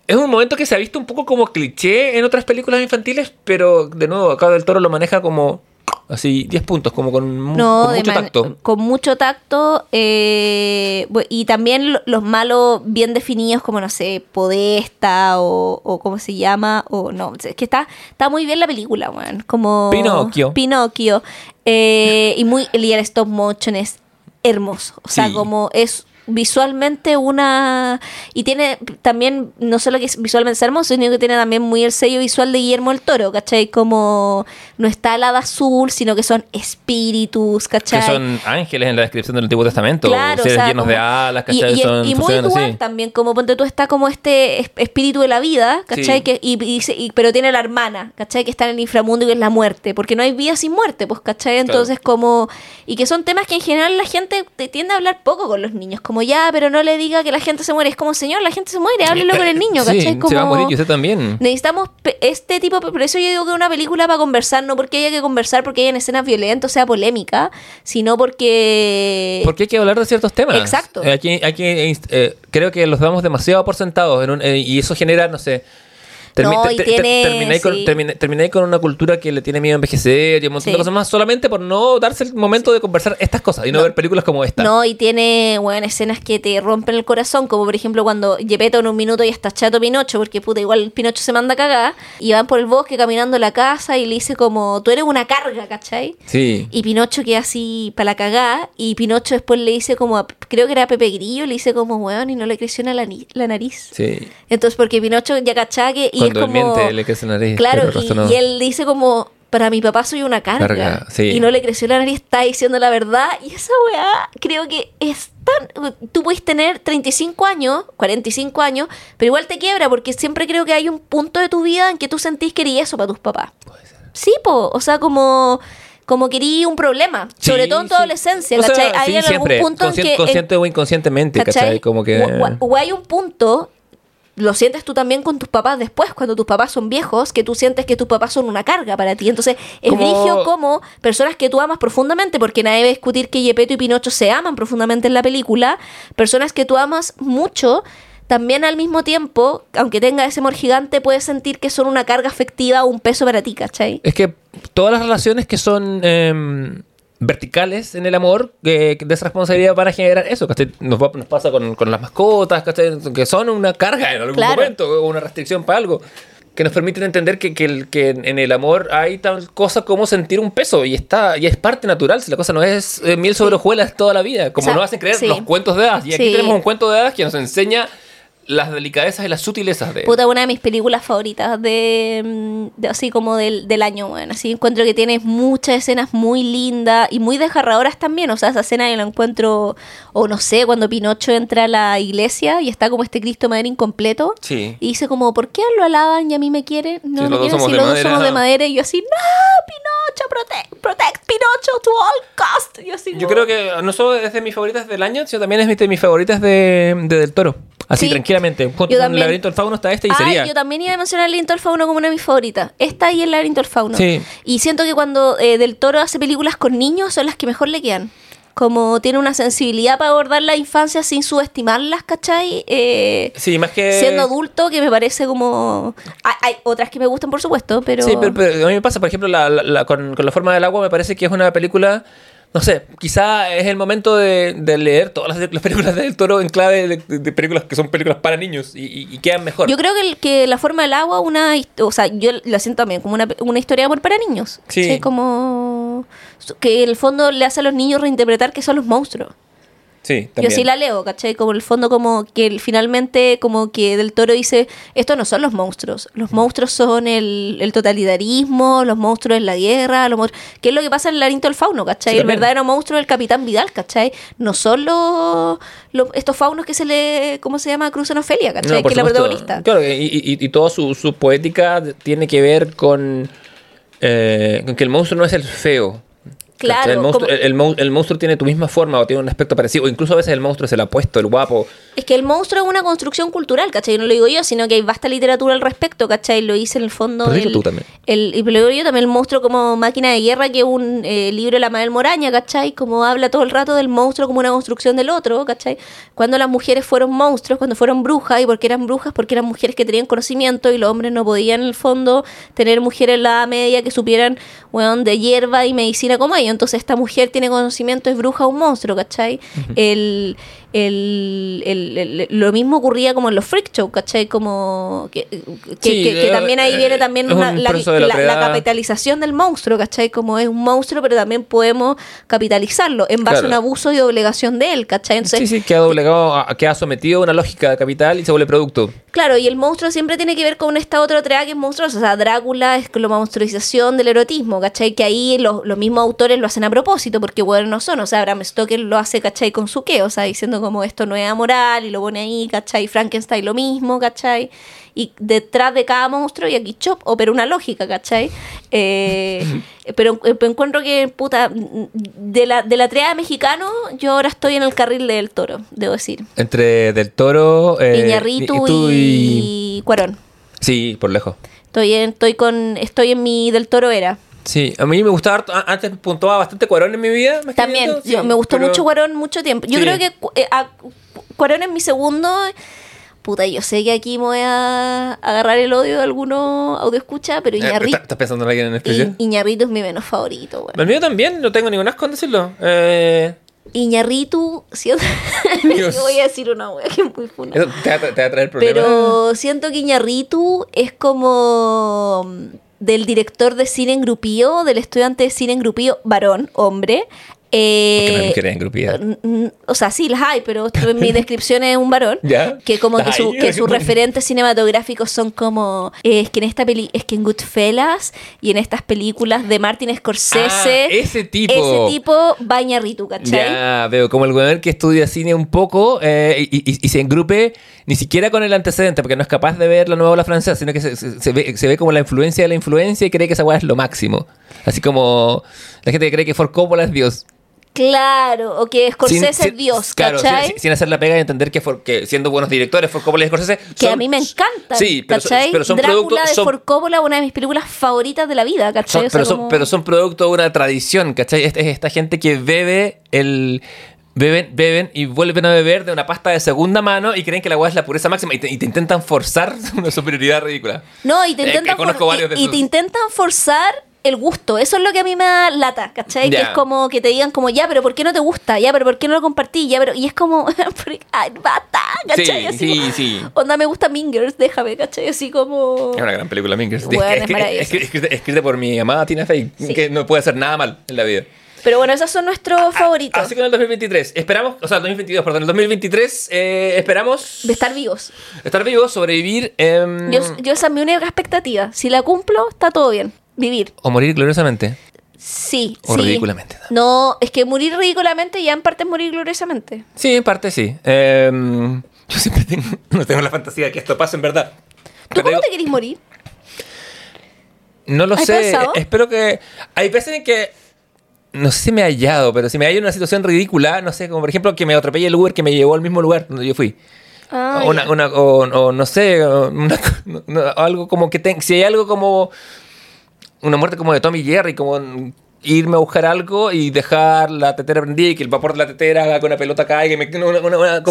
Es un momento que se ha visto un poco como cliché en otras películas infantiles, pero de nuevo, acá del Toro lo maneja como así 10 puntos, como con, No, mucho man- tacto. Con mucho tacto. eh, y también lo- los malos bien definidos, como no sé, Podesta o, o cómo se llama. O no, es que está, está muy bien la película, weón. Como. Pinocchio. Pinocchio. eh, y muy. Y el stop motion es hermoso. O sea, Sí. como es visualmente una y tiene también no solo que es visualmente hermoso sino que tiene también muy el sello visual de Guillermo el Toro ¿cachai? como no está el hada azul sino que son espíritus ¿cachai? Que son ángeles en la descripción del Antiguo Testamento, Claro, o seres sea, llenos como- de alas, ¿cachai? y- son, y muy así. también, como ponte tú está como este es- espíritu de la vida, ¿cachai? Sí. Que, y, pero tiene la hermana, ¿cachai? Que está en el inframundo y que es la muerte, porque no hay vida sin muerte, pues, ¿cachai? Entonces como, y que son temas que en general la gente te tiende a hablar poco con los niños, como ya, pero no le diga que la gente se muere, es como, señor, la gente se muere, háblelo con el niño, Sí, ¿cachai? Como, se va a morir y usted también. Necesitamos este tipo, por eso yo digo que una película para conversar, no porque haya que conversar porque hayan escenas violentas, o sea, polémica, sino porque... Porque hay que hablar de ciertos temas. Exacto. Eh, Aquí, aquí, eh, creo que los damos demasiado por sentados en un- eh, y eso genera, no sé. No, y te- te- tiene- terminé, con, terminé- terminé con una cultura que le tiene miedo a envejecer y un montón Sí. de cosas más solamente por no darse el momento de conversar estas cosas y no, No. ver películas como esta. No, y tiene, bueno, escenas que te rompen el corazón, como por ejemplo cuando Gepetto en un minuto y está chato Pinocho, porque puta, igual Pinocho se manda a cagar, y van por el bosque caminando a la casa y le dice como, tú eres una carga, ¿cachai? Sí. Y Pinocho queda así para la cagada, y Pinocho después le dice como, a- creo que era Pepe Grillo, le dice como, weón, y no le creció la, la nariz. Sí. Entonces, porque Pinocho ya cachá que, y Cuando es él como... miente, le crece la nariz. Claro, y, no. y él dice como, para mi papá soy una carga. Carga, sí. Y no le creció la nariz, está diciendo la verdad. Y esa weá creo que es tan... Tú puedes tener 35 años, 45 años, pero igual te quiebra porque siempre creo que hay un punto de tu vida en que tú sentís que eres eso para tus papás. Sí, po. O sea, como... Como querí un problema, Sí, sobre todo en tu sí. adolescencia, O sea, ¿cachai? hay sí, en siempre, algún punto en que... en- Consciente o inconscientemente, ¿cachai? Como que... o, o- o hay un punto, lo sientes tú también con tus papás después, cuando tus papás son viejos, que tú sientes que tus papás son una carga para ti. Entonces, es Como- brigio como personas que tú amas profundamente, porque nadie va a discutir que Gepetto y Pinocho se aman profundamente en la película, personas que tú amas mucho. También al mismo tiempo, aunque tenga ese amor gigante, puedes sentir que son una carga afectiva o un peso para ti, ¿cachai? Es que todas las relaciones que son em, verticales en el amor, eh, de esa responsabilidad van a generar eso. ¿cachai? Nos, va- nos pasa con, con las mascotas, ¿cachai? que son una carga en algún Claro. momento, o una restricción para algo. Que nos permiten entender que, que el- que en el amor hay tal cosa como sentir un peso y está y es parte natural. Si la cosa no es eh, miel sobre hojuelas toda la vida, como O sea, nos hacen creer sí. los cuentos de hadas. Y aquí Sí. tenemos un cuento de hadas que nos enseña las delicadezas y las sutilezas de. Puta, una de mis películas favoritas de, mm, de así como del, del año, bueno. Así encuentro que tiene muchas escenas muy lindas y muy desgarradoras también. O sea, esa escena yo la encuentro, o no sé, cuando Pinocho entra a la iglesia y está como este Cristo de madera incompleto. Sí. Y dice como, ¿por qué lo alaban y a mí me quieren? No Sí, me quieren si de los dos somos de madera. Y yo así, no, Pinocho, protect, protect Pinocho to all cost. Yo así Yo creo que no solo es de mis favoritas del año, sino también es de mis favoritas de, de Del Toro. Así Sí. tranquilamente. Junto con el laberinto del fauno está este y sería. yo también iba a mencionar el laberinto del fauno como una de mis favoritas. Esta y el laberinto del fauno. Sí. Y siento que cuando eh, Del Toro hace películas con niños son las que mejor le quedan. Como tiene una sensibilidad para abordar la infancia sin subestimarlas, ¿cachai? Eh, Sí, más que. Siendo adulto, que me parece como... Hay, hay otras que me gustan, por supuesto, pero... Sí, pero, pero a mí me pasa, por ejemplo, la- la- la- con, con La forma del agua, me parece que es una película. No sé, quizá es el momento de, de leer todas las, las películas de Del Toro en clave de, de películas que son películas para niños y, y- y quedan mejor. Yo creo que, el- que La forma del agua, una, o sea, yo la siento también como una, una historia de amor para niños. Sí. Como que en el fondo le hace a los niños reinterpretar que son los monstruos. Sí, Yo sí la leo, ¿cachai? Como en el fondo como que finalmente como que Del Toro dice, estos no son los monstruos, los monstruos son el, el totalitarismo, los monstruos en la guerra, los monstruos... ¿Qué es lo que pasa en el laberinto del fauno, ¿cachai? Sí, el verdadero monstruo es el Capitán Vidal, ¿cachai? No son los, los- estos faunos que se le... ¿Cómo se llama? Cruzan Ofelia, ¿cachai? No, que es la protagonista. Claro, y, y- y toda su, su poética tiene que ver con, eh, con que el monstruo no es el feo. Claro. El monstruo, como- el, el mon- el monstruo tiene tu misma forma o tiene un aspecto parecido. O incluso a veces el monstruo es el apuesto, el guapo. Es que el monstruo es una construcción cultural, ¿cachai? No lo digo yo, sino que hay vasta literatura al respecto, ¿cachai? Lo hice en el fondo. Pero el- tú también. El, y lo digo yo también, el monstruo como máquina de guerra, que es un eh, libro de la Mabel Moraña, ¿cachai? Como habla todo el rato del monstruo como una construcción del otro, ¿cachai? Cuando las mujeres fueron monstruos, cuando fueron brujas, y porque eran brujas, porque eran mujeres que tenían conocimiento y los hombres no podían en el fondo tener mujeres en la media que supieran, weón, de hierba y medicina como ellos. Entonces esta mujer tiene conocimiento, es bruja o un monstruo, ¿cachai? el, el, el- el- lo mismo ocurría como en los freak show, ¿cachai? Como que, que- Sí, que- que eh, también ahí eh, viene también es una- un la, capitalización del monstruo, ¿cachai? Como es un monstruo, pero también podemos capitalizarlo en base Claro. a un abuso y doblegación de él, ¿cachai? Entonces, Sí, sí, queda doblegado, queda sometido a una lógica de capital y se vuelve producto. Claro, y el monstruo siempre tiene que ver con esta otra tarea que es monstruosa. O sea, Drácula es la monstruización del erotismo, ¿cachai? Que ahí los, los mismos autores lo hacen a propósito, porque bueno, no son. O sea, Bram Stoker lo hace, ¿cachai? Con su qué, o sea, diciendo como esto no es amoral y lo pone ahí, ¿cachai? Frankenstein lo mismo, ¿cachai? Y detrás de cada monstruo, y aquí Chop opera una lógica, ¿cachai? Eh, [LAUGHS] pero eh, pero encuentro que, puta, de la, de la triada mexicano, yo ahora estoy en el carril del toro, debo decir. Entre Del Toro, eh, Iñarritu y y... Cuarón. Sí, por lejos. Estoy en, estoy con, estoy en mi del toro era. Sí, a mí me gustaba, harto- antes puntuaba bastante Cuarón en mi vida. más que También, sí, me gustó pero- mucho Cuarón mucho tiempo. Yo Sí. creo que eh, a- Cuarón es mi segundo. Puta, yo sé que aquí me voy a agarrar el odio de alguno escucha, pero Eh, Iñarri- ¿estás- ¿Estás pensando en alguien en especial? I- Iñarritu es mi menos favorito. bueno. El mío también, no tengo ningún asco en decirlo. Eh, Iñarritu, siento... [LAUGHS] Yo voy a decir una wea que es muy funa. eso te va, te va a traer problemas. Pero siento que Iñarritu es como del director de cine en grupío, del estudiante de cine en grupío, varón, hombre. Eh, no O sea, sí las hay, pero en mi [LAUGHS] descripción es un varón. Ya. Que como que, su- que sus [LAUGHS] referentes cinematográficos son como. eh, es que en esta peli, es que en Goodfellas y en estas películas de Martin Scorsese. Ah, ese tipo. Ese tipo va Iñarritu, ¿cachai? Ya, veo, como el weón que estudia cine un poco eh, y, y- y se engrupe ni siquiera con el antecedente, porque no es capaz de ver la nueva ola francesa, sino que se, se- se ve, se ve como la influencia de la influencia y cree que esa weá es lo máximo. Así como la gente que cree que Ford Coppola es Dios. Claro, o que Scorsese Sin- sin- es Dios, claro, sin- hacer la pega y entender que, For- que siendo buenos directores, Ford Coppola y Scorsese. que a son- mí me encanta. Sí, pero son, pero son Drácula productos. de son- Ford Coppola, una de mis películas favoritas de la vida, ¿cachai? son- O sea, pero, son, como- pero son producto de una tradición, ¿cachai? Es, es esta gente que bebe el. Beben, beben y vuelven a beber de una pasta de segunda mano y creen que la agua es la pureza máxima y te, y te intentan forzar [LAUGHS] una superioridad ridícula. No, y te intentan, que for- y, te intentan forzar el gusto. Eso es lo que a mí me da lata, ¿cachai? Que Ya. es como que te digan como, ya, pero ¿por qué no te gusta? Ya, pero ¿por qué no lo compartí? Ya, pero... Y es como, [LAUGHS] ay, bata, ¿cachai? Sí, Así sí, como, sí. Onda, me gusta Mingers, déjame, ¿cachai? Así como... Es una gran película, Mingers. Bueno, es es, que- maravillosa. es que- escrita, escrita por mi amada Tina Fey, Sí. que no puede hacer nada mal en la vida. Pero bueno, esos son nuestros favoritos. Así que en el 2023, esperamos, o sea, el 2022, perdón, el 2023, eh, esperamos De estar vivos. estar vivos, sobrevivir em, Yo, yo esa es mi única expectativa. Si la cumplo, está todo bien. Vivir. o morir gloriosamente. Sí. O sí. ridículamente. No, es que morir ridículamente ya en parte es morir gloriosamente. Sí, en parte sí. Em, yo siempre tengo, [LAUGHS] la fantasía de que esto pase en verdad. ¿Tú Pero cómo digo, te querís morir? No lo ¿Has sé. pensado? Espero que. Hay veces en que. No sé si me he hallado, pero si me hallo en una situación ridícula, no sé, como por ejemplo que me atropelle el Uber que me llevó al mismo lugar donde yo fui. Ah, o, una, una- o, o no sé, una- no- algo como que ten- si hay algo como una muerte como de Tommy Jerry, como irme a buscar algo y dejar la tetera prendida y que el vapor de la tetera haga que una pelota caiga, y me- como,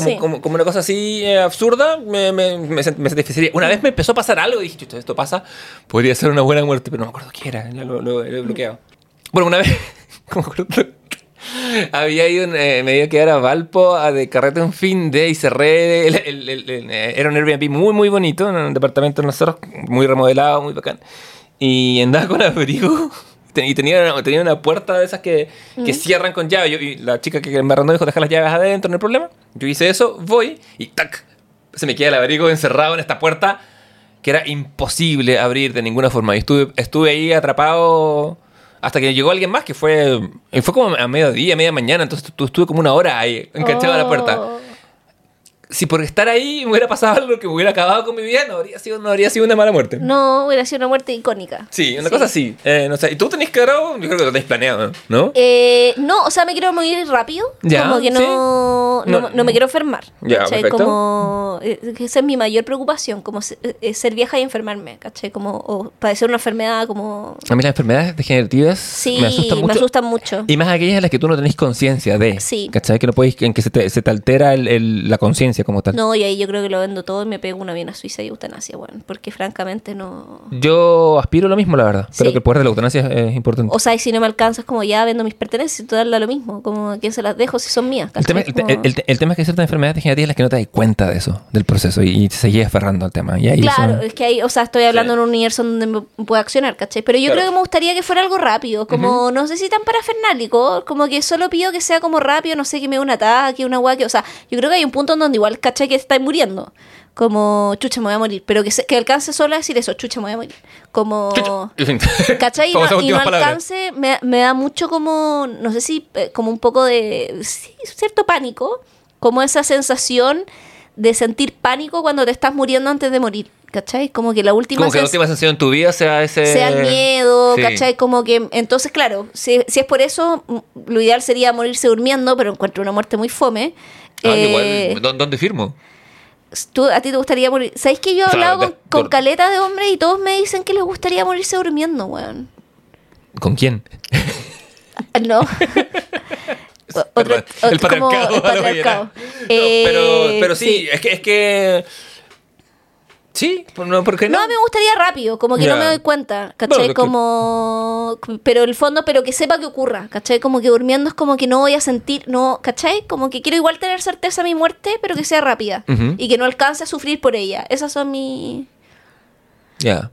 Sí. como, como una cosa así eh, absurda, me, me, me, me satisfacería. Una vez me empezó a pasar algo y dije, "Chuta, esto pasa, podría ser una buena muerte, pero no me acuerdo qué era, lo, lo- lo he bloqueado. Bueno, una vez, [LAUGHS] había ido, eh, me iba a quedar a Valpo a de carrete un fin de y cerré. el- el- el- eh, era un Airbnb muy, muy bonito, en un departamento de nosotros, muy remodelado, muy bacán. Y andaba con [LAUGHS] abrigo. y tenía, tenía una puerta de esas que, que cierran con llave. Yo- y la chica que me arrendó dijo, deja las llaves adentro, no hay problema. Yo hice eso, voy y ¡tac! Se me queda el abrigo encerrado en esta puerta que era imposible abrir de ninguna forma. Y estuve, estuve ahí atrapado hasta que llegó alguien más que fue... fue como a mediodía, media mañana. Entonces tu- estuve como una hora ahí, enganchado a la puerta Oh. Si por estar ahí me hubiera pasado algo que me hubiera acabado con mi vida, no habría sido, no habría sido una mala muerte. No, hubiera sido una muerte icónica. Sí, una cosa así. Eh, no sé. ¿Y tú tenés claro? Yo creo que lo tenés planeado, ¿no? Eh, no, o sea, me quiero morir rápido. Ya, como que no, sí. no, No- no me quiero enfermar. Ya, ¿cachai? perfecto. Como, eh, esa es mi mayor preocupación, como se- eh, ser vieja y enfermarme, ¿cachai? Como, o padecer una enfermedad como... A mí las enfermedades degenerativas Sí, me asustan mucho. asustan mucho. Y más aquellas en las que tú no tenés conciencia de. Sí. ¿Cachai? Que no podéis, en que se te, se te altera el- el- la conciencia como tal. No, y ahí yo creo que lo vendo todo y me pego una bien a Suiza y eutanasia, bueno, porque francamente no... Yo aspiro a lo mismo, la verdad. Creo Sí. que el poder de la eutanasia es, importante. O sea, y si no me alcanzas, como ya vendo mis pertenencias y todas da lo mismo, como a quién se las dejo si son mías. el, tema, el tema es que hay ciertas enfermedades degenerativas en las que no te das cuenta de eso, del proceso, y, y te seguís aferrando al tema. Y ahí Claro, eso- es que ahí, o sea, estoy hablando Sí. en un universo donde me puedo accionar, ¿cachai? Pero yo Claro. creo que me gustaría que fuera algo rápido, como no sé si tan parafernálico, como que solo pido que sea como rápido, no sé, que me dé un ataque, una guay, que, o sea, yo creo que hay un punto en donde igual, ¿cachai? Que estáis muriendo. Como, chucha, me voy a morir. Pero que, se- que alcance solo a decir eso, chucha, me voy a morir. Como... [LAUGHS] ¿Cachai? Y no, y no alcance, me, me da mucho como, no sé si, eh, como un poco de, sí, cierto pánico, como esa sensación de sentir pánico cuando te estás muriendo antes de morir, ¿cachai? Como que la última, Como que la última sensación en tu vida sea ese... sea el miedo, Sí. ¿cachai? Como que, entonces, claro, si, si es por eso, m- lo ideal sería morirse durmiendo, pero encuentro una muerte muy fome. Ah, Eh, igual, ¿dó- ¿dónde firmo? tú, ¿A ti te gustaría morir? ¿Sabéis que yo he O sea, hablado con, con por- caleta de hombres y todos me dicen que les gustaría morirse durmiendo, weón? ¿Con quién? No. [LAUGHS] O- Otro, Verdad. otro- el como patriarcado. el. [LAUGHS] No, Eh, pero, pero sí, Es, que, es que... Sí, pues no, ¿por qué no? No, me gustaría rápido, como que no me doy cuenta, ¿cachai? Bueno, que- como... Pero el fondo, pero que sepa que ocurra, ¿cachai? Como que durmiendo es como que no voy a sentir, no, ¿cachai? Como que quiero igual tener certeza de mi muerte, pero que sea rápida. Y que no alcance a sufrir por ella. Esas son mis... Ya.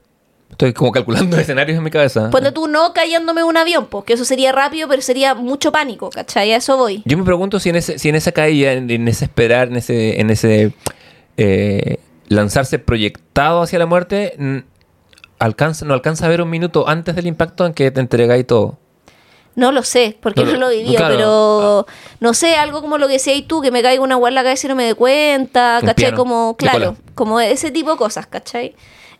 Estoy como calculando [LAUGHS] escenarios en mi cabeza. Ponte tú no cayéndome en un avión, porque eso sería rápido, pero sería mucho pánico, ¿cachai? A eso voy. Yo me pregunto si en, ese, si en esa caída, en, en ese esperar, en ese, en ese eh, lanzarse proyectado hacia la muerte, alcanza, no alcanza a ver un minuto antes del impacto en que te entregáis todo. No lo sé, porque No no, lo- vivido, claro. pero no sé, algo como lo que decías tú, que me caiga una hueá en la cabeza y no me dé cuenta, ¿cachai? piano. Como, claro, como ese tipo de cosas, ¿cachai?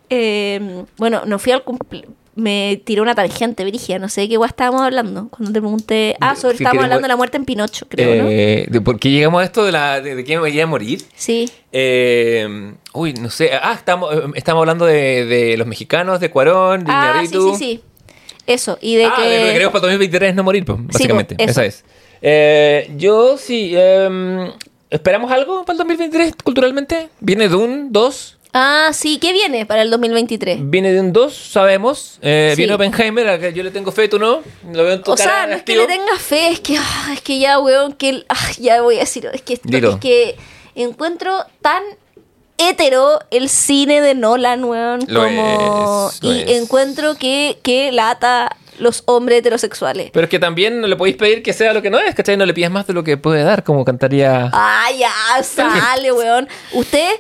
Eh, bueno, no fui al cumple me tiré una tangente, Brigia, no sé de qué guay estábamos hablando. Cuando te pregunté, ah, sobre estábamos hablando de la muerte en Pinocho, creo, ¿no? Eh, de ¿Por qué llegamos a esto de, la, de, de que me iba a morir? Sí. Eh, uy, no sé. Ah, estamos, eh, estamos hablando de, de los mexicanos, de Cuarón, de Ah, sí, Iñárritu. sí, sí. Eso, y de ah, que... de lo que queremos para el 2023 no morir, pues, básicamente. pues, eso. Esa es. Eh, yo sí. eh, ¿Esperamos algo para el 2023 culturalmente? ¿Viene Dune 2? Ah, sí, ¿qué viene para el 2023? Viene de un 2, sabemos. Eh, Sí. Viene Oppenheimer, a que yo le tengo fe, tú no. Lo veo en tu O sea, no es que le tenga fe, es que, ah, es que ya, weón, que ah, ya voy a decirlo, es que, Dilo. es que encuentro tan hetero el cine de Nolan, weón, Lo como... es, lo y es. encuentro que, que lata los hombres heterosexuales. Pero es que también no le podéis pedir que sea lo que no es, ¿cachai? No le pidas más de lo que puede dar, como cantaría. Ah, ya, sale, weón. Usted,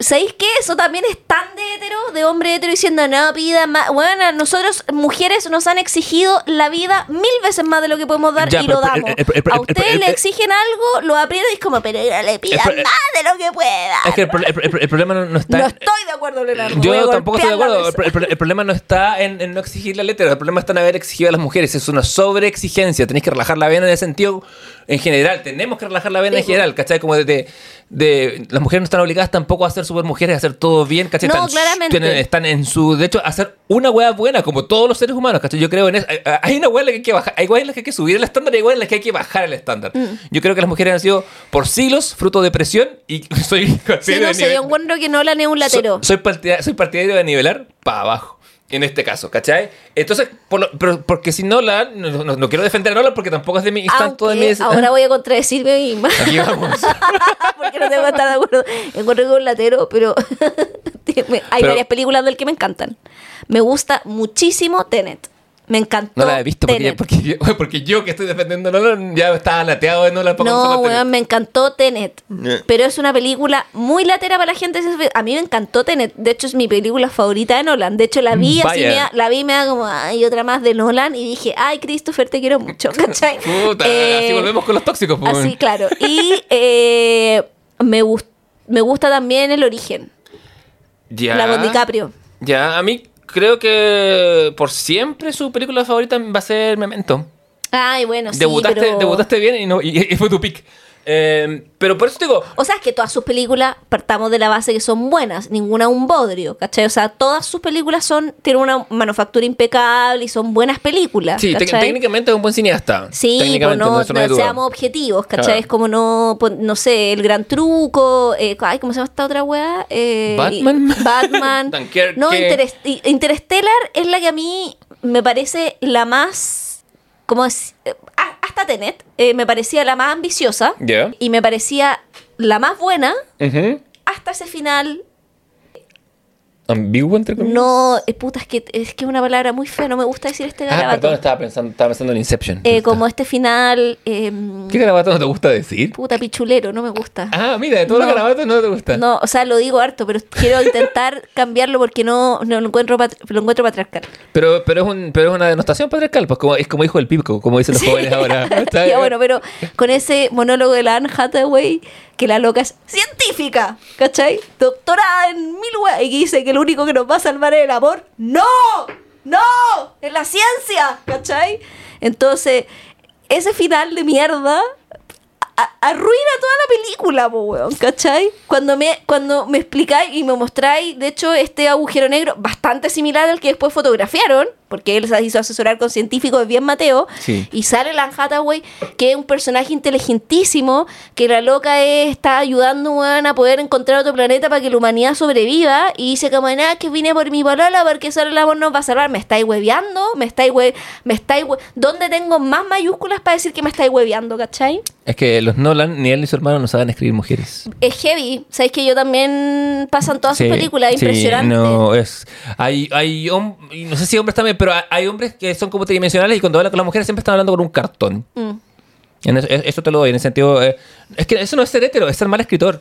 ¿sabéis qué? Eso también es tan de hetero, de hombre hetero diciendo, no, pida más. Bueno, a nosotros, mujeres, nos han exigido la vida mil veces más de lo que podemos dar Ya, y pero- lo damos. el- el- el- a ustedes le exigen algo, lo aprietan y es como, pero no le pidan más de lo que pueda. Es que el, pro- el pro- el problema no, no está. no estoy de acuerdo, Leonardo. Yo tampoco estoy de acuerdo. El problema no está en, en no exigir la letra, el problema está en haber exigido a las mujeres. Es una sobreexigencia. Tenéis que relajar la vena en ese sentido en general. Tenemos que relajar la vena Sí, en general, ¿cachai? Como de, de- de- Las mujeres no están obligadas tampoco a ser super mujeres, a hacer todo bien, ¿cachai? No, están, claramente. tienen- están en su. De hecho, a hacer una hueá buena, como todos los seres humanos, ¿cachai? Yo creo en eso. Hay- Hay una hueá en la que hay que bajar. Hay hueá en la que hay que subir el estándar y hay hueá en la que hay que bajar el estándar. Mm. Yo creo que las mujeres han sido por siglos fruto de presión y [LAUGHS] soy. Sí, partidario no sé, yo encuentro que Nolan es un latero. So- soy, partida- soy partidario de nivelar para abajo. En este caso, ¿cachai? Entonces, por lo- pero porque si Nolan, no, no- no quiero defender a Nolan porque tampoco es de mi tanto de mi. Aunque ahora voy a contradecirme misma. Aquí vamos. [LAUGHS] porque no tengo que estar de acuerdo. Encuentro que es un latero, pero [LAUGHS] hay Pero- varias películas del que me encantan. Me gusta muchísimo Tenet. Me encantó. No la he visto porque, Tenet. porque, yo, [LAUGHS] porque yo que estoy defendiendo Nolan ya estaba lateado de Nolan para No, weón, me encantó Tenet. Eh. Pero es una película muy latera para la gente. A mí me encantó Tenet. De hecho, es mi película favorita de Nolan. De hecho, la vi así, Vaya. me da, la vi y me da como, ay, otra más de Nolan. Y dije, ay, Christopher, te quiero mucho, [LAUGHS] ¿cachai? Puta, Eh, así volvemos con los tóxicos. pues, Así, claro. Y [LAUGHS] eh, me, gus- me gusta también El Origen. Ya. La con DiCaprio. Ya, a mí creo que por siempre su película favorita va a ser Memento. Ay, bueno, sí, debutaste, pero... debutaste bien y, no, y, y fue tu pick. Eh, pero por eso te digo, O sea, es que todas sus películas partamos de la base que son buenas, ninguna un bodrio, ¿cachai? O sea, todas sus películas son tienen una manufactura impecable y son buenas películas, sí, técnicamente es un buen cineasta. Sí, pues técnicamente, no, seamos objetivos, ¿cachai? Claro. Es como no, pues, no sé, El Gran Truco, eh, ay, ¿cómo se llama esta otra weá? Eh, Batman. [LAUGHS] Batman. [LAUGHS] No, Interes- I- Interstellar es la que a mí me parece la más, como es, hasta Tenet, eh, me parecía la más ambiciosa y me parecía la más buena hasta ese final. Ambiguo entre comillas. No, eh, puta, es que es que es una palabra muy fea, no me gusta decir este Ah, garabato. perdón, estaba pensando, estaba pensando en Inception. Eh, como este final, em, ¿Qué garabato no te gusta decir? puta pichulero, no me gusta. Ah, mira, de todos los No. garabatos no te gusta. No, o sea, lo digo harto, pero quiero [LAUGHS] intentar cambiarlo porque no, no lo encuentro lo encuentro patriarcal. Pero, pero, es un, pero es una denostación patriarcal, pues como, es como hijo del pico, como dicen los jóvenes ahora. [LAUGHS] Está Ya, bien. bueno, pero con ese monólogo de la Anne Hathaway, que la loca es científica, ¿cachai? Doctorada en mil weas, y dice que lo único que nos va a salvar es el amor. ¡No! ¡No! ¡Es la ciencia! ¿cachai? Entonces, ese final de mierda arruina toda la película, po, weón, ¿cachai? Cuando me, cuando me explicáis y me mostráis, de hecho, este agujero negro bastante similar al que después fotografiaron, porque él se hizo asesorar con científicos de bien Mateo, Sí. y sale Lan Hathaway, que es un personaje inteligentísimo, que la loca es- está ayudando a poder encontrar otro planeta para que la humanidad sobreviva, y dice como, nada, que vine por mi polola porque solo el amor nos va a salvar. ¿Me estáis hueveando? ¿Me estáis hue me estáis hue- ¿Dónde tengo más mayúsculas para decir que me estáis hueveando, cachai? Es que los Nolan, ni él ni su hermano, no saben escribir mujeres. Es heavy. ¿Sabéis que yo también pasan todas Sí, sus películas? sí, Impresionante. no, es. Hay, hay no sé si hombres también, pero hay- hombres que son como tridimensionales y cuando hablan con las mujeres siempre están hablando con un cartón. Mm. En eso, eso te lo doy, en el sentido. eh, es que eso no es ser hetero, es ser mal escritor.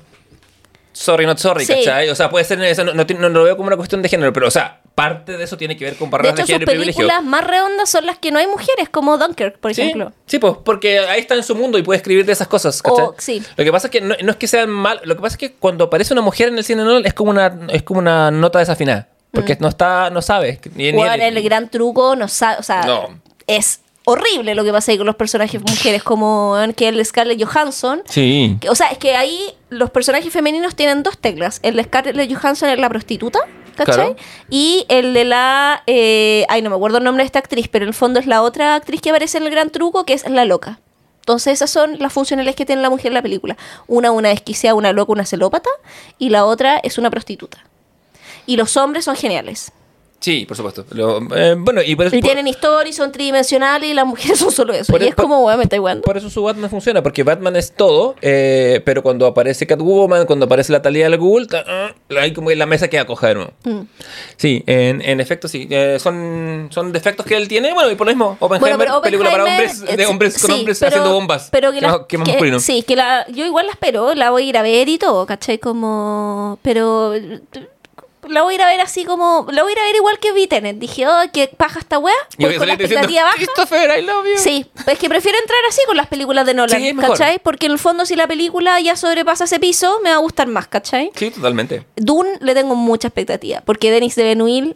Sorry, not sorry, Sí. ¿cachai? O sea, puede ser. no, no, no lo veo como una cuestión de género, pero, o sea, parte de eso tiene que ver con De barreras hecho, de, sus género y privilegio. películas más redondas son las que no hay mujeres, como Dunkirk, por Sí, ejemplo. sí, pues, porque ahí está en su mundo y puede escribir de esas cosas. ¿cachai? O- sí. Lo que pasa es que no, no es que sean mal, lo que pasa es que cuando aparece una mujer en el cine Nolan es como una, es como una nota desafinada. Porque no está, no sabe. Ni, ni- el gran truco no sabe, o sea, No. es horrible lo que pasa ahí con los personajes mujeres como que el Scarlett Johansson. Sí. Que- O sea, es que ahí los personajes femeninos tienen dos teclas. El de Scarlett Johansson es la prostituta, ¿cachai? Claro. Y el de la... eh, ay, no me acuerdo el nombre de esta actriz, pero en el fondo es la otra actriz que aparece en el gran truco, que es la loca. Entonces esas son las funcionales que tiene la mujer en la película. Una, una desquiciada, una loca, una celópata, y la otra es una prostituta. Y los hombres son geniales. Sí, por supuesto. Lo- eh, bueno, y por, Y por- tienen historia y son tridimensionales y las mujeres [LAUGHS] son solo eso. Por- y es por- como, weón, me está igual. por eso su Batman funciona, porque Batman es todo, eh, pero cuando aparece Catwoman, cuando aparece la Talía al Ghul, ta- ah, ahí como que la mesa queda coja de nuevo. Mm. Sí, en, en efecto sí. Eh, son, son defectos que él tiene. Bueno, y por lo mismo, Oppenheimer, Bueno, película para hombres, de hombres con sí, hombres pero- haciendo bombas. Pero que, la- más- que- sí, que la, yo igual la espero, la voy a ir a ver y todo, ¿cachai? Como, pero la voy a ir a ver así como, la voy a ir a ver igual que vi Tenet. Dije, oh, qué paja esta weá, Y voy con la diciendo, expectativa baja. Christopher, I love you. Sí, es que prefiero entrar así con las películas de Nolan, Sí. ¿cachai? Porque en el fondo si la película ya sobrepasa ese piso, me va a gustar más, ¿cachai? Sí, totalmente. Dune le tengo mucha expectativa, porque Denis de Benuil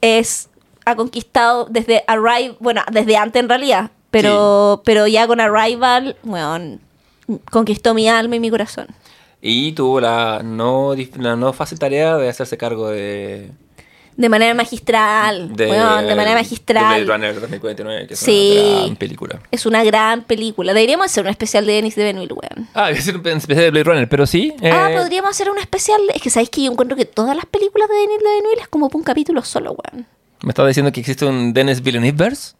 es ha conquistado desde Arrival, bueno, desde antes en realidad, pero pero ya con Arrival, bueno, conquistó mi alma y mi corazón. Y tuvo la no, la no fácil tarea de hacerse cargo de... De manera magistral, De, weón, de manera de magistral. Blade Runner 2049, que es Sí. una gran película. Es una gran película. Deberíamos hacer un especial de Denis de Benuil, weón. Ah, hacer un especial de Blade Runner, pero sí. Ah, eh, podríamos hacer un especial. Es que sabéis que yo encuentro que todas las películas de Denis de Benuil es como un capítulo solo, weón. ¿Me estaba diciendo que existe un Dennis Villeneuve-verse?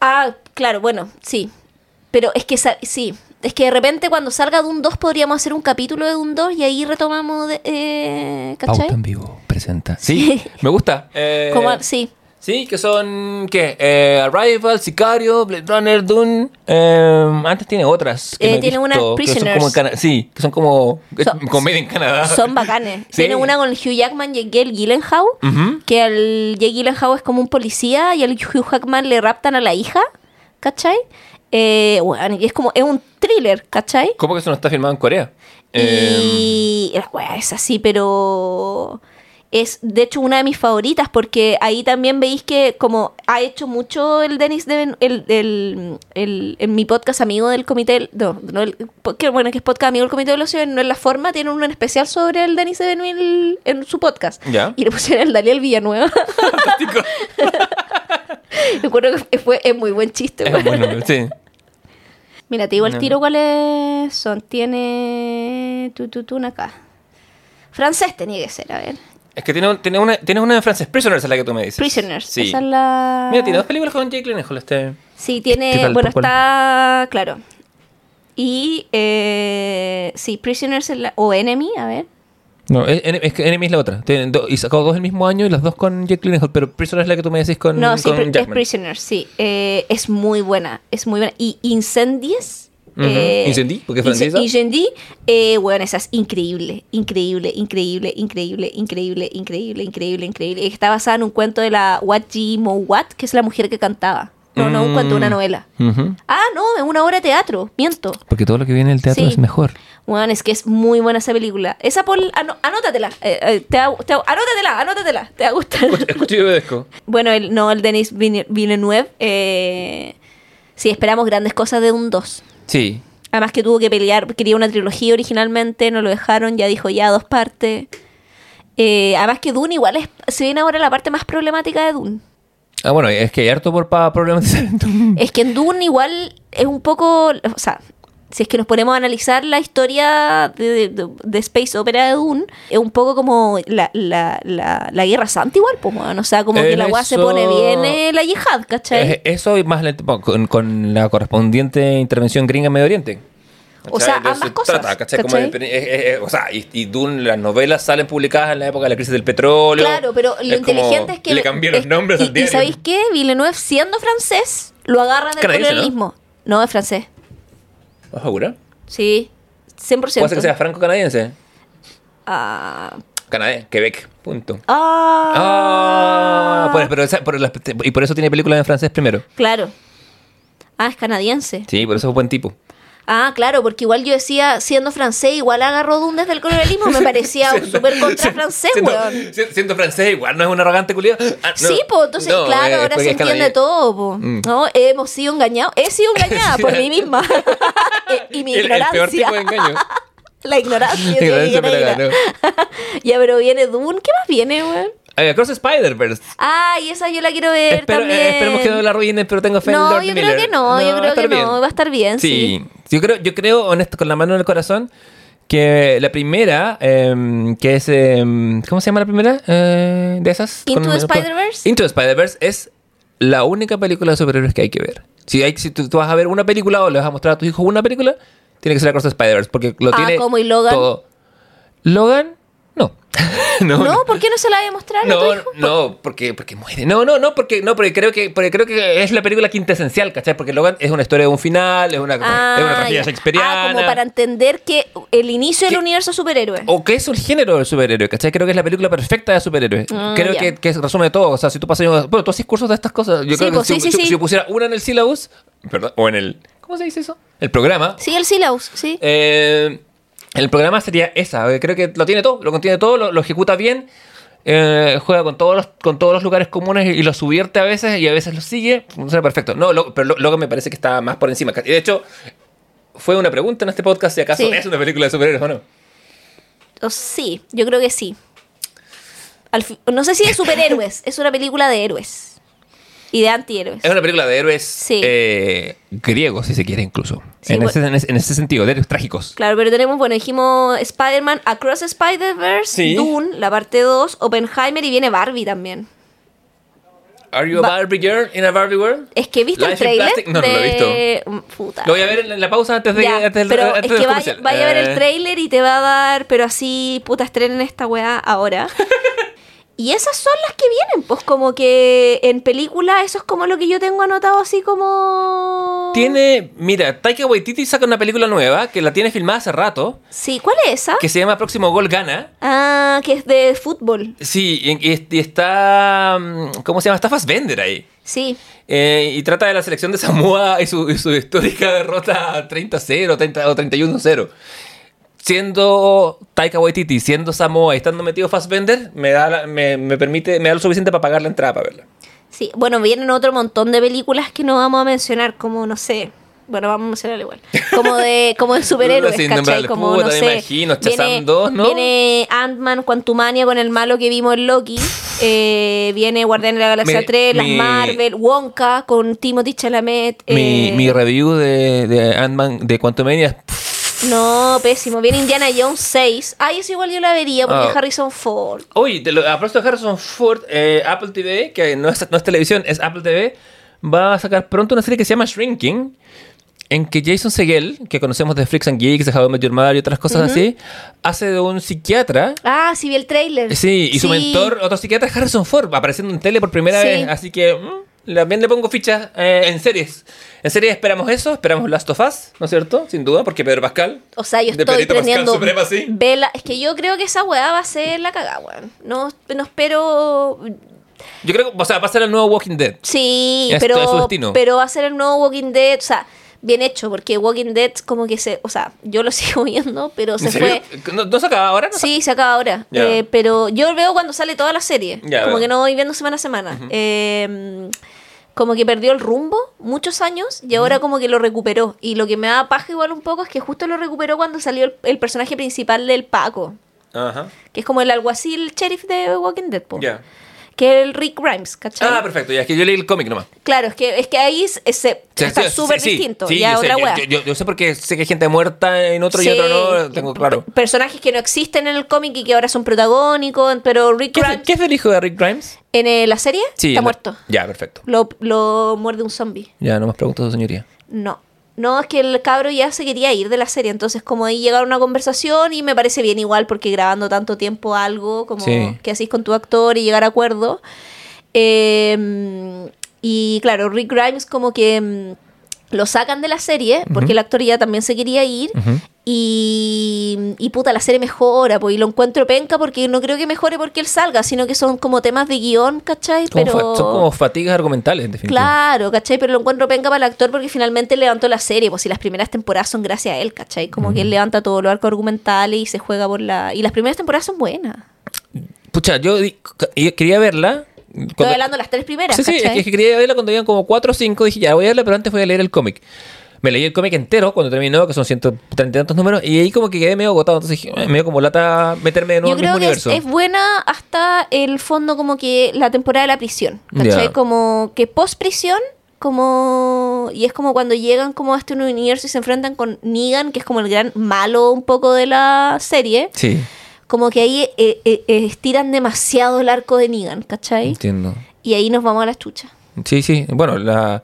Ah, claro, bueno, sí. Pero es que sí. Es que de repente cuando salga Doom 2 podríamos hacer un capítulo de Doom 2 y ahí retomamos de, eh, ¿cachai? Pauta en vivo, presenta. Sí, me gusta. Eh, Como- sí. Sí, que son, ¿qué? Eh, Arrival, Sicario, Blade Runner, Dune. eh, antes tiene otras. Que Eh, no tiene una, visto, que son Prisoners. como en Cana- sí, que son como Son- comedia en Canadá. Son bacanes. [LAUGHS] Sí. Tiene una con Hugh Jackman y Jake Gyllenhaal, Ujú. que al Jake Gyllenhaal es como un policía y al Hugh Jackman le raptan a la hija, ¿cachai? Eh, bueno, y es como, es un thriller, ¿cachai? ¿Cómo que eso no está filmado en Corea? Eh, Y la weá es así, pero es de hecho una de mis favoritas porque ahí también veis que como ha hecho mucho el Denis de el, el, el- en mi podcast amigo del comité, no, no el- que, bueno, que es podcast amigo del comité de los no en la forma, tiene un especial sobre el Denis de Benville en su podcast. Ya. Y le pusieron el Daniel Villanueva. [LAUGHS] [LAUGHS] [LAUGHS] acuerdo que fue, es muy buen chiste. Es bueno, sí. [LAUGHS] Mira, te digo el No. tiro cuáles son. Tiene. Tu, tu, tu, acá. Francés tenía que ser, a ver. Es que tiene, tiene una, tienes una de francés, Prisoners es la que tú me dices. Prisoners. Sí. Esa es la. Mira, tiene dos películas con Jake Gyllenhaal este. Sí, ¿Qué tiene. tal, bueno, está. Claro. Y. Eh, sí, Prisoners es la- o Enemy, a ver. No, es, es que Enemy es la otra. Tienen do- y sacó dos el mismo año y las dos con Jake Gyllenhaal, pero Prisoners es la que tú me decís con, No, sí, con es Jackman. Prisoners, sí. Eh, es muy buena. Es muy buena. Y Incendies. Ujú. Incendie, porque es francesa. Incendie, eh, bueno, esa es increíble, increíble, increíble, increíble, increíble, increíble, increíble, increíble. Está basada en un cuento de la Wat Ji Mo Wat, que es la mujer que cantaba. No, no, un cuento, una Mm. novela. Ah, no, es una obra de teatro, miento. Porque todo lo que viene del teatro Sí. es mejor. Bueno, es que es muy buena esa película. Esa por... ano- anótatela. eh, eh, te te anótatela, anótatela. Te va a gustar. Escucho y obedezco. [LAUGHS] bueno, el, no, el Denis Villeneuve. Villeneuve, Eh, sí, esperamos grandes cosas de un 2. Sí. Además que tuvo que pelear, quería una trilogía originalmente, no lo dejaron, ya dijo ya dos partes. Eh, además que Dune igual es, se viene ahora la parte más problemática de Dune. Ah, bueno, es que hay harto por para problematizar. [LAUGHS] Es que en Dune igual es un poco, o sea, si es que nos ponemos a analizar la historia de, de- de Space Opera de Dune, es un poco como la, la, la, la Guerra Santa igual, pues, bueno, o sea, como que la weá se pone bien eh, la yihad, ¿cachai? Eso y más con, con la correspondiente intervención gringa en Medio Oriente. O sea, ambas cosas, trata, ¿cachai? Como ¿cachai? el- eh, eh, eh, o sea, y, y Dune, las novelas salen publicadas en la época de la crisis del petróleo. Claro, pero lo Es inteligente es que... Le cambiaron es- nombres y, al diario. ¿Y sabéis qué? Villeneuve, siendo francés, lo agarra del Canadiense, ¿no? colonialismo. ¿no? es francés. ¿Estás segura? Sí, 100%. Puede ser que sea franco-canadiense. Ah, Canadá, Quebec, punto. ah, Ah, pues, pero esa- por las- y por eso tiene películas en francés primero. Claro. Ah, es canadiense. Sí, por eso es buen tipo. Ah, claro, porque igual yo decía, siendo francés, igual agarró Dune desde el colonialismo, me parecía [LAUGHS] Siendo- súper contra francés, siendo, weón. si- Siendo francés, igual no es un arrogante culiado. sí, pues entonces, claro, ahora se entiende todo, po. Mm. No, hemos sido engañados. He sido engañada por mí [LAUGHS] misma. [LAUGHS] Y mi El, el ignorancia. peor tipo de engaño. La ignorancia. La la ya, pero viene Dune. ¿Qué más viene, weón? Eh, Cross Spider-Verse. Ah, y esa yo la quiero ver Espero- también. eh, esperemos que no la arruinen, pero tengo fe en No, Lord yo Miller. creo que no, yo va a creo que bien. no, va a estar bien, sí. Sí, yo creo, yo creo, honesto, con la mano en el corazón, que la primera, em, que es, em, ¿cómo se llama la primera eh, de esas? Into Spider-Verse. Into the Spider-Verse es la única película de superhéroes que hay que ver. Si, hay, si tú, tú vas a ver una película o le vas a mostrar a tus hijos una película, tiene que ser Across Spider-Verse, porque lo Ah, tiene ¿como y Logan? todo. ¿Logan? [LAUGHS] No. no, No, ¿por qué no se la voy a mostrar a tu no, hijo? no, porque, porque muere. No, no, no, porque, no, porque creo que, porque creo que es la película quintesencial, ¿cachai? Porque Logan es una historia de un final, es una, es una tragedia ya. shakespeariana. Ah, como para entender que el inicio del Que- universo superhéroe. O que es el género del superhéroe, ¿cachai? Creo que es la película perfecta de superhéroes. Ah, creo ya. que, que resume todo. O sea, si tú pasas. Bueno, tú haces cursos de estas cosas. Yo Sí, creo que pues, si, sí, si- sí. si yo pusiera una en el syllabus, perdón, o en el. ¿Cómo se dice eso? El programa. Sí, el Silaus, sí. Eh, el programa sería esa. eh, Creo que lo tiene todo, lo contiene todo, lo, lo ejecuta bien. eh, juega con todos, los, con todos los lugares comunes y, los subvierte a veces y a veces los sigue. Funciona perfecto. No, lo- pero luego me parece que está más por encima. Y de hecho, fue una pregunta en este podcast si acaso Sí. es una película de superhéroes o no. Sí, yo creo que sí. Al no sé si de superhéroes, es una película de héroes. Y de antihéroes. Es una película de héroes Sí. eh, griegos, si se quiere, incluso. Sí, en, bueno. ese, en, ese, en ese sentido, de héroes trágicos. Claro, pero tenemos, bueno, dijimos Spider-Man Across Spider-Verse, Sí. Dune, la parte 2, Oppenheimer y viene Barbie también. ¿Are you a Ba- Barbie girl in a Barbie world? Es que viste el trailer? No, no lo he de... Mm, Puta. Lo voy a ver en la, pausa antes de Ya, antes del, pero antes es que vaya, vaya a ver Eh, el trailer y te va a dar, pero así, puta, estrenen esta weá ahora. [LAUGHS] y esas son las que vienen, pues como que en película eso es como lo que yo tengo anotado así como... Tiene, mira, Taika Waititi saca una película nueva que la tiene filmada hace rato, Sí, ¿cuál es esa? que se llama Próximo Gol Gana. Ah, que es de fútbol. Sí, y, y- y está, mm, ¿cómo se llama? Está Fassbender ahí. Sí. Eh, y trata de la selección de Samoa y su, y su histórica derrota 30-0 30 o 31-0. Siendo Taika Waititi, siendo Samoa y estando metido Fassbender, me da, la- me, me permite, me da lo suficiente para pagar la entrada para verla. Sí, bueno, vienen otro montón de películas que no vamos a mencionar, como no sé. Bueno, vamos a mencionar igual. Como de, como de [LAUGHS] superhéroes, ¿cachai? Como, puta, no me sé. imagino, Shazam viene, 2, ¿no? Viene Ant-Man, Quantumania con el malo que vimos en Loki. Eh, viene Guardián de la Galaxia Mi- 3, las mi- Marvel, Wonka con Timothy Chalamet. Mi, eh, mi review de, de Ant-Man de Quantumania pff, No, pésimo. Viene Indiana Jones 6. Ay, eso igual yo la vería porque Ah. Harrison Ford. Oye, de lo- a propósito de Harrison Ford, eh, Apple TV, que no es, no es televisión, es Apple TV, va a sacar pronto una serie que se llama Shrinking, en que Jason Segel, que conocemos de Freaks and Geeks, de How I Met Your Mother y otras cosas así, hace de un psiquiatra. Ah, sí vi el trailer. Sí, y su mentor, otro psiquiatra, es Harrison Ford, apareciendo en tele por primera Sí. vez. Así que mm, también le pongo fichas eh, en series. En series esperamos eso, esperamos Last of Us, ¿no es cierto? Sin duda, porque Pedro Pascal. O sea, yo estoy vela. Es que yo creo que esa weá va a ser la cagada, weón. No, no espero. Yo creo que, o sea, va a ser el nuevo Walking Dead. Sí, Esto es su pero, destino. pero va a ser el nuevo Walking Dead. O sea, bien hecho, porque Walking Dead, como que se. O sea, yo lo [LAUGHS] sigo viendo, pero se fue. ¿No, no se acaba ahora? ¿No Sí, se acaba ahora. Eh, pero yo veo cuando sale toda la serie. Como veo. que no voy viendo semana a semana. Eh, como que perdió el rumbo muchos años y ahora como que lo recuperó. Y lo que me da paja igual un poco es que justo lo recuperó cuando salió el, el personaje principal del Paco. Ajá. Que es como el alguacil sheriff de Walking Dead. Ya. Que el Rick Grimes, ¿cachai? Ah, perfecto. Ya es que yo leí el cómic nomás. Claro, es que, es que ahí se- Sí, está súper sí, sí. distinto. Sí, ya yo, sé, otra yo- wea. yo- yo- yo sé porque sé que hay gente muerta en otro y otro no. Tengo claro. pe- Personajes que no existen en el cómic y que ahora son protagónicos, pero Rick ¿Qué, es- Grimes qué es del hijo de Rick Grimes? en eh, la serie Sí. está muerto. Ya, perfecto. Lo, lo muerde un zombie. Ya, no más preguntas, su señoría. No. No, es que el cabro ya se quería ir de la serie, entonces como ahí llegaron a una conversación y me parece bien igual porque grabando tanto tiempo algo, como Sí. que hacéis con tu actor y llegar a acuerdo. Eh, y claro, Rick Grimes como que mm, lo sacan de la serie porque el actor ya también se quería ir y, y puta, la serie mejora, pues y lo encuentro penca porque no creo que mejore porque él salga, sino que son como temas de guion, ¿cachai? Pero... son como fatigas argumentales, en definitiva. Claro, ¿cachai? Pero lo encuentro penca para el actor porque finalmente levantó la serie, pues si las primeras temporadas son gracias a él, ¿cachai? Como que él levanta todo lo arco argumental y se juega por la... Y las primeras temporadas son buenas. Pucha, yo quería verla. Estoy cuando- hablando de las tres primeras, Sí, sí, es ¿cachai? que, es que quería verla cuando habían como 4 o 5. Dije, ya voy a verla, pero antes voy a leer el cómic. Me leí el cómic entero cuando terminó, que son 130 y tantos números, y ahí como que quedé medio agotado. Entonces dije, "Eh, medio como lata meterme de nuevo Yo en el mismo que es, universo. es buena hasta el fondo como que la temporada de la prisión, ¿cachai? Ya. Como que post prisión, como... Y es como cuando llegan como a este universo y se enfrentan con Negan, que es como el gran malo un poco de la serie. Sí, Como que ahí eh, eh, eh, estiran demasiado el arco de Negan, ¿cachai? entiendo. Y ahí nos vamos a la chucha. Sí, sí. Bueno, la,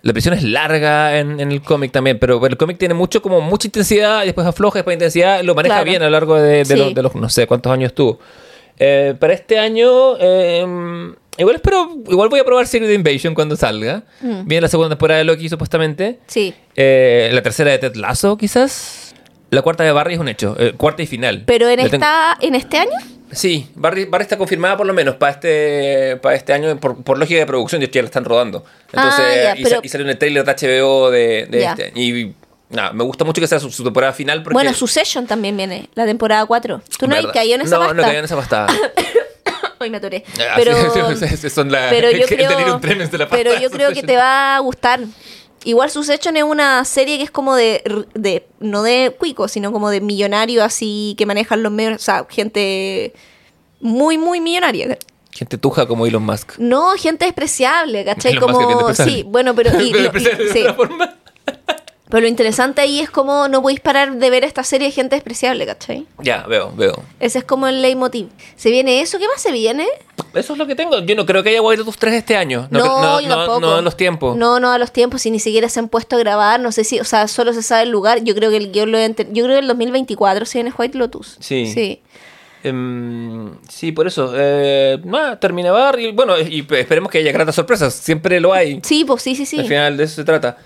la prisión es larga en, en el cómic también, pero el cómic tiene mucho como mucha intensidad y después afloja, después intensidad. Lo maneja Claro. bien a lo largo de, de Sí. los, de los no sé cuántos años tuvo. Eh, para este año, eh, igual espero, igual voy a probar Secret Invasion cuando salga. Mm. Viene la segunda temporada de Loki supuestamente. Sí. Eh, la tercera de Ted Lasso, quizás. La cuarta de Barry es un hecho. eh, cuarta y final. Pero en Le tengo- esta, en este año, Sí, Barry, Barry está confirmada por lo menos para este, para este año por, por lógica de producción, ya la están rodando. Entonces, Ah, ya, y, pero- y salió en el trailer de HBO de, de Ya. este año. Y nada, me gusta mucho que sea su, su temporada final porque... bueno, Succession también viene, la temporada 4. ¿Tú no caído en esa No, pasta? no caí en esa pastada. Ay, [COUGHS] me atoré. Ah, Pero, sí, sí, sí, son la- pero [LAUGHS] yo creo, de la pasta pero de yo creo que te va a gustar. Igual Succession es una serie que es como de, de no de cuico, sino como de millonario así que manejan los medios, o sea, gente muy, muy millonaria. Gente tuja como Elon Musk. No, gente despreciable, ¿cachai? Elon Musk es bien Como, despreciable. sí, bueno, pero... [LAUGHS] y- Pero lo- despreciable y- de sí. Pero lo interesante ahí es como no podéis parar de ver esta serie de gente despreciable, ¿cachai? Ya, veo, veo. Ese es como el leitmotiv. ¿Se viene eso? ¿Qué más se viene? Eso es lo que tengo. Yo no creo que haya White Lotus 3 este año. No, No, no, yo no, tampoco. no en los tiempos. No, no a los tiempos y ni siquiera se han puesto a grabar. No sé si, o sea, solo se sabe el lugar. Yo creo que el guion lo Yo creo que el 2024 se viene White Lotus. Sí. Sí. Em, sí, por eso. Eh, nada, termina Bar y bueno, y pe- esperemos que haya gratas sorpresas. Siempre lo hay. Sí, pues sí, sí, sí. Al final de eso se trata.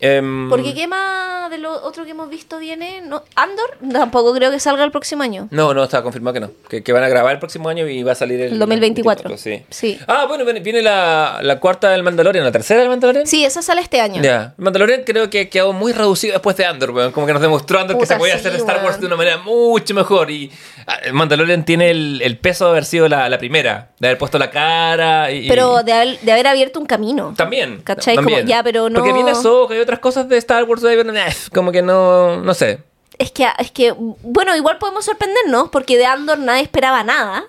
Em, Porque ¿qué más de lo otro que hemos visto viene? ¿No? ¿Andor? Tampoco creo que salga el próximo año. No, no, está confirmado que no. Que, que van a grabar el próximo año y va a salir el... El 2024. Sí. Sí. Ah, bueno, viene, la, la cuarta del Mandalorian, la tercera del Mandalorian. Sí, esa sale este año. Ya, el Mandalorian creo que quedó muy reducido después de Andor, weón. Como que nos demostró Andor que Puta, se podía sí, hacer Star Wars weón. de una manera mucho mejor. Y [LAUGHS] Mandalorian tiene el, el peso de haber sido la, la primera, de haber puesto la cara. Y, Pero de, haber- de haber abierto un camino. También. ¿Cachai? También. Como, ya, pero no- Porque viene Ahsoka y otras cosas de Star Wars, eh, como que no, no sé. Es que, es que, bueno, igual podemos sorprendernos porque de Andor nadie esperaba nada.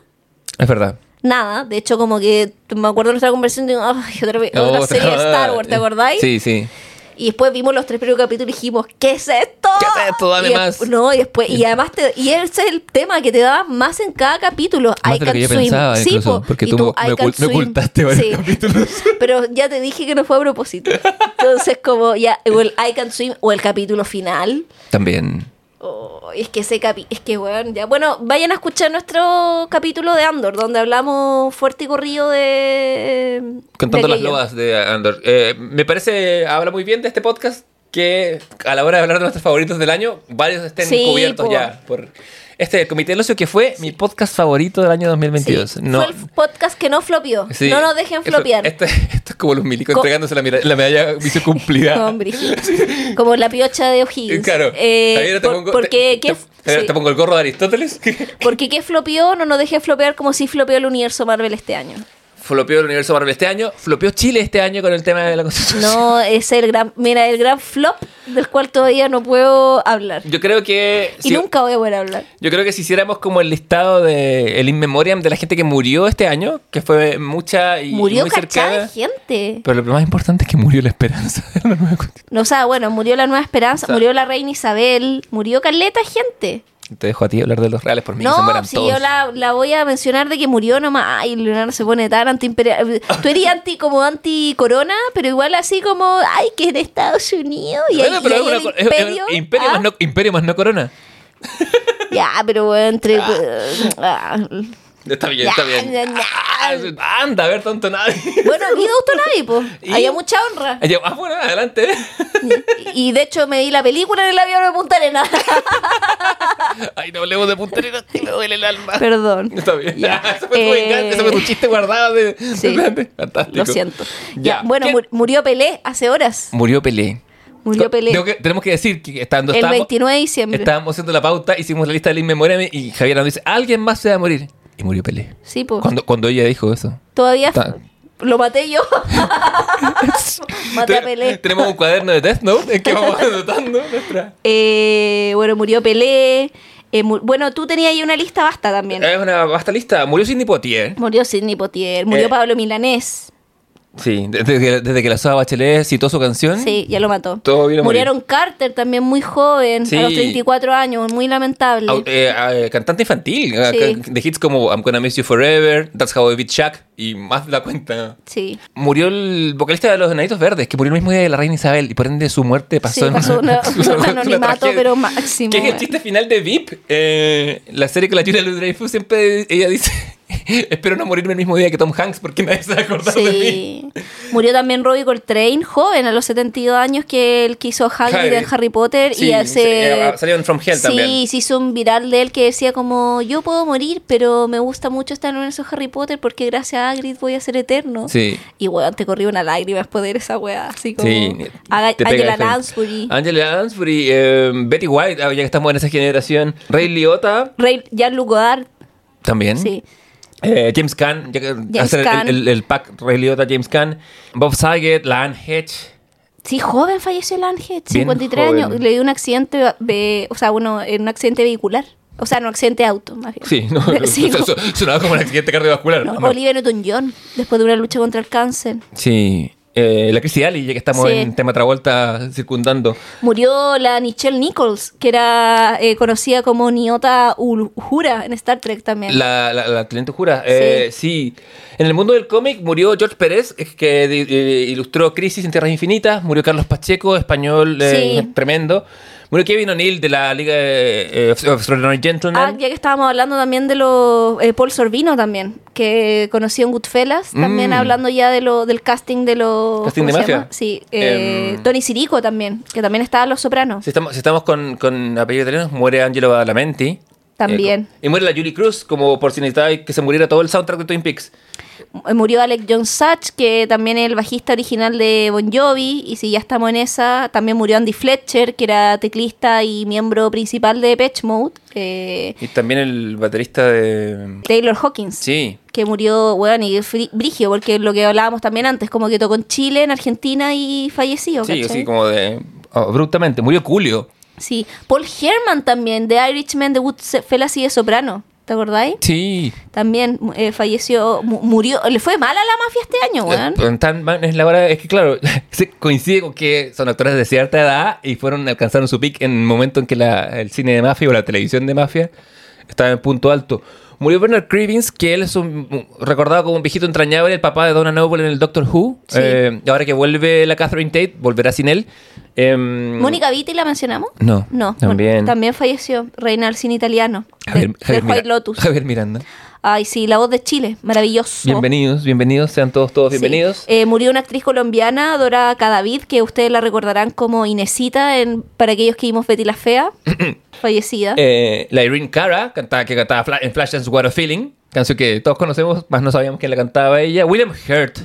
Es verdad. Nada. De hecho, como que me acuerdo de nuestra conversación de ay, otra, otra Otra- serie de Star Wars, ¿te acordáis? Sí, sí. Y después vimos los tres primeros capítulos y dijimos, ¿qué es esto? ¿Qué es esto? Dame Y más. despu- No, y después, y además, te, y ese es el tema que te daba más en cada capítulo. Más I de lo can que yo swim. pensaba, Sí, incluso, porque tú tú, me ocult- ocultaste varios Sí. capítulos. [LAUGHS] Pero ya te dije que no fue a propósito. Entonces, como ya, o el I can swim o el capítulo final. También. Oh, es que ese capi es que bueno, ya. Bueno, vayan a escuchar nuestro capítulo de Andor, donde hablamos fuerte y corrido de. Contando de las loas de Andor. Eh, me parece, habla muy bien de este podcast que a la hora de hablar de nuestros favoritos del año, varios estén Sí, cubiertos po. ya por este Comité del Ocio que fue mi podcast favorito del año 2022. Sí, no, Fue el podcast que no flopió. sí, no nos dejen flopear. Esto, esto es como los milicos Co- entregándose la, medalla misión cumplida. [LAUGHS] Hombre, como la piocha de O'Higgins. Claro. Eh, Javier, te por- pongo, porque, te, ¿qué, te- sí. te pongo el gorro de Aristóteles. [LAUGHS] porque qué flopeó, no nos deje flopear como si flopeó el universo Marvel este año. Flopeó el universo Marvel este año. Flopeó Chile este año con el tema de la constitución. No, es el gran, mira, el gran flop del cual todavía no puedo hablar. Yo creo que... Y si- nunca voy a poder hablar. Yo creo que si hiciéramos como el listado de el in memoriam de la gente que murió este año, que fue mucha y Murió muy cercana. gente. Pero lo más importante es que murió la esperanza de la nueva constitución. No, o sea, bueno, murió la Nueva Esperanza, O sea- murió la Reina Isabel, murió caleta gente. Te dejo a ti hablar de los reales por mí, que se No, mueran si todos. yo la, la voy a mencionar de que murió nomás. Ay, Leonardo se pone tan antiimperial. Tú eres anti, como anti-corona, pero igual así como, ay, que en Estados Unidos. Y, Bueno, ahí- pero y una el es- es- imperio. imperio, ah, más no, imperio más no corona. Ya, pero bueno, entre. ah, Está bien, está bien. Ah, anda, a ver, tonto nadie. bueno, Guido Autonadi, pues. ¿Y? Había mucha honra. Ah, bueno, adelante. Y de hecho me vi la película en el avión de Punta Arenas. [LAUGHS] Ay, no hablemos de puntería, que me duele el alma. Perdón. Está bien. Ya. [LAUGHS] Ese fue tu Eh, venganza, ese fue tu chiste guardado de, Sí. de- Fantástico. Lo siento. Ya. Ya, bueno, ¿Qué- mur- murió Pelé hace horas. Murió Pelé. Murió Pelé. Que- tenemos que decir que estando El estábamos, 29 de diciembre. estábamos haciendo la pauta, hicimos la lista del inmemoriam y Javier nos dice, alguien más se va a morir. Y murió Pelé. Sí, pues. Cuando, cuando ella dijo eso. Todavía Ta- lo maté yo. [LAUGHS] Maté a Pelé. Tenemos un cuaderno de Death Note en que vamos anotando nuestra... Eh, bueno, murió Pelé. Eh, mu- bueno, tú tenías ahí una lista basta también. Es una vasta lista. Murió Sidney Poitier. Murió Sidney Potier, murió Eh. Pablo Milanés. Sí, desde que, desde que la Soda Bachelet citó su canción. Sí, ya lo mató. Todo vino a morir. Murieron Carter también muy joven, Sí. a los 34 años, muy lamentable. Eh, eh, cantante infantil, Sí. de hits como I'm Gonna Miss You Forever, That's How I Beat Shaq y más de la cuenta. Sí. Murió el vocalista de los Enanitos Verdes, que murió el mismo día de la reina Isabel y por ende su muerte pasó Sí, en pasó una- es [LAUGHS] un una anonimato, tragedia. pero máximo, Que es el chiste final de VIP. Eh, la serie con la Julia Louis Dreyfus siempre ella dice: [LAUGHS] Espero no morirme el mismo día que Tom Hanks porque nadie se va a acordar de mí. Sí. Murió también Robbie Coltrane, joven, a los 72 años, que él quiso Hagrid en Harry Potter. Sí, y hace... sí, eh, salió en From Hell Sí, también. se hizo un viral de él que decía como, yo puedo morir, pero me gusta mucho estar en el universo de Harry Potter porque gracias a Hagrid voy a ser eterno. Sí. Y weón, te corrió una lágrima después de esa weá, así como... Sí, te Angela de. Lansbury. Angela Lansbury, eh, Betty White, ah, ya que estamos en esa generación. Ray Liotta Ray, Jean-Luc Godard, también. sí. Eh, James Caan, hacer el-. El, el pack Ray Liotta, James Caan. Bob Saget, Lan Hedge. Sí, joven falleció Ángel, Bien 53 joven. años. Le dio un accidente, ve- o sea, bueno, en un accidente vehicular. O sea, no accidente de auto, más bien. Sí, no, [LAUGHS] Sí, [LAUGHS] eso- sonaba como un accidente cardiovascular. no, No. Olivia Newton-John, después de una lucha contra el cáncer. Sí, eh, la Chrissy Alley, ya que estamos Sí. en tema Travolta circundando. Murió la Nichelle Nichols, que era eh, conocida como Niota Uhura en Star Trek también. La, la, la cliente jura. Eh, sí. En el mundo del cómic murió George Pérez, que eh, ilustró Crisis en Tierras Infinitas. Murió Carlos Pacheco, español eh, Sí. tremendo. Murió Kevin O'Neill de la Liga eh, Extraordinary Gentlemen. Ah, ya que estábamos hablando también de los... eh, Paul Sorbino también, que conocí en Goodfellas, también Mm. hablando ya de lo, del casting de los... Casting de ¿cómo se mafia. Sí, eh, Em. Tony Sirico también, que también estaba en Los Sopranos. Si estamos, si estamos con, con apellido italiano, muere Angelo Badalamenti. También. Eh, y muere la Julie Cruz, como por si necesitaba que se muriera todo el soundtrack de Twin Peaks. Eh, Murió Alec John Such, que también es el bajista original de Bon Jovi, y si ya estamos en esa, también murió Andy Fletcher, que era teclista y miembro principal de Pitch Mode, eh, Y también el baterista de... Taylor Hawkins. Sí, que murió, bueno, y brigio, porque lo que hablábamos también antes, como que tocó en Chile, en Argentina y falleció, sí, ¿cachai? así como de... oh, abruptamente. Murió Julio. Sí. Paul Herman también, de Irishman, de Goodfellas y de Soprano, ¿te acordáis? Sí. También eh, falleció, mu- murió, le fue mal a la mafia este año, weón. Eh, Tan mal es la hora, es que claro, [LAUGHS] se coincide con que son actores de cierta edad y fueron alcanzaron su pick en el momento en que la- el cine de mafia o la televisión de mafia estaba en punto alto. Murió Bernard Cribbins, que él es un, recordado como un viejito entrañable, el papá de Donna Noble en el Doctor Who. Sí. Eh, ahora que vuelve la Catherine Tate, volverá sin él. Em, Mónica Vitti la mencionamos. No, No, también. también falleció, reina del cine italiano, de, Javier, de Javier White Lotus. Javier Miranda. Ay, sí, la voz de Chile, maravilloso. Bienvenidos, bienvenidos, sean todos, todos Sí. bienvenidos. Eh, murió una actriz colombiana, Dora Cadavid, que ustedes la recordarán como Inesita en, para aquellos que vimos Betty la Fea, [CLEARS THROAT] fallecida. Eh, la Irene Cara, cantaba, que cantaba en Flashdance What a Feeling, canción que todos conocemos, más no sabíamos quién la cantaba ella. William Hurt,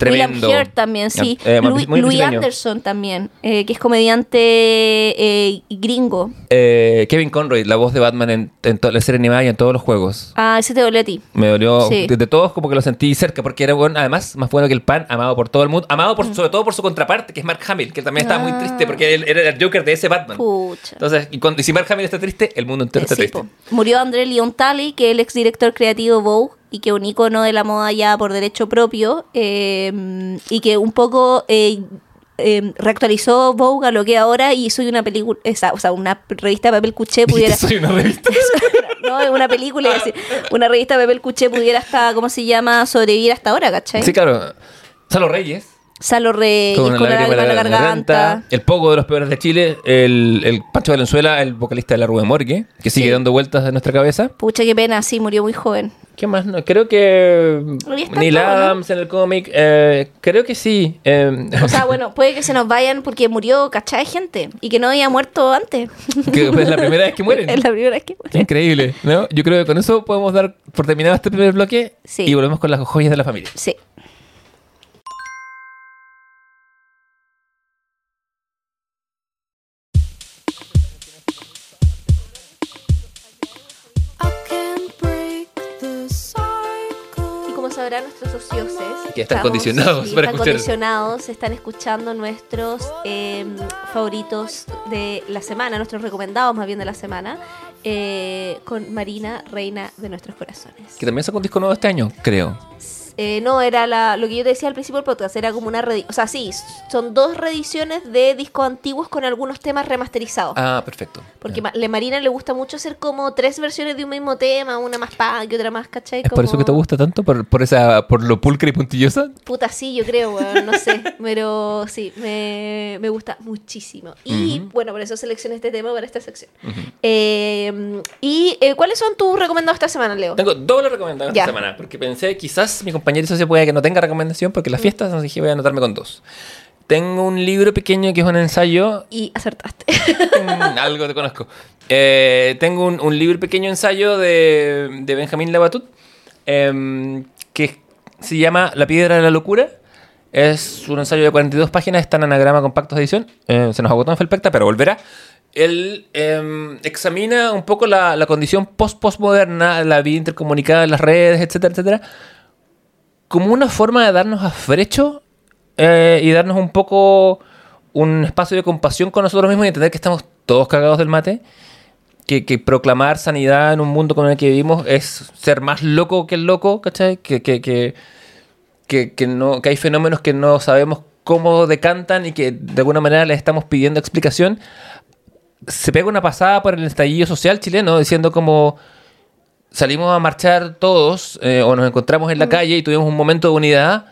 tremendo. William Hurt también, sí. Eh, Louis. Anderson también, eh, que es comediante eh, gringo. Kevin Conroy, la voz de Batman en, en toda la serie animada y en todos los juegos. Ah, ese te dolió a ti. Me dolió, Sí. de, de todos como que lo sentí cerca, porque era bueno, además más bueno que el pan, amado por todo el mundo, amado por, sobre todo por su contraparte, que es Mark Hamill, que también estaba muy Ah. triste porque él era el Joker de ese Batman. Pucha. Entonces, y, cuando, y si Mark Hamill está triste, el mundo entero está sí, triste. po. Murió André Leontali, que es el exdirector creativo Vogue y que un icono de la moda ya por derecho propio eh, y que un poco eh, eh, reactualizó Vogue a lo que ahora y soy una película, esa- o sea, una revista de papel cuché pudiera... Soy una revista. [LAUGHS] no, es una película, una revista de papel cuché pudiera hasta, ¿cómo se llama?, sobrevivir hasta ahora, ¿cachai? Sí, claro. Salo Reyes. Salo Reyes, Con la la garganta. El Pogo de los peores de Chile. El, el Pancho Valenzuela, el vocalista de la Rue Morgue, que sigue Sí. dando vueltas en nuestra cabeza. Pucha, qué pena, sí, murió muy joven. ¿Qué más? No, creo que Neil todo, ¿no? Adams en el cómic. eh, creo que sí. eh, O sea, [LAUGHS] bueno, puede que se nos vayan porque murió, ¿cachai? Gente. Y que no había muerto antes. que es la primera vez que mueren. [LAUGHS] es la primera vez que mueren. Increíble, ¿no? Yo creo que con eso podemos dar por terminado este primer bloque Sí. y volvemos con las joyas de la familia. Sí. Sabrán nuestros ocioses, Que están condicionados sí, para están escuchar. condicionados, están escuchando nuestros eh, favoritos de la semana, nuestros recomendados más bien de la semana, eh, con Marina, reina de nuestros corazones. Que también sacó un disco nuevo este año, creo. Eh, no, era la, lo que yo te decía al principio del podcast, era como una reedición. O sea, sí, son dos reediciones de discos antiguos con algunos temas remasterizados. Ah, perfecto. Porque ma- Le Marina le gusta mucho hacer como tres versiones de un mismo tema, una más punk y otra más, ¿cachai? ¿Es por eso que te gusta tanto? ¿Por, por esa, por lo pulcra y puntillosa? Puta, sí, yo creo, weón, no sé. Pero sí, me, me gusta muchísimo. Y bueno, por eso seleccioné este tema para esta sección. Eh, ¿Y eh, cuáles son tus recomendados esta semana, Leo? Tengo doble recomendado esta semana, porque pensé quizás mi compañero socio puede que no tenga recomendación porque las fiestas, entonces dije voy a anotarme con dos. Tengo un libro pequeño que es un ensayo Y acertaste. Mm, algo te conozco. Eh, tengo un, un libro pequeño ensayo de, de Benjamín Labatut em, que se llama La piedra de la locura. Es un ensayo de 42 páginas, está en anagrama compactos de edición. Eh, se nos agotó en Felpecta, pero volverá. Él em, examina un poco la, la condición post-postmoderna, la vida intercomunicada las redes, etcétera, etcétera, como una forma de darnos afrecho eh, y darnos un poco un espacio de compasión con nosotros mismos y entender que estamos todos cagados del mate. Que, que proclamar sanidad en un mundo con el que vivimos es ser más loco que el loco, ¿cachai? Que, que, que, que no, que hay fenómenos que no sabemos cómo decantan y que de alguna manera les estamos pidiendo explicación. Se pega una pasada por el estallido social chileno diciendo como salimos a marchar todos eh, o nos encontramos en la calle y tuvimos un momento de unidad,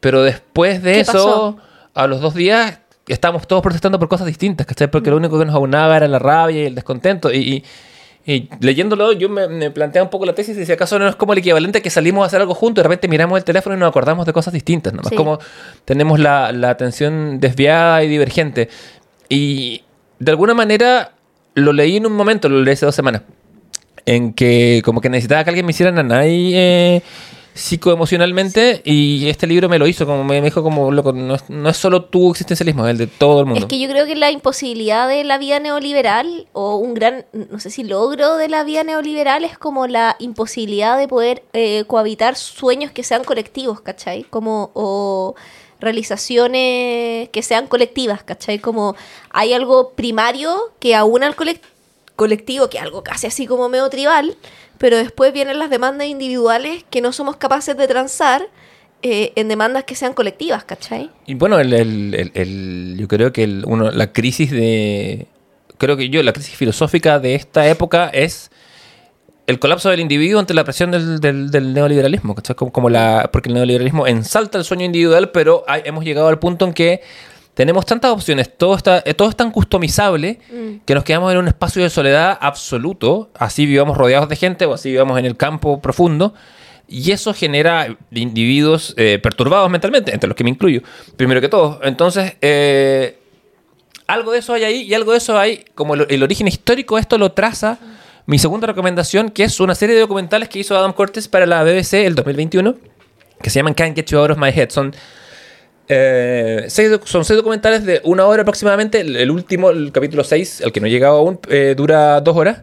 pero después de ¿Qué eso, pasó? a los dos días estábamos todos protestando por cosas distintas, ¿cachai? Porque lo único que nos aunaba era la rabia y el descontento. Y, y- y leyéndolo, yo me, me planteaba un poco la tesis y si acaso no es como el equivalente a que salimos a hacer algo juntos y de repente miramos el teléfono y nos acordamos de cosas distintas, ¿no? Es Sí. como tenemos la, la atención desviada y divergente. Y de alguna manera lo leí en un momento, lo leí hace dos semanas, en que como que necesitaba que alguien me hiciera nanay eh, psicoemocionalmente y este libro me lo hizo, como me me dijo como, loco, no es, no es solo tu existencialismo, es el de todo el mundo. Es que yo creo que la imposibilidad de la vida neoliberal, o un gran, no sé si logro de la vida neoliberal, es como la imposibilidad de poder eh, cohabitar sueños que sean colectivos, ¿cachai? Como, o realizaciones que sean colectivas, ¿cachai? Como hay algo primario que aúna al colec- colectivo, que es algo casi así como medio tribal, pero después vienen las demandas individuales que no somos capaces de transar eh, en demandas que sean colectivas, ¿cachai? Y bueno, el, yo creo que la crisis de. Creo que yo, la crisis filosófica de esta época es el colapso del individuo ante la presión del, neoliberalismo. ¿cachai? Como, como la, porque el neoliberalismo ensalta el sueño individual, pero hemos llegado al punto en que tenemos tantas opciones, todo, está, eh, todo es tan customizable que nos quedamos en un espacio de soledad absoluto, así vivamos rodeados de gente o así vivamos en el campo profundo. Y eso genera individuos eh, perturbados mentalmente, entre los que me incluyo, primero que todo. Entonces, eh, algo de eso hay ahí y algo de eso hay, como el, el origen histórico, esto lo traza mi segunda recomendación, que es una serie de documentales que hizo Adam Cortes para la BBC el 2021, que se llaman Can't Get You Out of My Head. Son, eh, seis, son seis documentales de una hora aproximadamente. El, el último, el capítulo 6, el que no he llegado aún, eh, dura dos horas.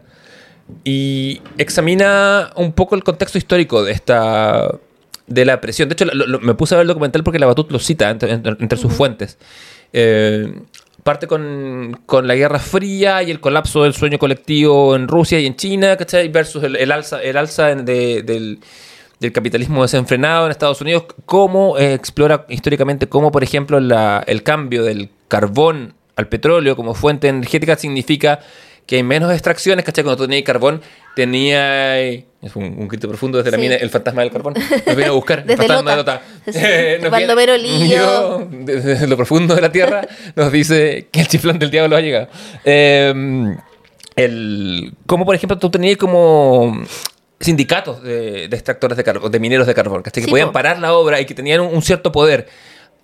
Y examina un poco el contexto histórico de esta de la presión. De hecho, lo- lo- me puse a ver el documental porque la Batut lo cita entre, entre- entre sus fuentes. Eh, parte con, con la Guerra Fría y el colapso del sueño colectivo en Rusia y en China, ¿cachai? Versus el, el alza, el alza de- del, del capitalismo desenfrenado en Estados Unidos. Cómo eh, explora históricamente cómo, por ejemplo, la- el cambio del carbón al petróleo como fuente energética significa que hay menos extracciones, ¿cachai? Cuando tú tenías carbón, tenía... Es un, un grito profundo desde la mina, el fantasma del carbón. Nos vino a buscar, [LAUGHS] el Desde fantasma Lota. de Lota. Sí. [LAUGHS] Eh, viene-. Desde lo profundo de la tierra nos dice que el chiflón del diablo ha llegado. Eh, el, como por ejemplo tú tenías como sindicatos de, de extractores de carbón, de mineros de carbón, que Sí, podían po. parar la obra y que tenían un, un cierto poder.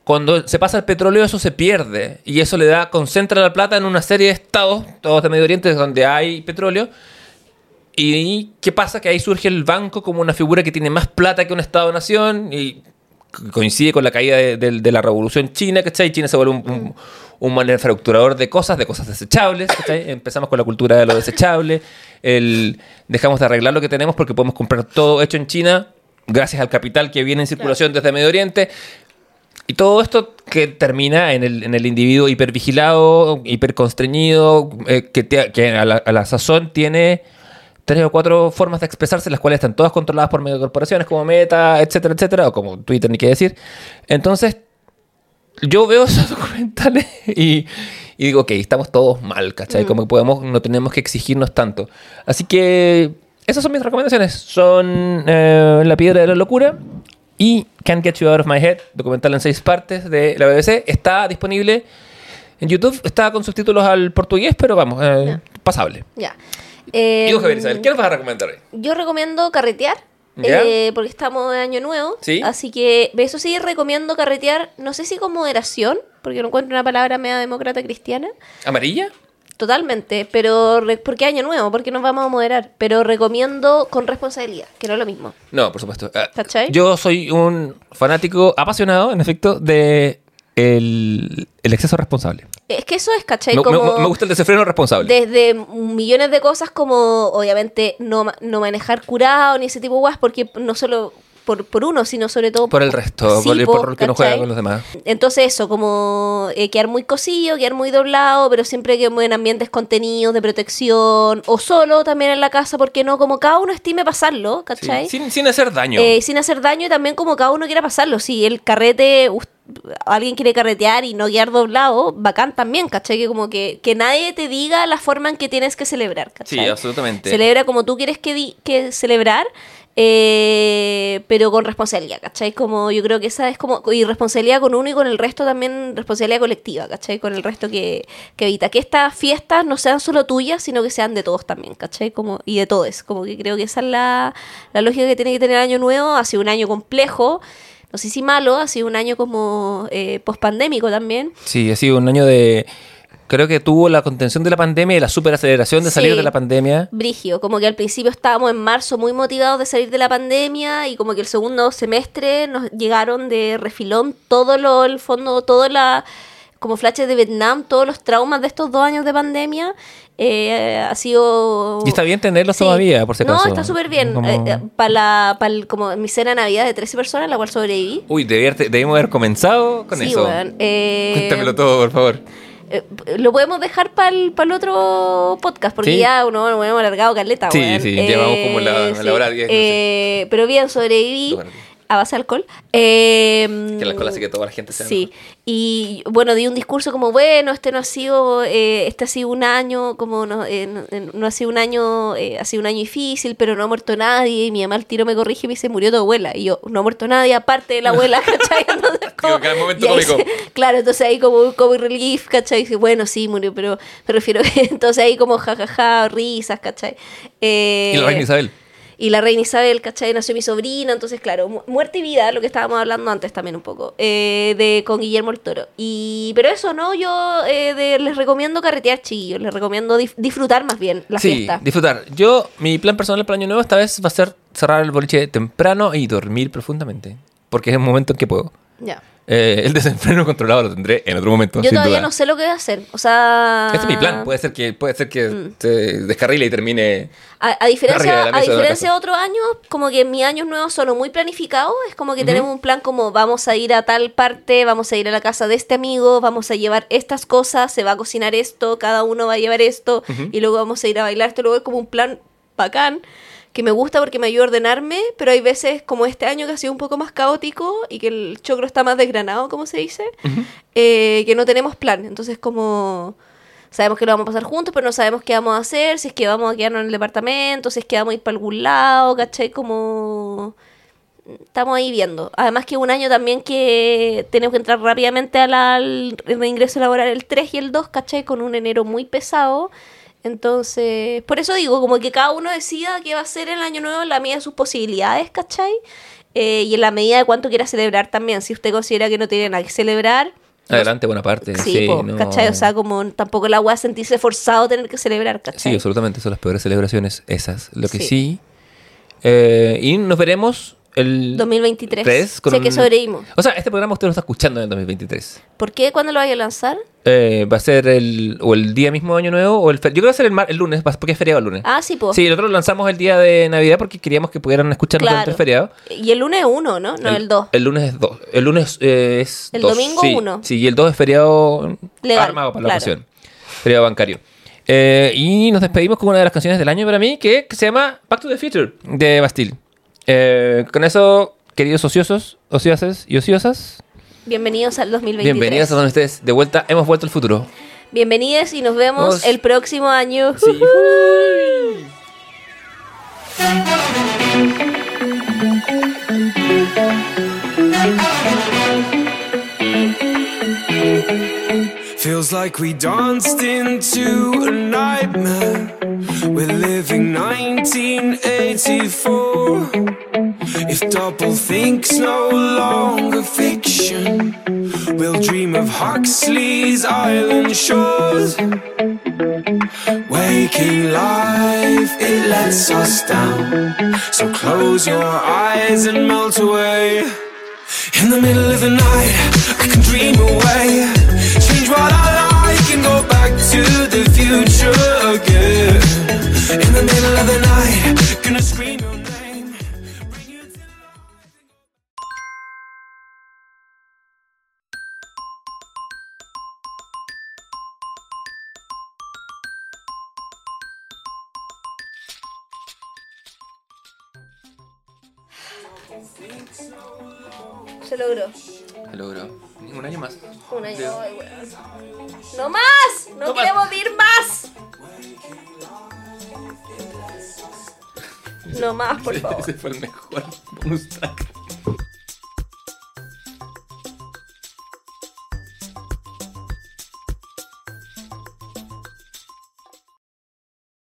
Cuando se pasa el petróleo eso se pierde y eso le da, concentra la plata en una serie de estados, todos de Medio Oriente donde hay petróleo. ¿Y qué pasa? Que ahí surge el banco como una figura que tiene más plata que un Estado-nación y co- coincide con la caída de, de- de la revolución china, ¿cachai? China se vuelve un, un, un manufacturador de cosas, de cosas desechables, ¿cachai? [COUGHS] Empezamos con la cultura de lo desechable, el, dejamos de arreglar lo que tenemos porque podemos comprar todo hecho en China gracias al capital que viene en circulación desde Medio Oriente. Y todo esto que termina en el, en el individuo hipervigilado, hiperconstreñido, eh, que, te- que a, la, a la sazón tiene tres o cuatro formas de expresarse, las cuales están todas controladas por megacorporaciones como Meta, etcétera, etcétera, o como Twitter, ni qué decir. Entonces, yo veo [LAUGHS] esos documentales y, y digo, ok, estamos todos mal, ¿cachai? Como que podemos, no tenemos que exigirnos tanto. Así que esas son mis recomendaciones. Son eh, La Piedra de la Locura y Can't Get You Out of My Head, documental en seis partes de la BBC. Está disponible en YouTube, está con subtítulos al portugués, pero vamos, eh, pasable. Ya. Y Eh, tú, Javier Isabel, ¿qué nos vas a recomendar hoy? Yo recomiendo carretear. Eh, porque estamos de año nuevo. Sí. Así que eso sí recomiendo carretear, no sé si con moderación, porque no encuentro una palabra media demócrata cristiana. ¿Amarilla? Totalmente, pero porque año nuevo, porque nos vamos a moderar. Pero recomiendo con responsabilidad, que no es lo mismo. No, por supuesto. ¿Cachai? Yo soy un fanático apasionado, en efecto, de el, el exceso responsable. Es que eso es, ¿cachai? Me, como me gusta el desenfreno responsable. desde millones de cosas como, obviamente, no, no manejar curado ni ese tipo de guas, porque no solo por, por uno, sino sobre todo por el resto, Sí, por, el- por rol que no juega con los demás. Entonces eso, como eh, quedar muy cosillo, quedar muy doblado, pero siempre que en ambientes contenidos de protección, o solo también en la casa, porque no, como cada uno estime pasarlo, Sí, ¿cachai? Sin, sin hacer daño. Eh, sin hacer daño y también como cada uno quiera pasarlo. Si el carrete, alguien quiere carretear y no quedar doblado, bacán también, ¿cachai? Que como que, que nadie te diga la forma en que tienes que celebrar, sí, ¿cachai? absolutamente. Celebra como tú quieres que, di- que celebrar, eh, pero con responsabilidad, ¿cachai? Como yo creo que esa es como, y responsabilidad con uno y con el resto también responsabilidad colectiva, ¿cachai? Con el resto que, que evita que estas fiestas no sean solo tuyas, sino que sean de todos también, ¿cachai? Como, y de todos, como que creo que esa es la, la lógica que tiene que tener el año nuevo, ha sido un año complejo, no sé si malo, ha sido un año como eh, pospandémico también, Sí, ha sido un año de... Creo que tuvo la contención de la pandemia y la superaceleración de salir de la pandemia. Brigio, como que al principio estábamos en marzo muy motivados de salir de la pandemia y como que el segundo semestre nos llegaron de refilón todo lo, el fondo, todo la como flashes de Vietnam, todos los traumas de estos dos años de pandemia, eh, ha sido... Y está bien tenerlos Sí. todavía, por si acaso. No, está súper bien. Como- para la, pa el- como mi cena de Navidad de 13 personas, la cual sobreviví. Uy, debimos haber comenzado con sí, eso. weón. Eh, Cuéntamelo todo, por favor. eh, lo podemos dejar para el, otro podcast, porque Sí. ya uno nos hemos alargado caleta. Sí, sí, llevamos como la- la hora 10, no sé. Eh, pero bien, sobreviví Bueno. A base de alcohol. Eh, Que la escuela hace que toda la gente sea Sí, y bueno, di un discurso como, bueno, este no ha sido, eh, este ha sido un año, como no, eh, no, eh, no ha sido un año, eh, ha sido un año difícil, pero no ha muerto nadie, y mi mamá al tiro me corrige y me dice, murió tu abuela, y yo, no ha muerto nadie aparte de la abuela, [LAUGHS] ¿cachai? Entonces, como- cada momento y ahí cómico. se- claro, entonces ahí como un comic relief, ¿cachai? Y dice, bueno, sí, murió, pero me refiero que [LAUGHS] entonces ahí como jajaja, risas, ¿cachai? Eh, Y la reina Isabel. Y la reina Isabel, ¿cachai? Nació mi sobrina, entonces, claro, mu- muerte y vida, lo que estábamos hablando antes también un poco, eh, de con Guillermo el Toro. Y, pero eso, ¿no? Yo eh, de- les recomiendo carretear, chiquillos, les recomiendo dif- disfrutar más bien la sí, fiesta. disfrutar. Yo, mi plan personal para el año nuevo esta vez va a ser cerrar el boliche temprano y dormir profundamente. Porque es el momento en que puedo. Ya. Eh, el desenfreno [LAUGHS] controlado lo tendré en otro momento. Yo todavía duda. no sé lo que voy a hacer, o sea... Este es mi plan. Puede ser que, puede ser que Mm. se descarrile y termine. A, diferencia, de a diferencia de otros años, como que mis años nuevos son muy planificados. Es como que tenemos un plan como vamos a ir a tal parte, vamos a ir a la casa de este amigo, vamos a llevar estas cosas, se va a cocinar esto, cada uno va a llevar esto, y luego vamos a ir a bailar esto. Luego es como un plan bacán que me gusta porque me ayuda a ordenarme, pero hay veces como este año que ha sido un poco más caótico y que el choclo está más desgranado, como se dice, eh, que no tenemos plan. Entonces como sabemos que lo vamos a pasar juntos, pero no sabemos qué vamos a hacer, si es que vamos a quedarnos en el departamento, si es que vamos a ir para algún lado, ¿cachai? Como estamos ahí viendo. Además que un año también que tenemos que entrar rápidamente a la- al reingreso laboral el 3 y el 2, ¿cachai? Con un enero muy pesado. Entonces, por eso digo, como que cada uno decida qué va a hacer el año nuevo en la medida de sus posibilidades, ¿cachai? Eh, y en la medida de cuánto quiera celebrar también. Si usted considera que no tiene nada que celebrar, Adelante, buena parte. Sí, Sí, po, no- ¿cachai? O sea, como tampoco la weá sentirse forzado a tener que celebrar, Sí, ¿cachai? absolutamente. Son las peores celebraciones esas. Lo que Sí. sí. eh, y nos veremos el 2023. tres con sé que sobrevivimos. O sea, este programa usted lo está escuchando en el 2023. ¿Por qué? ¿Cuándo lo vaya a lanzar? Eh, va a ser el, o el día mismo de año nuevo o el fe- yo creo que va a ser el, mar- el lunes porque es feriado el lunes Ah, sí, pues. sí nosotros lo lanzamos el día de navidad porque queríamos que pudieran escucharnos Claro. durante el feriado Y el lunes uno, ¿no? No, el 2. el lunes es dos el lunes eh, es El dos, domingo sí. uno. sí y el 2 es feriado Legal, armado para la ocasión feriado bancario Eh, y nos despedimos con una de las canciones del año para mí que, que se llama Back to the Future de Bastille Eh, con eso queridos ociosos ociosas y ociosas Bienvenidos al 2023. bienvenidos a donde ustedes de vuelta hemos vuelto al futuro Bienvenidos y nos vemos Nos- el próximo año. Sí. Feels like we danced into a nightmare. We're living 1984. If double think's no longer fiction, we'll dream of Huxley's island shores. Waking life, it lets us down. So close your eyes and melt away. In the middle of the night, I can dream away. Change what I like and go back to the future again. In the middle of the night, gonna scream your name. Bring you to Se logró. Se logró. Un año más. Un año. Ay, weón. ¡No más! ¡No, No más. ir más! No más, por [LAUGHS] favor. Ese fue el mejor bonus track.